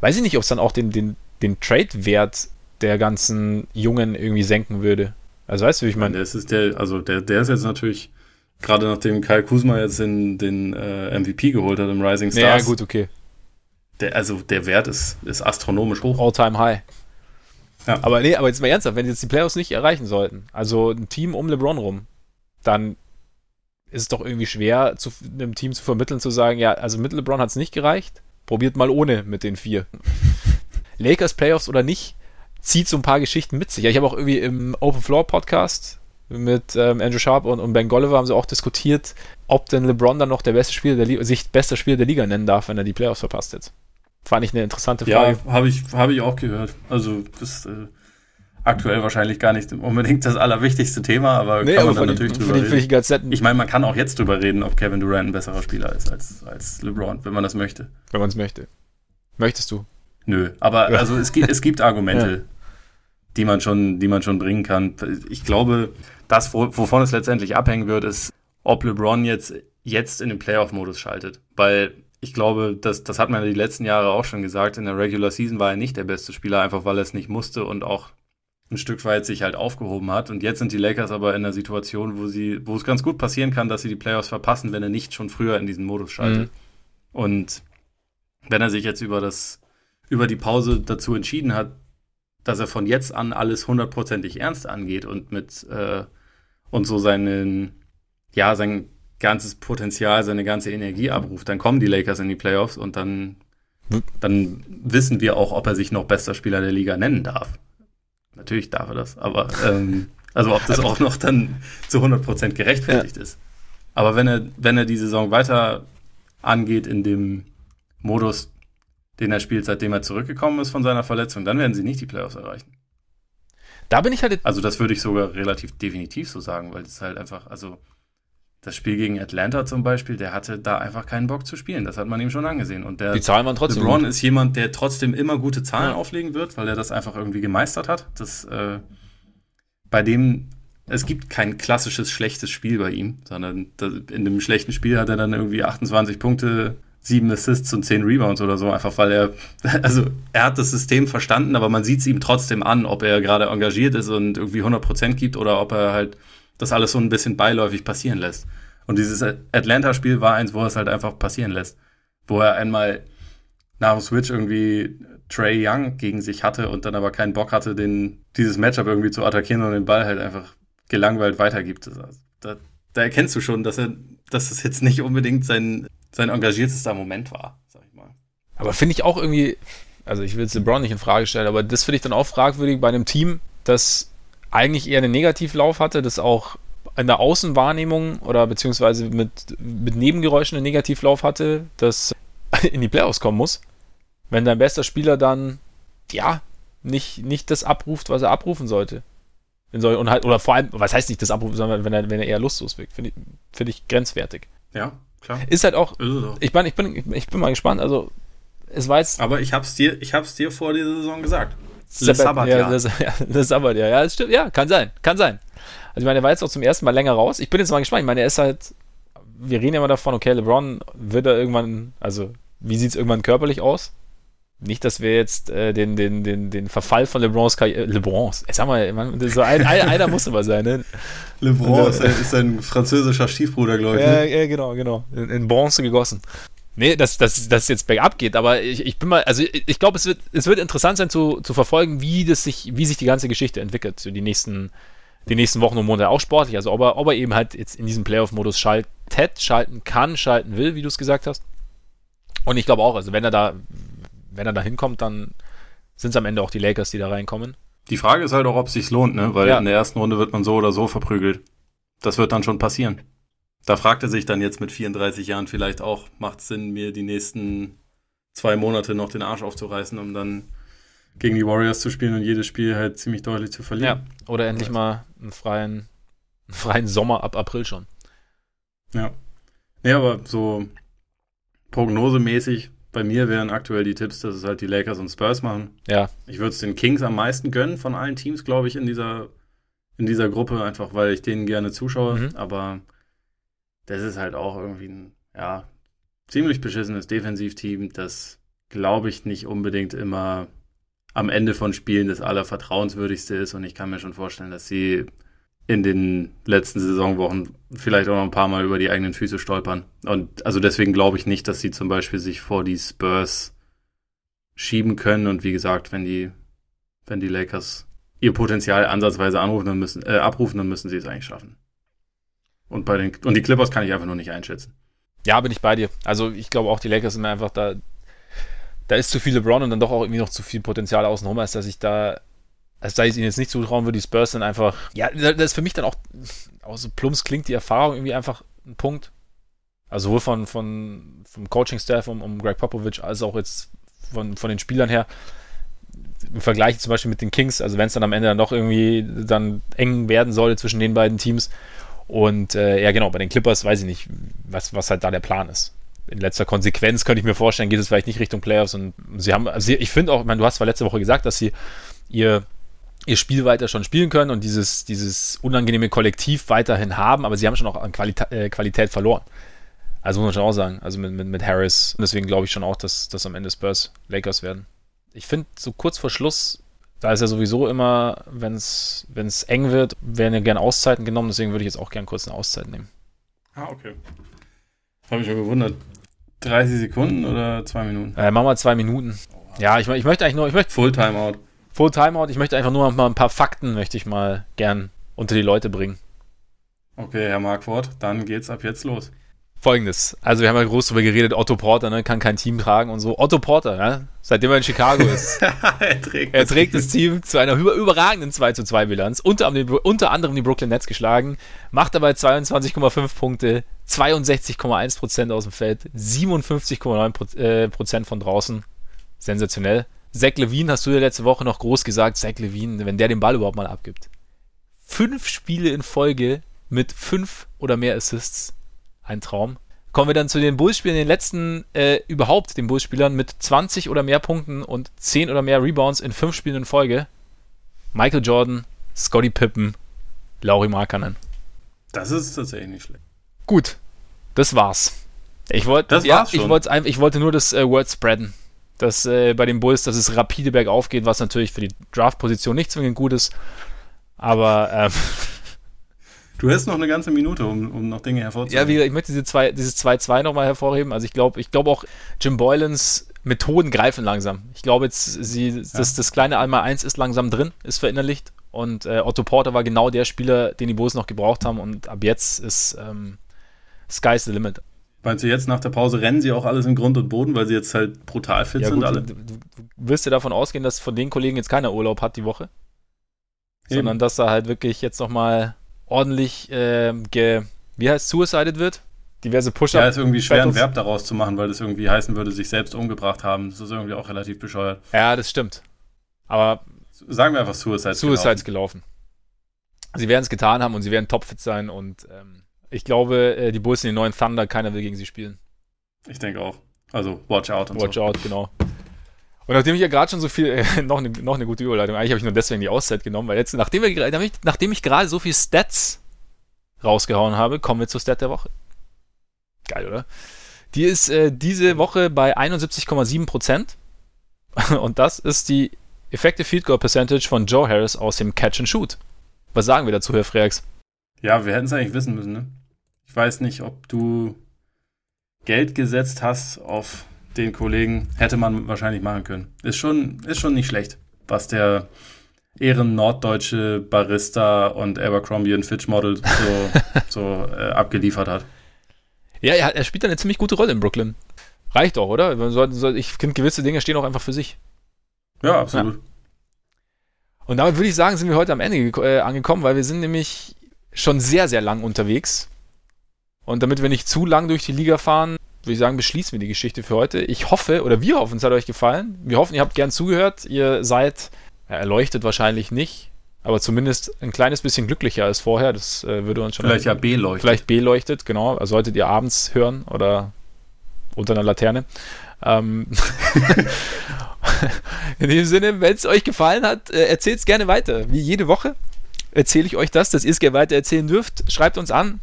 weiß ich nicht, ob es dann auch den, den, den Trade-Wert der ganzen Jungen irgendwie senken würde. Also weißt du, wie ich meine? Das ist der, also der, der ist jetzt natürlich Gerade nachdem Kai Kuzma jetzt den, den äh, MVP geholt hat im Rising Stars. Ja, gut, okay. Der, also der Wert ist, ist astronomisch hoch. All-time high. Ja. Aber nee, aber jetzt mal ernsthaft, wenn jetzt die Playoffs nicht erreichen sollten, also ein Team um LeBron rum, dann ist es doch irgendwie schwer, zu, einem Team zu vermitteln, zu sagen, ja, also mit LeBron hat es nicht gereicht, probiert mal ohne mit den vier. <laughs> Lakers Playoffs oder nicht, zieht so ein paar Geschichten mit sich. Ja, ich habe auch irgendwie im Open Floor Podcast mit ähm, Andrew Sharp und, und Ben Golliver haben sie auch diskutiert, ob denn LeBron dann noch der beste Spieler der Liga, sich bester Spieler der Liga nennen darf, wenn er die Playoffs verpasst jetzt. Fand ich eine interessante Frage. Ja, habe ich, hab ich auch gehört. Also, das äh, aktuell wahrscheinlich gar nicht unbedingt das allerwichtigste Thema, aber nee, kann man dann natürlich drüber reden. Ich meine, man kann auch jetzt drüber reden, ob Kevin Durant ein besserer Spieler ist als, als LeBron, wenn man das möchte. Wenn man es möchte. Möchtest du? Nö, aber also es gibt, es gibt Argumente. <laughs> die man schon, die man schon bringen kann. Ich glaube, das, wovon es letztendlich abhängen wird, ist, ob LeBron jetzt, jetzt in den Playoff-Modus schaltet. Weil ich glaube, das, das hat man die letzten Jahre auch schon gesagt. In der Regular Season war er nicht der beste Spieler, einfach weil er es nicht musste und auch ein Stück weit sich halt aufgehoben hat. Und jetzt sind die Lakers aber in einer Situation, wo sie, wo es ganz gut passieren kann, dass sie die Playoffs verpassen, wenn er nicht schon früher in diesen Modus schaltet. Mhm. Und wenn er sich jetzt über das, über die Pause dazu entschieden hat, dass er von jetzt an alles hundertprozentig ernst angeht und mit äh, und so seinen, ja, sein ganzes Potenzial, seine ganze Energie abruft, dann kommen die Lakers in die Playoffs und dann, dann wissen wir auch, ob er sich noch bester Spieler der Liga nennen darf. Natürlich darf er das, aber ähm, also ob das auch noch dann zu 100% gerechtfertigt ja. ist. Aber wenn er, wenn er die Saison weiter angeht in dem Modus, den er spielt, seitdem er zurückgekommen ist von seiner Verletzung, dann werden sie nicht die Playoffs erreichen. Da bin ich halt. Also, das würde ich sogar relativ definitiv so sagen, weil es halt einfach, also das Spiel gegen Atlanta zum Beispiel, der hatte da einfach keinen Bock zu spielen. Das hat man ihm schon angesehen. Und der Die Zahlen waren trotzdem. LeBron gut. ist jemand, der trotzdem immer gute Zahlen ja. auflegen wird, weil er das einfach irgendwie gemeistert hat. Das, äh, bei dem, es gibt kein klassisches schlechtes Spiel bei ihm, sondern in dem schlechten Spiel hat er dann irgendwie 28 Punkte, sieben Assists und zehn Rebounds oder so, einfach weil er, <laughs> also er hat das System verstanden, aber man sieht es ihm trotzdem an, ob er gerade engagiert ist und irgendwie 100% gibt oder ob er halt das alles so ein bisschen beiläufig passieren lässt. Und dieses Atlanta-Spiel war eins, wo er es halt einfach passieren lässt. Wo er einmal nach dem Switch irgendwie Trey Young gegen sich hatte und dann aber keinen Bock hatte, den, dieses Matchup irgendwie zu attackieren und den Ball halt einfach gelangweilt weitergibt. Da, da erkennst du schon, dass er, dass es jetzt nicht unbedingt sein, sein engagiertester Moment war, sag ich mal. Aber finde ich auch irgendwie, also ich will jetzt LeBron nicht in Frage stellen, aber das finde ich dann auch fragwürdig bei einem Team, das eigentlich eher einen Negativlauf hatte, das auch in der Außenwahrnehmung oder beziehungsweise mit, mit Nebengeräuschen einen Negativlauf hatte, das <laughs> in die Playoffs kommen muss. Wenn dein bester Spieler dann, ja, nicht, nicht das abruft, was er abrufen sollte. Und halt, oder vor allem, was heißt nicht das abrufen, sondern wenn er, wenn er eher lustlos wirkt, finde ich, find ich grenzwertig. Ja, klar. Ist halt auch, ich, mein, ich, bin, ich bin mal gespannt, also es war jetzt. Aber ich hab's dir, ich hab's dir vor dieser Saison gesagt. Sabbatjahr. Ja, ja, das <laughs> Sabbatjahr. Ja, das stimmt. Ja, kann sein. Kann sein. Also ich meine, er war jetzt auch zum ersten Mal länger raus. Ich bin jetzt mal gespannt. Ich meine, er ist halt, wir reden ja immer davon, okay, LeBron wird er irgendwann, also wie sieht es irgendwann körperlich aus? Nicht, dass wir jetzt äh, den, den, den, den Verfall von LeBrons Karriere, äh, LeBrons, sag mal, man, so ein, ein, einer muss immer sein, ne? LeBron ist, ist ein französischer Stiefbruder, glaube ich. Ja, ne? ja, genau, genau. In, in Bronze gegossen. Nee, dass das, das jetzt bergab geht, aber ich, ich bin mal, also ich, ich glaube, es wird, es wird interessant sein zu, zu verfolgen, wie, das sich, wie sich die ganze Geschichte entwickelt, so die nächsten, die nächsten Wochen und Monate auch sportlich. Also ob er, ob er eben halt jetzt in diesem Playoff-Modus schaltet, schalten kann, schalten will, wie du es gesagt hast. Und ich glaube auch, also wenn er da, wenn er da hinkommt, dann sind es am Ende auch die Lakers, die da reinkommen. Die Frage ist halt auch, ob es sich lohnt, ne? Weil ja. in der ersten Runde wird man so oder so verprügelt. Das wird dann schon passieren. Da fragt er sich dann jetzt mit 34 Jahren vielleicht auch, macht es Sinn, mir die nächsten zwei Monate noch den Arsch aufzureißen, um dann gegen die Warriors zu spielen und jedes Spiel halt ziemlich deutlich zu verlieren. Ja, oder endlich mal einen freien, <laughs> einen freien Sommer ab April schon. Ja. Nee, aber so prognosemäßig bei mir wären aktuell die Tipps, dass es halt die Lakers und Spurs machen. Ja. Ich würde es den Kings am meisten gönnen von allen Teams, glaube ich, in dieser, in dieser Gruppe, einfach weil ich denen gerne zuschaue. Mhm. Aber das ist halt auch irgendwie ein, ja, ziemlich beschissenes Defensivteam, das, glaube ich, nicht unbedingt immer am Ende von Spielen das allervertrauenswürdigste ist. Und ich kann mir schon vorstellen, dass sie in den letzten Saisonwochen vielleicht auch noch ein paar Mal über die eigenen Füße stolpern. Und also deswegen glaube ich nicht, dass sie zum Beispiel sich vor die Spurs schieben können. Und wie gesagt, wenn die, wenn die Lakers ihr Potenzial ansatzweise anrufen, dann müssen, äh, abrufen, dann müssen sie es eigentlich schaffen. Und, bei den, und die Clippers kann ich einfach nur nicht einschätzen. Ja, bin ich bei dir. Also ich glaube auch, die Lakers sind einfach da. Da ist zu viel LeBron und dann doch auch irgendwie noch zu viel Potenzial außenrum, als dass ich da, als dass ich ihnen jetzt nicht zutrauen würde, die Spurs sind einfach. Ja, das ist für mich dann auch, auch so plumps klingt die Erfahrung irgendwie einfach ein Punkt. Also sowohl von, von, vom Coaching-Staff um, um Greg Popovich als auch jetzt von, von den Spielern her. Im Vergleich zum Beispiel mit den Kings, also wenn es dann am Ende dann doch irgendwie dann eng werden sollte zwischen den beiden Teams. Und äh, ja, genau, bei den Clippers weiß ich nicht, was, was halt da der Plan ist. In letzter Konsequenz könnte ich mir vorstellen, geht es vielleicht nicht Richtung Playoffs. Und sie haben, also ich finde auch, ich meine, du hast zwar letzte Woche gesagt, dass sie ihr, ihr Spiel weiter schon spielen können und dieses, dieses unangenehme Kollektiv weiterhin haben, aber sie haben schon auch an Qualita äh, Qualität verloren. Also muss man schon auch sagen, also mit, mit, mit Harris. Und deswegen glaube ich schon auch, dass, dass am Ende Spurs Lakers werden. Ich finde, so kurz vor Schluss, da ist ja sowieso immer, wenn es eng wird, werden ja gerne Auszeiten genommen. Deswegen würde ich jetzt auch gerne kurz eine Auszeit nehmen. Ah, okay. Habe mich schon gewundert. 30 Sekunden oder zwei Minuten? Äh, machen wir zwei Minuten. Ja, ich, ich möchte eigentlich nur. Ich möchte, Full Timeout. Full Timeout. Ich möchte einfach nur mal ein paar Fakten, möchte ich mal gern unter die Leute bringen. Okay, Herr Marquardt, dann geht's ab jetzt los. Folgendes. Also wir haben ja groß darüber geredet, Otto Porter ne, kann kein Team tragen und so. Otto Porter, ja, seitdem er in Chicago ist, <laughs> er trägt, er trägt das Team zu einer überragenden 2 zu 2 Bilanz, unter, unter anderem die Brooklyn Nets geschlagen, macht dabei 22,5 Punkte, 62,1% aus dem Feld, 57,9% äh, von draußen. Sensationell. Zach Levine hast du ja letzte Woche noch groß gesagt, Zach Levine, wenn der den Ball überhaupt mal abgibt. Fünf Spiele in Folge mit fünf oder mehr Assists ein Traum. Kommen wir dann zu den Bullspielern, den letzten äh, überhaupt, den Bullspielern mit 20 oder mehr Punkten und 10 oder mehr Rebounds in fünf Spielen in Folge. Michael Jordan, Scotty Pippen, Lauri Markkanen. Das ist tatsächlich nicht schlecht. Gut, das war's. Ich wollte, ja, ich wollte einfach, ich wollte nur das äh, Word spreaden. Dass äh, bei den Bulls, dass es rapide bergauf geht, was natürlich für die Draft-Position nicht zwingend gut ist. Aber ähm, <laughs> Du hast noch eine ganze Minute, um, um noch Dinge hervorzuheben. Ja, wie, ich möchte diese zwei, dieses 2-2 nochmal hervorheben. Also ich glaube ich glaube auch, Jim Boylans Methoden greifen langsam. Ich glaube jetzt, sie, ja. das, das kleine Einmal 1 ist langsam drin, ist verinnerlicht. Und äh, Otto Porter war genau der Spieler, den die Bulls noch gebraucht haben. Und ab jetzt ist ähm, Sky's the limit. Meinst du jetzt nach der Pause rennen sie auch alles in Grund und Boden, weil sie jetzt halt brutal fit ja, sind gut, alle? Du, du, wirst ja davon ausgehen, dass von den Kollegen jetzt keiner Urlaub hat die Woche. Eben. Sondern dass da halt wirklich jetzt nochmal ordentlich äh, ge, wie heißt suicided wird. Diverse Push-Ups. Ja, ist irgendwie schwer, ein Verb daraus zu machen, weil das irgendwie heißen würde, sich selbst umgebracht haben. Das ist irgendwie auch relativ bescheuert. Ja, das stimmt. Aber. Sagen wir einfach Suicides Suicides gelaufen. gelaufen. Sie werden es getan haben und sie werden topfit sein und ähm, ich glaube, äh, die Bulls in den neuen Thunder, keiner will gegen sie spielen. Ich denke auch. Also, watch out und Watch so. out, genau. Und nachdem ich ja gerade schon so viel, <laughs> äh, noch, eine, noch eine gute Überleitung, eigentlich habe ich nur deswegen die Auszeit genommen, weil jetzt, nachdem, wir, nachdem ich gerade so viel Stats rausgehauen habe, kommen wir zur Stat der Woche. Geil, oder? Die ist äh, diese Woche bei 71,7%. <laughs> Und das ist die Effective Field Goal Percentage von Joe Harris aus dem Catch and Shoot. Was sagen wir dazu, Herr Freaks? Ja, wir hätten es eigentlich wissen müssen, ne? Ich weiß nicht, ob du Geld gesetzt hast auf den Kollegen hätte man wahrscheinlich machen können. Ist schon, ist schon nicht schlecht, was der Ehren-norddeutsche Barista und Abercrombie und Fitch Model so, <laughs> so äh, abgeliefert hat. Ja, er, er spielt eine ziemlich gute Rolle in Brooklyn. Reicht doch, oder? Ich finde, gewisse Dinge stehen auch einfach für sich. Ja, absolut. Ja. Und damit würde ich sagen, sind wir heute am Ende äh, angekommen, weil wir sind nämlich schon sehr, sehr lang unterwegs. Und damit wir nicht zu lang durch die Liga fahren, würde ich sagen, beschließen wir die Geschichte für heute. Ich hoffe, oder wir hoffen, es hat euch gefallen. Wir hoffen, ihr habt gern zugehört. Ihr seid ja, erleuchtet wahrscheinlich nicht, aber zumindest ein kleines bisschen glücklicher als vorher. Das äh, würde uns schon. Vielleicht ja beleuchtet. Vielleicht beleuchtet, genau. Also solltet ihr abends hören oder unter einer Laterne. Ähm <laughs> In dem Sinne, wenn es euch gefallen hat, äh, erzählt es gerne weiter. Wie jede Woche erzähle ich euch das, dass ihr es gerne weiter erzählen dürft. Schreibt uns an,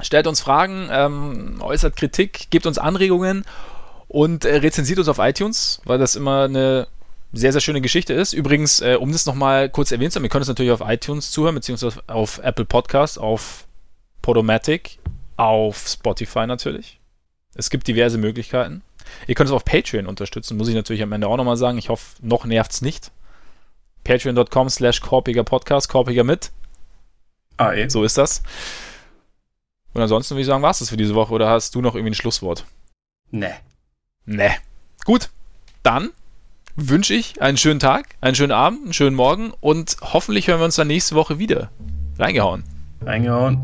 stellt uns Fragen, ähm, äußert Kritik, gebt uns Anregungen und äh, rezensiert uns auf iTunes, weil das immer eine sehr, sehr schöne Geschichte ist. Übrigens, äh, um das nochmal kurz erwähnt zu haben, ihr könnt es natürlich auf iTunes zuhören, beziehungsweise auf Apple Podcasts, auf Podomatic, auf Spotify natürlich. Es gibt diverse Möglichkeiten. Ihr könnt es auf Patreon unterstützen, muss ich natürlich am Ende auch nochmal sagen. Ich hoffe, noch nervt es nicht. Patreon.com slash Korpiger Podcast, Korpiger mit. AE. So ist das. Und ansonsten würde ich sagen, war es das für diese Woche oder hast du noch irgendwie ein Schlusswort? Nee. Nee. Gut, dann wünsche ich einen schönen Tag, einen schönen Abend, einen schönen Morgen und hoffentlich hören wir uns dann nächste Woche wieder. Reingehauen. Reingehauen.